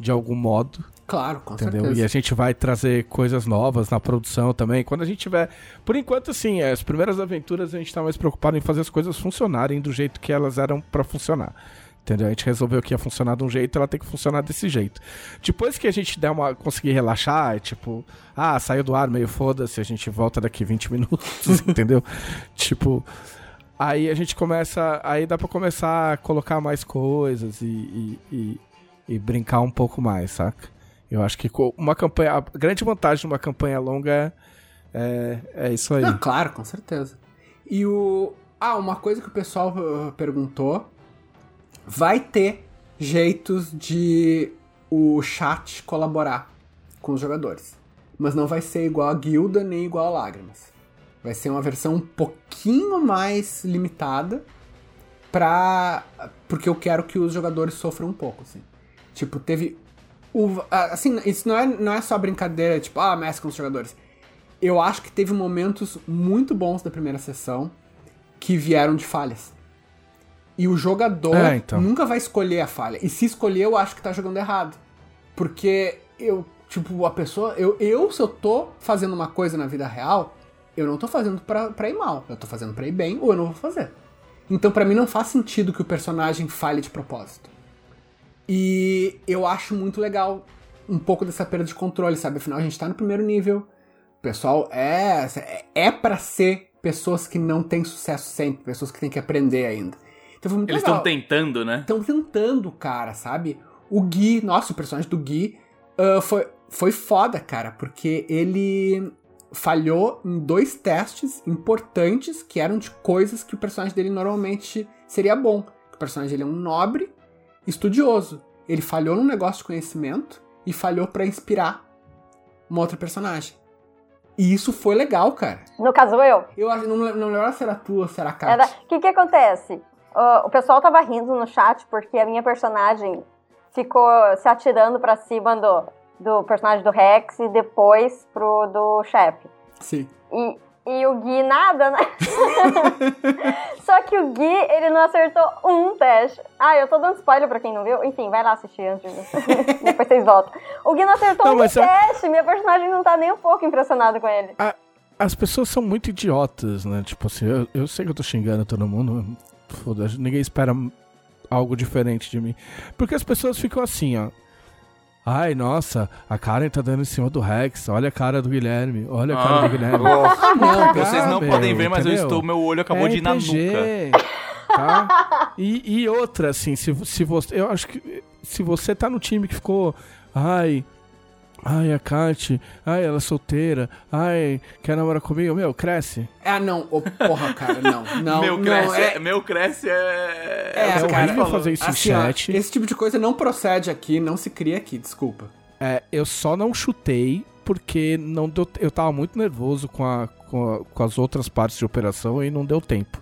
de algum modo. Claro, com Entendeu? certeza. E a gente vai trazer coisas novas na produção também. Quando a gente tiver. Por enquanto, assim, as primeiras aventuras a gente tá mais preocupado em fazer as coisas funcionarem do jeito que elas eram pra funcionar. Entendeu? A gente resolveu que ia funcionar de um jeito, ela tem que funcionar desse jeito. Depois que a gente der uma. conseguir relaxar, é tipo, ah, saiu do ar, meio foda-se, a gente volta daqui 20 minutos, entendeu? Tipo. Aí a gente começa. Aí dá pra começar a colocar mais coisas e, e, e- e brincar um pouco mais, saca? Eu acho que uma campanha. A grande vantagem de uma campanha longa é, é, é isso aí. Não, claro, com certeza. E o. Ah, uma coisa que o pessoal uh, perguntou. Vai ter jeitos de o chat colaborar com os jogadores. Mas não vai ser igual a guilda nem igual a lágrimas. Vai ser uma versão um pouquinho mais limitada pra. Porque eu quero que os jogadores sofram um pouco, assim. Tipo, teve. O, assim, isso não é, não é só brincadeira, tipo, ah, mescla com os jogadores. Eu acho que teve momentos muito bons da primeira sessão que vieram de falhas. E o jogador É, então. nunca vai escolher a falha. E se escolher, eu acho que tá jogando errado. Porque eu, tipo, a pessoa. Eu, eu se eu tô fazendo uma coisa na vida real, eu não tô fazendo pra, pra ir mal. Eu tô fazendo pra ir bem ou eu não vou fazer. Então, pra mim, não faz sentido que o personagem falhe de propósito. E eu acho muito legal um pouco dessa perda de controle, sabe? Afinal, a gente tá no primeiro nível. O pessoal é. É pra ser pessoas que não têm sucesso sempre, pessoas que têm que aprender ainda. Então foi muito Eles estão tentando, né? Estão tentando, cara, sabe? O Gui, nossa, o personagem do Gui ah, foi, foi foda, cara, porque ele falhou em dois testes importantes que eram de coisas que o personagem dele normalmente seria bom. O personagem dele é um nobre estudioso. Ele falhou num negócio de conhecimento e falhou pra inspirar uma outra personagem. E isso foi legal, cara. No caso, eu. Eu acho, não, não lembro se era tu ou se era a. O que que acontece? Ó, o pessoal tava rindo no chat porque a minha personagem ficou se atirando pra cima do, do personagem do Rex e depois pro do chefe. Sim. E, e o Gui nada, né? Só que o Gui, ele não acertou um teste. Ah, eu tô dando spoiler pra quem não viu. Enfim, vai lá assistir antes. de- Depois vocês voltam. O Gui não acertou Não, um teste. Minha personagem não tá nem um pouco impressionada com ele. As pessoas são muito idiotas, né? Tipo assim, eu, eu sei que eu tô xingando todo mundo. Foda-se, ninguém espera algo diferente de mim. Porque as pessoas ficam assim, ó. Ai, nossa, a Karen tá dando em cima do Rex. Olha a cara do Guilherme. Olha a cara Ah. do Guilherme. Não, Vocês não meu, podem ver, mas eu entendeu? estou. Meu olho acabou é de ir na RPG, nuca. Tá? E, e outra, assim, se, se você. Eu acho que se você tá no time que ficou. Ai. Ai, a Kat. Ai, ela é solteira. Ai, quer namorar comigo? Meu, cresce. Ah, não. Ô, porra, cara, não. Não, meu, não, cresce, é, é... meu cresce é. É, É cara, horrível fazer isso assim, em ó, chat. esse tipo de coisa não procede aqui, não se cria aqui, desculpa. É, eu só não chutei porque não deu, eu tava muito nervoso com, a, com, a- com as outras partes de operação e não deu tempo.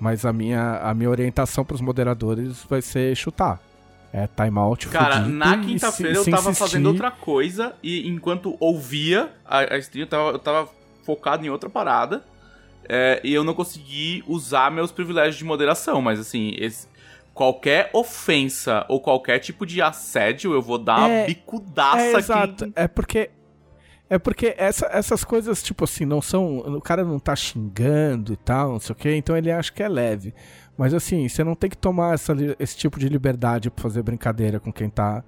Mas a minha, a minha orientação pros moderadores vai ser chutar. É timeout Cara, fudido na quinta-feira eu tava insistir- fazendo outra coisa e enquanto ouvia a, a stream, eu tava, eu tava focado em outra parada. é, e eu não consegui usar meus privilégios de moderação, mas assim, esse- qualquer ofensa ou qualquer tipo de assédio, eu vou dar uma É, bicudaça É, aqui. exato. É porque. É porque essa- essas coisas, tipo assim, não são. O cara não tá xingando e tal, não sei o quê, então ele acha que é leve. Mas assim, você não tem que tomar essa esse tipo de liberdade pra fazer brincadeira com quem tá.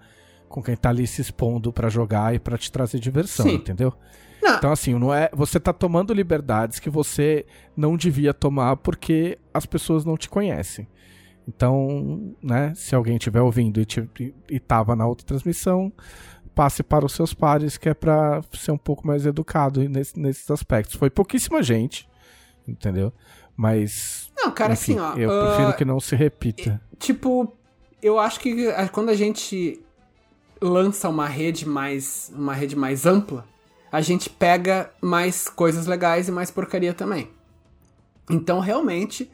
Com quem tá ali se expondo pra jogar e pra te trazer diversão, Sim. entendeu? Não. Então, assim, não é. Você tá tomando liberdades que você não devia tomar porque as pessoas não te conhecem. Então, né, se alguém estiver ouvindo e, te- e, e tava na outra transmissão, passe para os seus pares, que é pra ser um pouco mais educado nesse- nesses aspectos. Foi pouquíssima gente, entendeu? Mas. Não, cara, enfim, assim, ó. Eu ah, prefiro que não se repita. Tipo, eu acho que ah, quando a gente lança uma rede mais uma rede mais ampla, a gente pega mais coisas legais e mais porcaria também. Então, realmente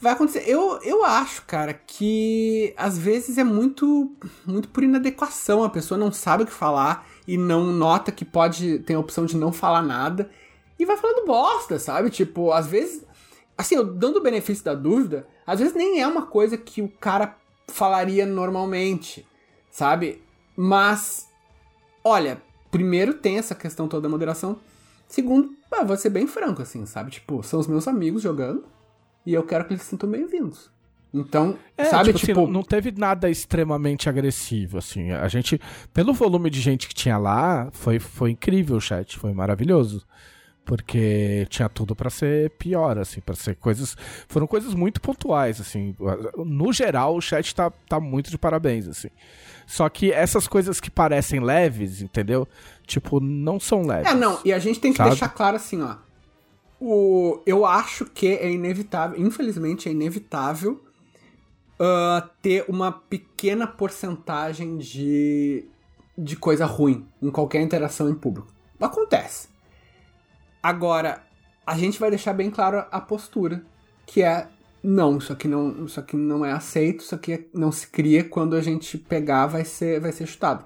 vai acontecer. Eu, eu acho, cara, que às vezes é muito muito por inadequação, a pessoa não sabe o que falar e não nota que pode tem a opção de não falar nada e vai falando bosta, sabe? Tipo, às vezes assim, eu dando o benefício da dúvida, às vezes nem é uma coisa que o cara falaria normalmente, sabe? Mas, olha, primeiro tem essa questão toda da moderação. Segundo, ah, vou ser bem franco, assim, sabe? Tipo, são os meus amigos jogando e eu quero que eles se sintam bem-vindos. Então, É, sabe? tipo, Tipo, assim, não, não teve nada extremamente agressivo, assim. A gente, pelo volume de gente que tinha lá, foi, foi incrível o chat, foi maravilhoso. Porque tinha tudo pra ser pior, assim, pra ser coisas. Foram coisas muito pontuais, assim. No geral, o chat tá, tá muito de parabéns, assim. Só que essas coisas que parecem leves, entendeu? Tipo, não são leves. É, não, e a gente tem que Sabe? deixar claro assim, ó. O, eu acho que é inevitável, infelizmente é inevitável ah, ter uma pequena porcentagem de, de coisa ruim em qualquer interação em público. Acontece. Agora, a gente vai deixar bem claro a postura, que é não, isso aqui não, isso aqui não é aceito, isso aqui não se cria quando a gente pegar vai ser vai ser chutado.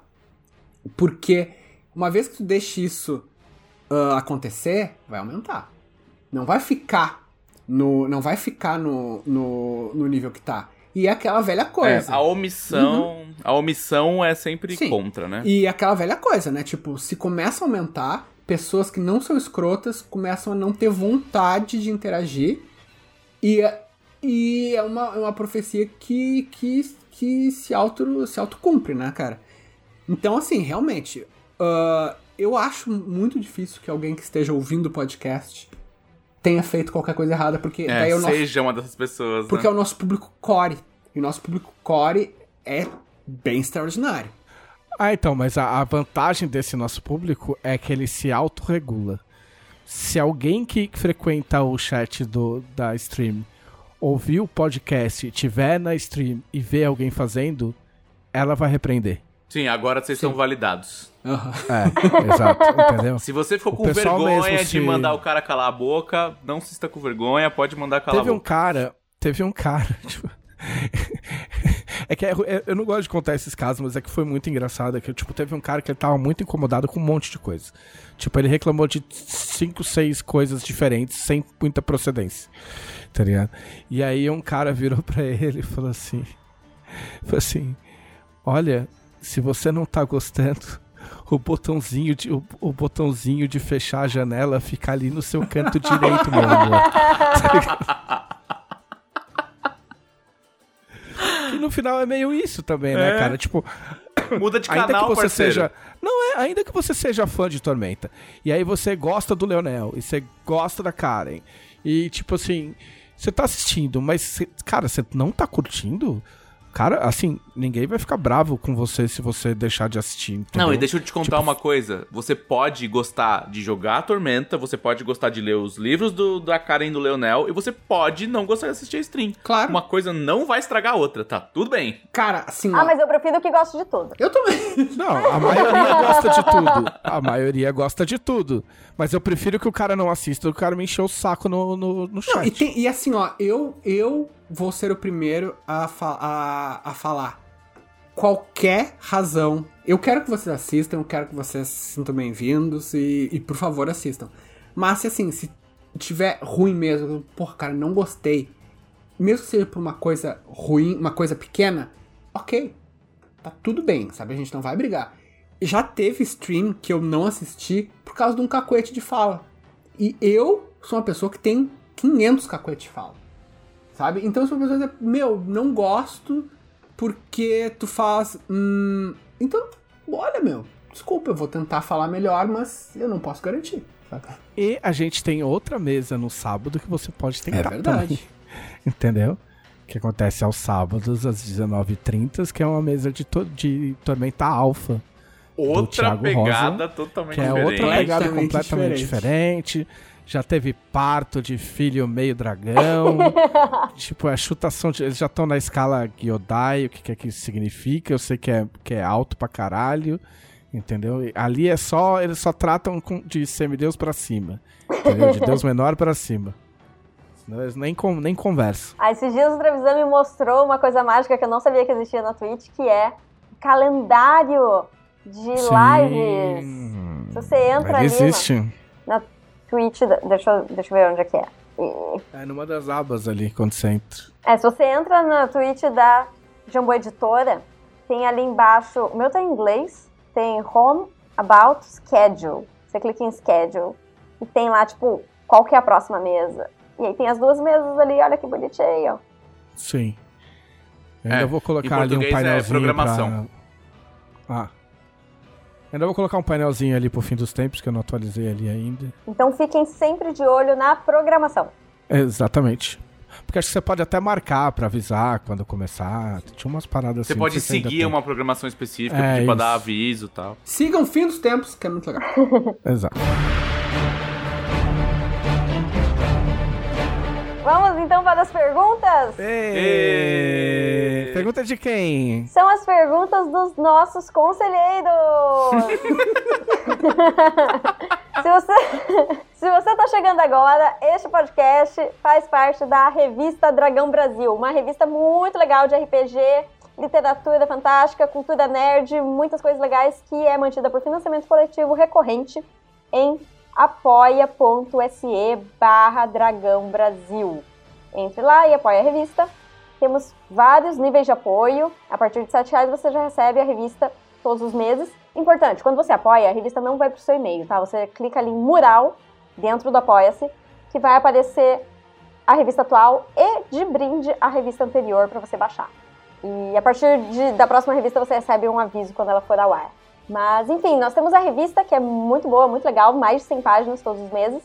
Porque uma vez que tu deixa isso uh, acontecer, vai aumentar. Não vai ficar no não vai ficar no, no, no nível que tá. E é aquela velha coisa. É, a omissão, uhum. a omissão é sempre Sim. contra, né? E aquela velha coisa, né? Tipo, se começa a aumentar, pessoas que não são escrotas começam a não ter vontade de interagir. E, e é uma, é uma profecia que, que, que se auto se auto cumpre, né, cara? Então, assim, realmente, uh, eu acho muito difícil que alguém que esteja ouvindo o podcast tenha feito qualquer coisa errada, porque é, é o nosso, seja uma dessas pessoas. Porque né? é o nosso público core. E o nosso público core é bem extraordinário. Ah, então, mas a, a vantagem desse nosso público é que ele se autorregula. Se alguém que frequenta o chat do, da stream ouvir o podcast, tiver na stream e ver alguém fazendo, ela vai repreender. Sim, agora vocês Sim. validados. Uhum. É, exato, entendeu? Se você for o com vergonha de se... mandar o cara calar a boca, não se está com vergonha, pode mandar calar teve a boca. Um cara, teve um cara, tipo, é que é, é, eu não gosto de contar esses casos, mas é que foi muito engraçado. É que, tipo, teve um cara que ele tava muito incomodado com um monte de coisa. Tipo, ele reclamou de cinco, seis coisas diferentes, sem muita procedência. Tá ligado? E aí um cara virou pra ele e falou assim: Falou assim, olha, se você não tá gostando, o botãozinho de, o, o, botãozinho de fechar a janela fica ali no seu canto direito, meu amor. Que no final é meio isso também, né, é. cara? Tipo. Muda de canal, ainda que você parceiro. seja Não é, ainda que você seja fã de Tormenta. E aí você gosta do Leonel. E você gosta da Karen. E tipo assim. Você tá assistindo, mas, cara, você não tá curtindo? Cara, assim, ninguém vai ficar bravo com você se você deixar de assistir. Entendeu? Não, e deixa eu te contar tipo... uma coisa. Você pode gostar de jogar a Tormenta, você pode gostar de ler os livros do, da Karen do Leonel, e você pode não gostar de assistir a stream. Claro. Uma coisa não vai estragar a outra, tá tudo bem. Cara, assim. Ah, ó... mas eu prefiro que goste de tudo. Eu também. Não, a maioria gosta de tudo. A maioria gosta de tudo. Mas eu prefiro que o cara não assista, o cara me encheu o saco no, no, no chat. Não, e, tem, e assim, ó, eu, eu vou ser o primeiro a, fa a, a falar. Qualquer razão. Eu quero que vocês assistam, eu quero que vocês se sintam bem-vindos e, e, por favor, assistam. Mas, assim, se tiver ruim mesmo, porra, cara, não gostei. Mesmo que seja por uma coisa ruim, uma coisa pequena, ok. Tá tudo bem, sabe? A gente não vai brigar. Já teve stream que eu não assisti por causa de um cacuete de fala. E eu sou uma pessoa que tem 500 cacuetes de fala sabe? Então se uma pessoa dizer, meu, não gosto porque tu faz. Hum... Então, olha, meu, desculpa, eu vou tentar falar melhor, mas eu não posso garantir. Sabe? E a gente tem outra mesa no sábado que você pode tentar. É verdade. Também, entendeu? Que acontece aos sábados, às 19h30, que é uma mesa de, to de Tormenta Alpha. Outra pegada Rosa, totalmente que é diferente. outra pegada completamente diferente. diferente já teve parto de filho meio dragão. tipo, a chutação. De, eles já estão na escala Gyodai, o que, que é que isso significa. Eu sei que é, que é alto pra caralho. Entendeu? E ali é só. Eles só tratam com, de semideus pra cima. Entendeu? De Deus menor pra cima. Eles nem, nem conversam. Ah, esses dias o Trevisan me mostrou uma coisa mágica que eu não sabia que existia na Twitch, que é calendário de Sim. lives. Se você entra Ele ali. Existe. Na, Twitch, deixa eu, deixa eu ver onde é que é. É numa das abas ali, quando você entra. É, se você entra na Twitch da Jumbo Editora, tem ali embaixo, o meu tá em inglês, tem Home, About, Schedule. Você clica em Schedule e tem lá, tipo, qual que é a próxima mesa. E aí tem as duas mesas ali, olha que bonitinho. Sim. Eu ainda é, vou colocar ali um é painelzinho é programação. Pra... Ah, Ainda vou colocar um painelzinho ali pro fim dos tempos, que eu não atualizei ali ainda. Então fiquem sempre de olho na programação. Exatamente. Porque acho que você pode até marcar para avisar quando começar. Tinha umas paradas você assim. Você pode seguir uma programação específica, é, tipo, dar aviso e tal. Sigam o fim dos tempos, que é muito legal. Exato. Vamos então para as perguntas? Ei. Pergunta de quem? São as perguntas dos nossos conselheiros. se, você, Se você está chegando agora, este podcast faz parte da revista Dragão Brasil, uma revista muito legal de RPG, literatura fantástica, cultura nerd, muitas coisas legais que é mantida por financiamento coletivo recorrente em apoia.se barra Dragão Brasil. Entre lá e apoie a revista. Temos vários níveis de apoio. A partir de R$ reais você já recebe a revista todos os meses. Importante, quando você apoia, a revista não vai para o seu e-mail, tá? Você clica ali em mural dentro do Apoia-se, que vai aparecer a revista atual e de brinde a revista anterior para você baixar. E a partir de, da próxima revista você recebe um aviso quando ela for ao ar. Mas enfim, nós temos a revista que é muito boa, muito legal, mais de 100 páginas todos os meses.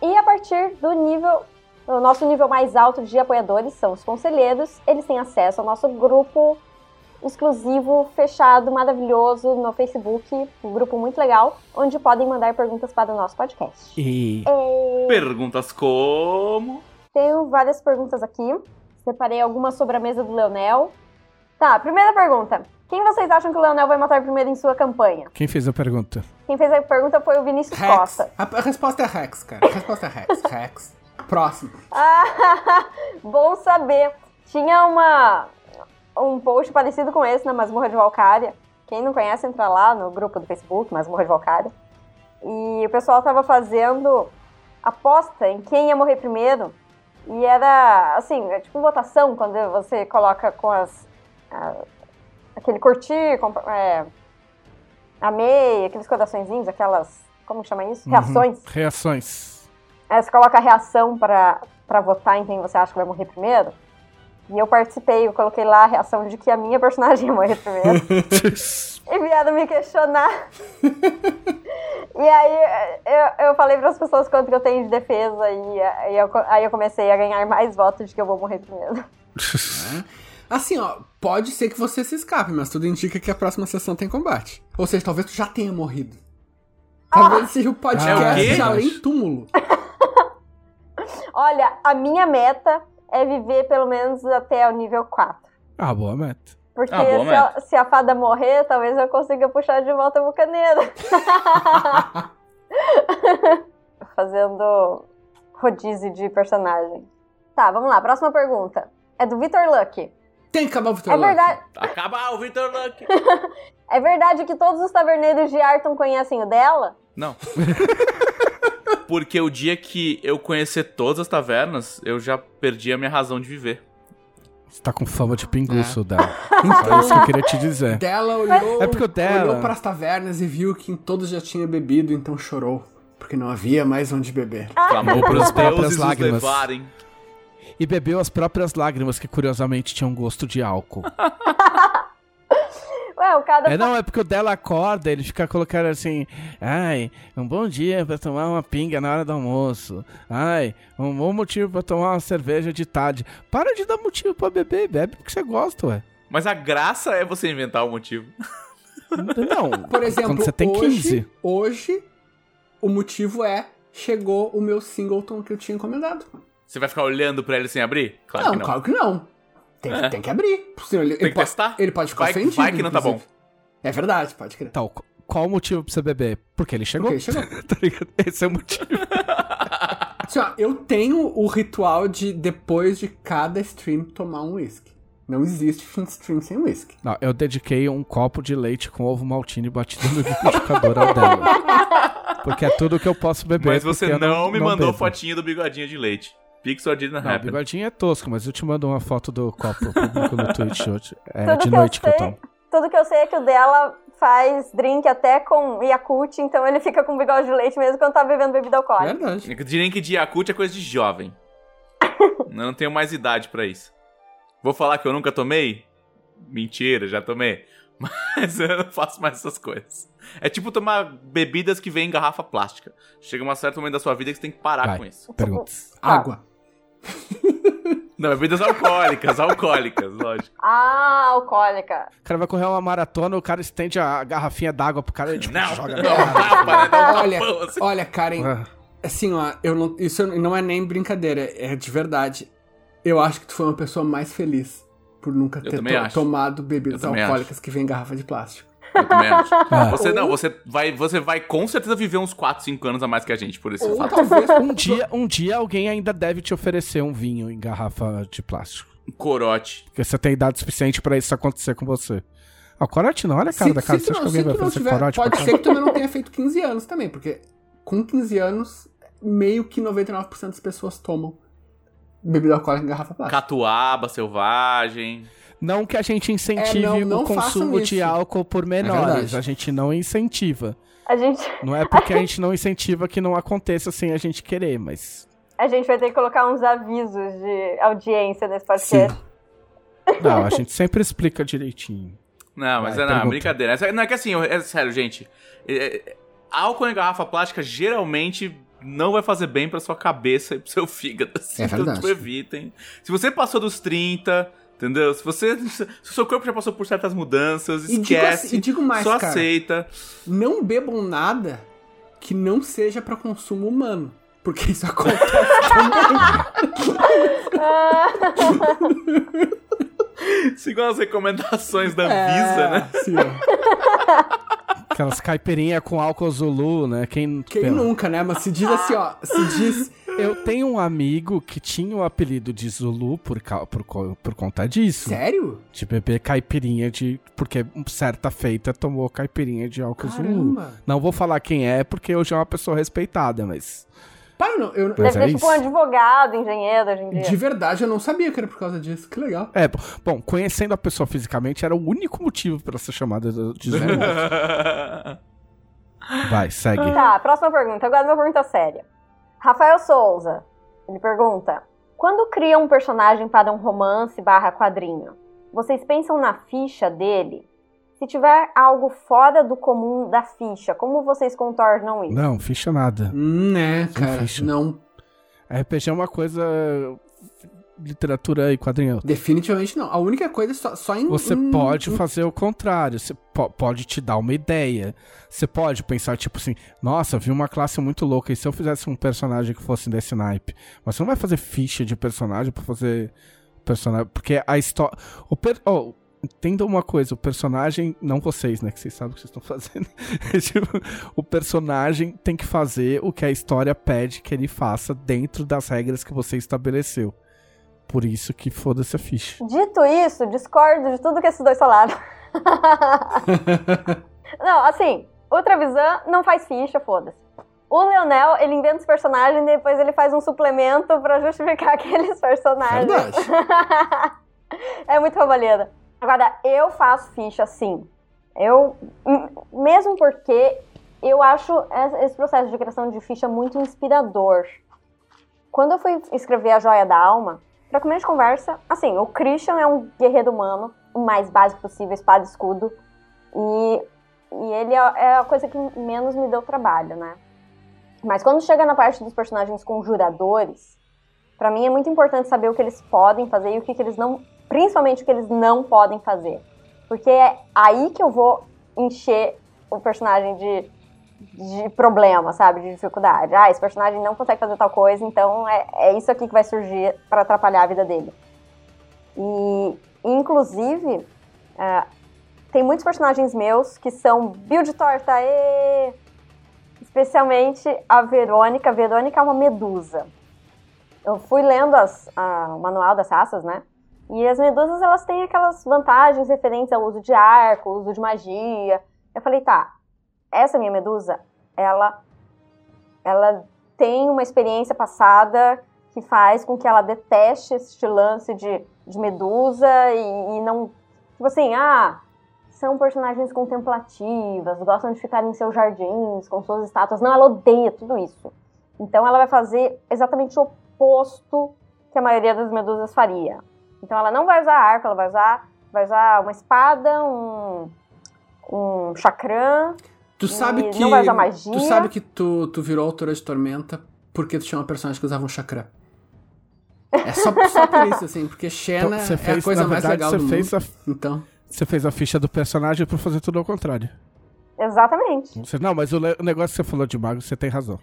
E a partir do nível, o nosso nível mais alto de apoiadores são os conselheiros, eles têm acesso ao nosso grupo exclusivo, fechado, maravilhoso no Facebook, um grupo muito legal, onde podem mandar perguntas para o nosso podcast. E... E... Perguntas como. Tenho várias perguntas aqui. Separei algumas sobre a mesa do Leonel. Tá, primeira pergunta. Quem vocês acham que o Leonel vai matar primeiro em sua campanha? Quem fez a pergunta? Quem fez a pergunta foi o Vinícius Rex. Costa. A, a resposta é Rex, cara. A resposta é Rex. Rex. Próximo. Ah, bom saber. Tinha uma um post parecido com esse na Masmorra de Valkyria. Quem não conhece, entra lá no grupo do Facebook, Masmorra de Valkyria. E o pessoal tava fazendo aposta em quem ia morrer primeiro. E era, assim, é tipo votação, quando você coloca com as... a- aquele curtir, com- é, amei, aqueles coraçõezinhos, aquelas... Como que chama isso? Reações. Reações. Aí você coloca a reação pra, pra votar em quem você acha que vai morrer primeiro. E eu participei, eu coloquei lá a reação de que a minha personagem ia morrer primeiro. e vieram me questionar. e aí eu, eu falei para as pessoas quanto que eu tenho de defesa e aí eu, aí eu comecei a ganhar mais votos de que eu vou morrer primeiro. Assim, ó, pode ser que você se escape, mas tudo indica que a próxima sessão tem combate. Ou seja, talvez tu já tenha morrido. Talvez seja o É o podcast além túmulo. Olha, a minha meta é viver pelo menos até o nível 4. Ah, boa meta. Porque Ah, boa se, a, se a fada morrer, talvez eu consiga puxar de volta a bucaneira. Fazendo rodízio de personagem. Tá, vamos lá. Próxima pergunta. É do Vitor Luck. Tem que acabar o Vitor É Luck. verdade, Acaba o Victor Luck. é verdade que todos os taverneiros de Arton conhecem o dela? Não. Porque o dia que eu conhecer todas as tavernas, eu já perdi a minha razão de viver. Você tá com fama de pinguço, dela. É. Então, É isso que eu queria te dizer. Dela olhou, É porque o dela- olhou pras tavernas e viu que em todos já tinha bebido, então chorou. Porque não havia mais onde beber. Clamou Ou pros pelas próprias lágrimas. levarem. E bebeu as próprias lágrimas, que curiosamente tinham gosto de álcool. Ué, o cara. É, não, é porque o dela acorda, ele fica colocando assim, ai, um bom dia pra tomar uma pinga na hora do almoço. Ai, um bom motivo pra tomar uma cerveja de tarde. Para de dar motivo pra beber, bebe porque você gosta, ué. Mas a graça é você inventar o motivo. Não, Por exemplo, quando você tem hoje, 15. hoje o motivo é chegou o meu singleton que eu tinha encomendado. Você vai ficar olhando pra ele sem abrir? Claro não, que não. claro que não. Tem, É. tem que abrir. Senão Ele, Tem ele que pode, testar. Ele pode ficar Vai- ofendido. vai que não tá inclusive. É verdade, pode crer. Então, qu- qual o motivo pra você beber? Porque ele chegou. Porque ele chegou. tá ligado? Esse é o motivo. Assim, ó, eu tenho o ritual de, depois de cada stream, tomar um whisky. Não existe fim de stream sem whisky. Não, eu dediquei um copo de leite com ovo maltine batido no liquidificador ao dela. Porque é tudo que eu posso beber. Mas você eu não, me mandou bebo. fotinho do bigodinho de leite. Pixel didn't Não, o happen. bigodinho é tosco, mas eu te mando uma foto do copo público no Twitch hoje. É Tudo de que noite eu que eu sei- tomo. Tudo que eu sei é que o dela faz drink até com Yakult, então ele fica com bigode de leite mesmo quando tá bebendo bebida alcoólica. Verdade. Drink de Yakult é coisa de jovem. eu não tenho mais idade pra isso. Vou falar que eu nunca tomei? Mentira, já tomei. Mas eu não faço mais essas coisas. É tipo tomar bebidas que vêm em garrafa plástica. Chega um certo momento da sua vida que você tem que parar Vai. com isso. Perguntas. Tá. Água. Não, bebidas alcoólicas, alcoólicas, lógico. Ah, alcoólica. O cara vai correr uma maratona, o cara estende a garrafinha d'água pro cara e tipo, Não, joga não, né? Dá um Olha, assim. olha, Karen, Ah, assim, ó, eu não, isso não é nem brincadeira, é de verdade. Eu acho que tu foi uma pessoa mais feliz por nunca Eu ter to- acho. tomado bebidas alcoólicas que vêm em garrafa de plástico. Eu também acho. É. Você não, você vai, você vai com certeza viver uns 4, 5 anos a mais que a gente por esse Ou fato. talvez Um dia, um dia alguém ainda deve te oferecer um vinho em garrafa de plástico. Corote. Porque você tem idade suficiente pra isso acontecer com você. Ah, o corote não, olha a cara Se- da cara. se Você acha que alguém vai oferecer tiver- corote Pode ser que tu também não tenha feito 15 anos também, porque com 15 anos, meio que 99% das pessoas tomam bebida alcoólica em garrafa plástica. Catuaba, selvagem. Não que a gente incentive É, não- não o consumo de álcool por menores. verdade. a gente não incentiva. A gente, Não é porque a gente não incentiva que não aconteça sem a gente querer, mas. a gente vai ter que colocar uns avisos de audiência nesse podcast. Não, a gente sempre explica direitinho. Não, mas Vai, é não, pergunta. brincadeira. É- Não é que assim, é sério, gente. É- é- álcool em garrafa plástica geralmente não vai fazer bem pra sua cabeça e pro seu fígado. Assim, É então, verdade. tipo, evitem. Se você passou dos 30, entendeu? Se você. Se o seu corpo já passou por certas mudanças, E digo esquece. assim- e digo mais, só cara. aceita. Não bebam nada que não seja pra consumo humano. Porque isso acontece Sigam as recomendações da É, Visa, né? ó. Aquelas caipirinhas com álcool Zulu, né? Quem, Quem pera. nunca, né? Mas se diz assim, ó. Se diz. Eu tenho um amigo que tinha o apelido de Zulu por, por, por conta disso. Sério? De beber caipirinha de. Porque certa feita tomou caipirinha de álcool Zulu. Caramba. Não vou falar quem é, porque hoje é uma pessoa respeitada, mas. Pai, não, eu, Deve é ter tipo um isso. advogado, engenheiro hoje em dia. de verdade eu não sabia que era por causa disso. Que legal. É, bom, conhecendo a pessoa fisicamente era o único motivo pra ser chamada de Zulu. Vai, segue. Tá, próxima pergunta. Agora uma pergunta séria. Rafael Souza, ele pergunta: Quando criam um personagem para um romance barra quadrinho, vocês pensam na ficha dele? Se tiver algo fora do comum da ficha, como vocês contornam isso? Não, ficha nada. Hum, né, cara? ficha. Não, RPG é uma coisa. Literatura e quadrinho. definitivamente não. A única coisa é só, só em. Você em- pode em- fazer o contrário. Você po- pode te dar uma ideia. Você pode pensar, tipo assim, nossa, vi uma classe muito louca. E se eu fizesse um personagem que fosse desse naipe? Mas você não vai fazer ficha de personagem pra fazer personagem. Porque a história. O per... oh, entenda uma coisa, o personagem. Não vocês, né? Que vocês sabem o que vocês estão fazendo. Tipo, o personagem tem que fazer o que a história pede que ele faça dentro das regras que você estabeleceu. Por isso que foda-se a ficha. Dito isso, discordo de tudo que esses dois falaram. não, assim, o Trevisan não faz ficha, foda-se. O Leonel, ele inventa os personagens e depois ele faz um suplemento pra justificar aqueles personagens. Verdade. é muito roubalheira. Agora, eu faço ficha sim. Eu, m- mesmo porque eu acho es- esse processo de criação de ficha muito inspirador. Quando eu fui escrever A Joia da Alma, pra começo de conversa, assim, o Christian é um guerreiro humano, o mais básico possível, espada e escudo. E, e ele é, é a coisa que menos me deu trabalho, né? Mas quando chega na parte dos personagens conjuradores, pra mim é muito importante saber o que eles podem fazer e o que, que eles não. Principalmente o que eles não podem fazer. Porque é aí que eu vou encher o personagem de, de problema, sabe? De dificuldade. Ah, esse personagem não consegue fazer tal coisa, então é, é isso aqui que vai surgir pra atrapalhar a vida dele. E, inclusive, ah, tem muitos personagens meus que são build torta, e especialmente a Verônica. A Verônica é uma medusa. Eu fui lendo as- a- o manual das raças, né? E as medusas, elas têm aquelas vantagens referentes ao uso de arco, uso de magia. Eu falei, tá, essa minha medusa, ela, ela tem uma experiência passada que faz com que ela deteste este lance de, de medusa e, e não... Tipo assim, ah, são personagens contemplativas, gostam de ficar em seus jardins, com suas estátuas. Não, ela odeia tudo isso. Então ela vai fazer exatamente o oposto que a maioria das medusas faria. Então ela não vai usar arco, ela vai usar, vai usar uma espada, um, um chakram. Tu sabe que. não vai usar magia. Tu sabe que tu, tu virou autora de Tormenta porque tu tinha uma personagem que usava um chakram. É só, só por isso, assim, porque Xena Então, você é fez, a coisa na mais verdade, legal você do fez mundo. a, Então. você fez a ficha do personagem pra fazer tudo ao contrário. Exatamente. Você- não, mas o negócio que você falou de mago, você tem razão.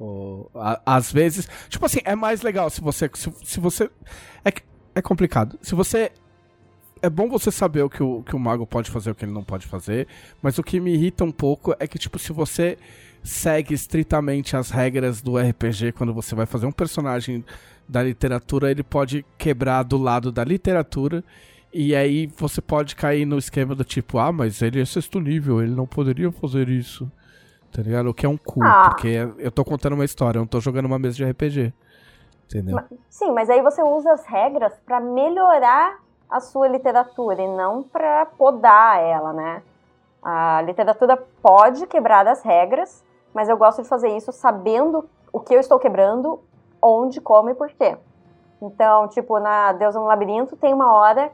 O- a- às vezes. Tipo assim, é mais legal se você. Se, se você. É, que- é complicado. Se você é bom você saber o que o, que o mago pode fazer, o que ele não pode fazer. Mas o que me irrita um pouco é que, tipo, se você segue estritamente as regras do RPG quando você vai fazer um personagem da literatura, ele pode quebrar do lado da literatura. E aí você pode cair no esquema do tipo, ah, mas ele é sexto nível, ele não poderia fazer isso. Tá ligado? O que é um cu, Ah. porque eu tô contando uma história, eu não tô jogando uma mesa de RPG. Entendeu? Ma- Sim, mas aí você usa as regras pra melhorar a sua literatura e não pra podar ela, né? A literatura pode quebrar as regras, mas eu gosto de fazer isso sabendo o que eu estou quebrando, onde, como e por quê. Então, tipo, na Deusa no Labirinto tem uma hora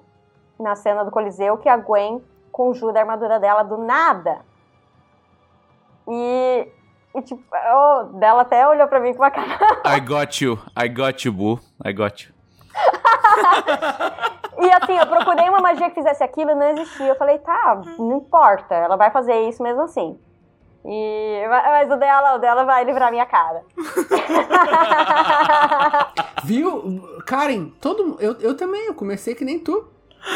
na cena do Coliseu que a Gwen conjura a armadura dela do nada. E, e tipo, eu- dela até olhou pra mim com uma cara I got you. I got you, Boo. I got you. E assim, eu procurei uma magia que fizesse aquilo e não existia. Eu falei, tá, não importa, ela vai fazer isso mesmo assim. E, mas o dela, o dela vai livrar minha cara. Viu? Karen, todo eu, eu também, eu comecei que nem tu.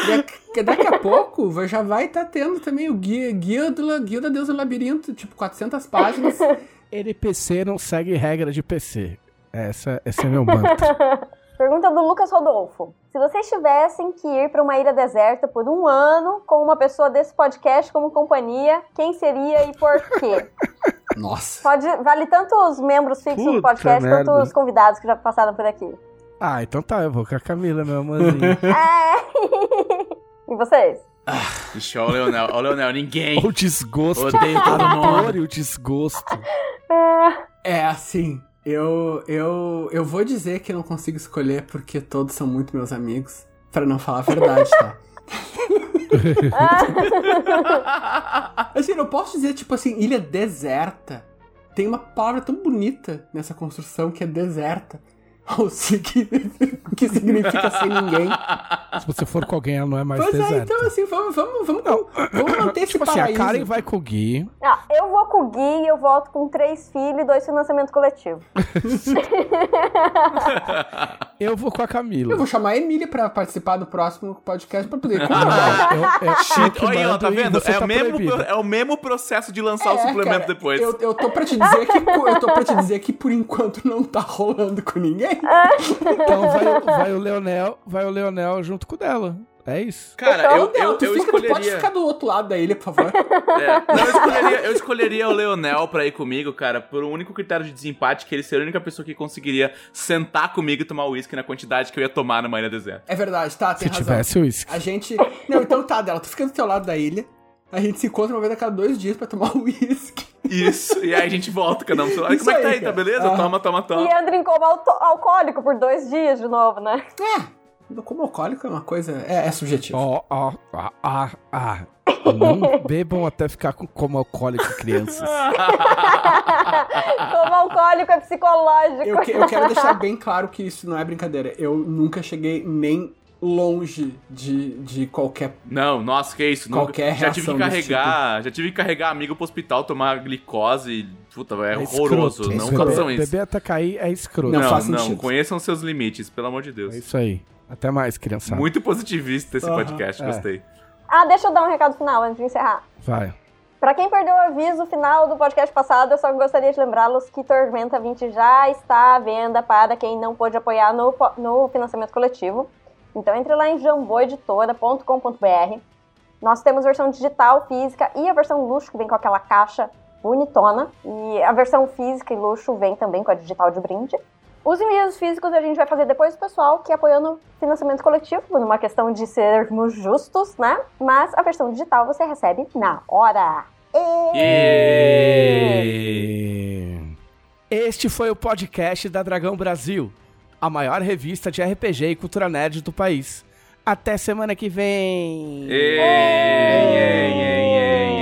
Daqui, daqui a pouco vai- já vai estar tendo também o guia, guia, do, La- guia da Deusa do Labirinto, tipo 400 páginas. NPC não segue regra de PC. Essa, esse é meu mantra. Pergunta do Lucas Rodolfo. Se vocês tivessem que ir para uma ilha deserta por um ano com uma pessoa desse podcast como companhia, quem seria e por quê? Nossa. Pode, vale tanto os membros fixos do Puta podcast merda. quanto os convidados que já passaram por aqui. Ah, então tá, eu vou com a Camila, meu amorzinho. É. e vocês? Ixi, ó o Leonel. Ó o Leonel, ninguém. o desgosto. Odeio todo mundo. e o desgosto. É assim, eu, eu, eu vou dizer que eu não consigo escolher porque todos são muito meus amigos. Pra não falar a verdade, tá? Assim, eu posso dizer, tipo assim, ilha deserta. Tem uma palavra tão bonita nessa construção que é deserta. Ou se que, que significa sem ninguém. Se você for com alguém, ela não é mais Pois é, então assim, vamos, vamos, vamos, vamos manter esse tipo assim, a paraíso. Karen vai com o Gui. Ah, eu vou com o Gui e eu volto com três filhos e dois financiamentos coletivos. Eu vou com a Camila. Eu vou chamar a Emília pra participar do próximo podcast pra poder Ah, conversar. eu, eu, eu que Olha mando tá vendo? É, tá o mesmo, é o mesmo processo de lançar o É, suplemento cara, depois. Eu, eu tô pra te dizer que eu tô pra te dizer que por enquanto não tá rolando com ninguém. Então vai, vai o Leonel, vai o Leonel junto com o dela. É isso. Cara, Então, eu, eu, tu eu fica, tu pode escolheria. ficar do outro lado da ilha, por favor. É, não, eu escolheria, eu escolheria o Leonel pra ir comigo, cara, por um único critério de desempate, que ele seria a única pessoa que conseguiria sentar comigo e tomar uísque na quantidade que eu ia tomar numa ilha deserta. É verdade, tá, tem Se razão. tivesse uísque. A gente. Não, então tá, dela. Tu fica do teu lado da ilha. A gente se encontra uma vez a cada dois dias pra tomar uísque. Isso, e aí a gente volta, cada um. Como é que tá aí, aí, tá beleza? Aham. Toma, toma, E toma. entra em coma alcoólico por dois dias de novo, né? É. Como alcoólico é uma coisa. É, é subjetivo. Ó, ó, ah, ah, ah. Não bebam até ficar com como alcoólico crianças. Coma alcoólico é psicológico. Eu, que- eu quero deixar bem claro que isso não é brincadeira. Eu nunca cheguei nem longe de, de qualquer. Não, nossa, que isso. nunca- Qualquer já tive que carregar. Já tive que carregar amigo pro hospital, tomar glicose. Puta, é, É horroroso. escroto. não escroto. façam isso. Beber até cair é escroto. Não Não, faz não, sentido. conheçam seus limites, pelo amor de Deus. É isso aí. Até mais, criançada. Muito positivista esse Aham, podcast, é. gostei. Ah, deixa eu dar um recado final antes de encerrar. Vai. Pra quem perdeu o aviso final do podcast passado, eu só gostaria de lembrá-los que Tormenta 20 já está à venda para quem não pôde apoiar no, no financiamento coletivo. Então entre lá em jamboeditora.com.br. Nós temos versão digital, física e a versão luxo, que vem com aquela caixa bonitona. E a versão física e luxo vem também com a digital de brinde. Os envios físicos a gente vai fazer depois do pessoal que apoiou no financiamento coletivo, numa questão de sermos justos, né? Mas a versão digital você recebe na hora. E... Este foi o podcast da Dragão Brasil, a maior revista de RPG e cultura nerd do país. Até semana que vem. Ei, ei, ei, ei,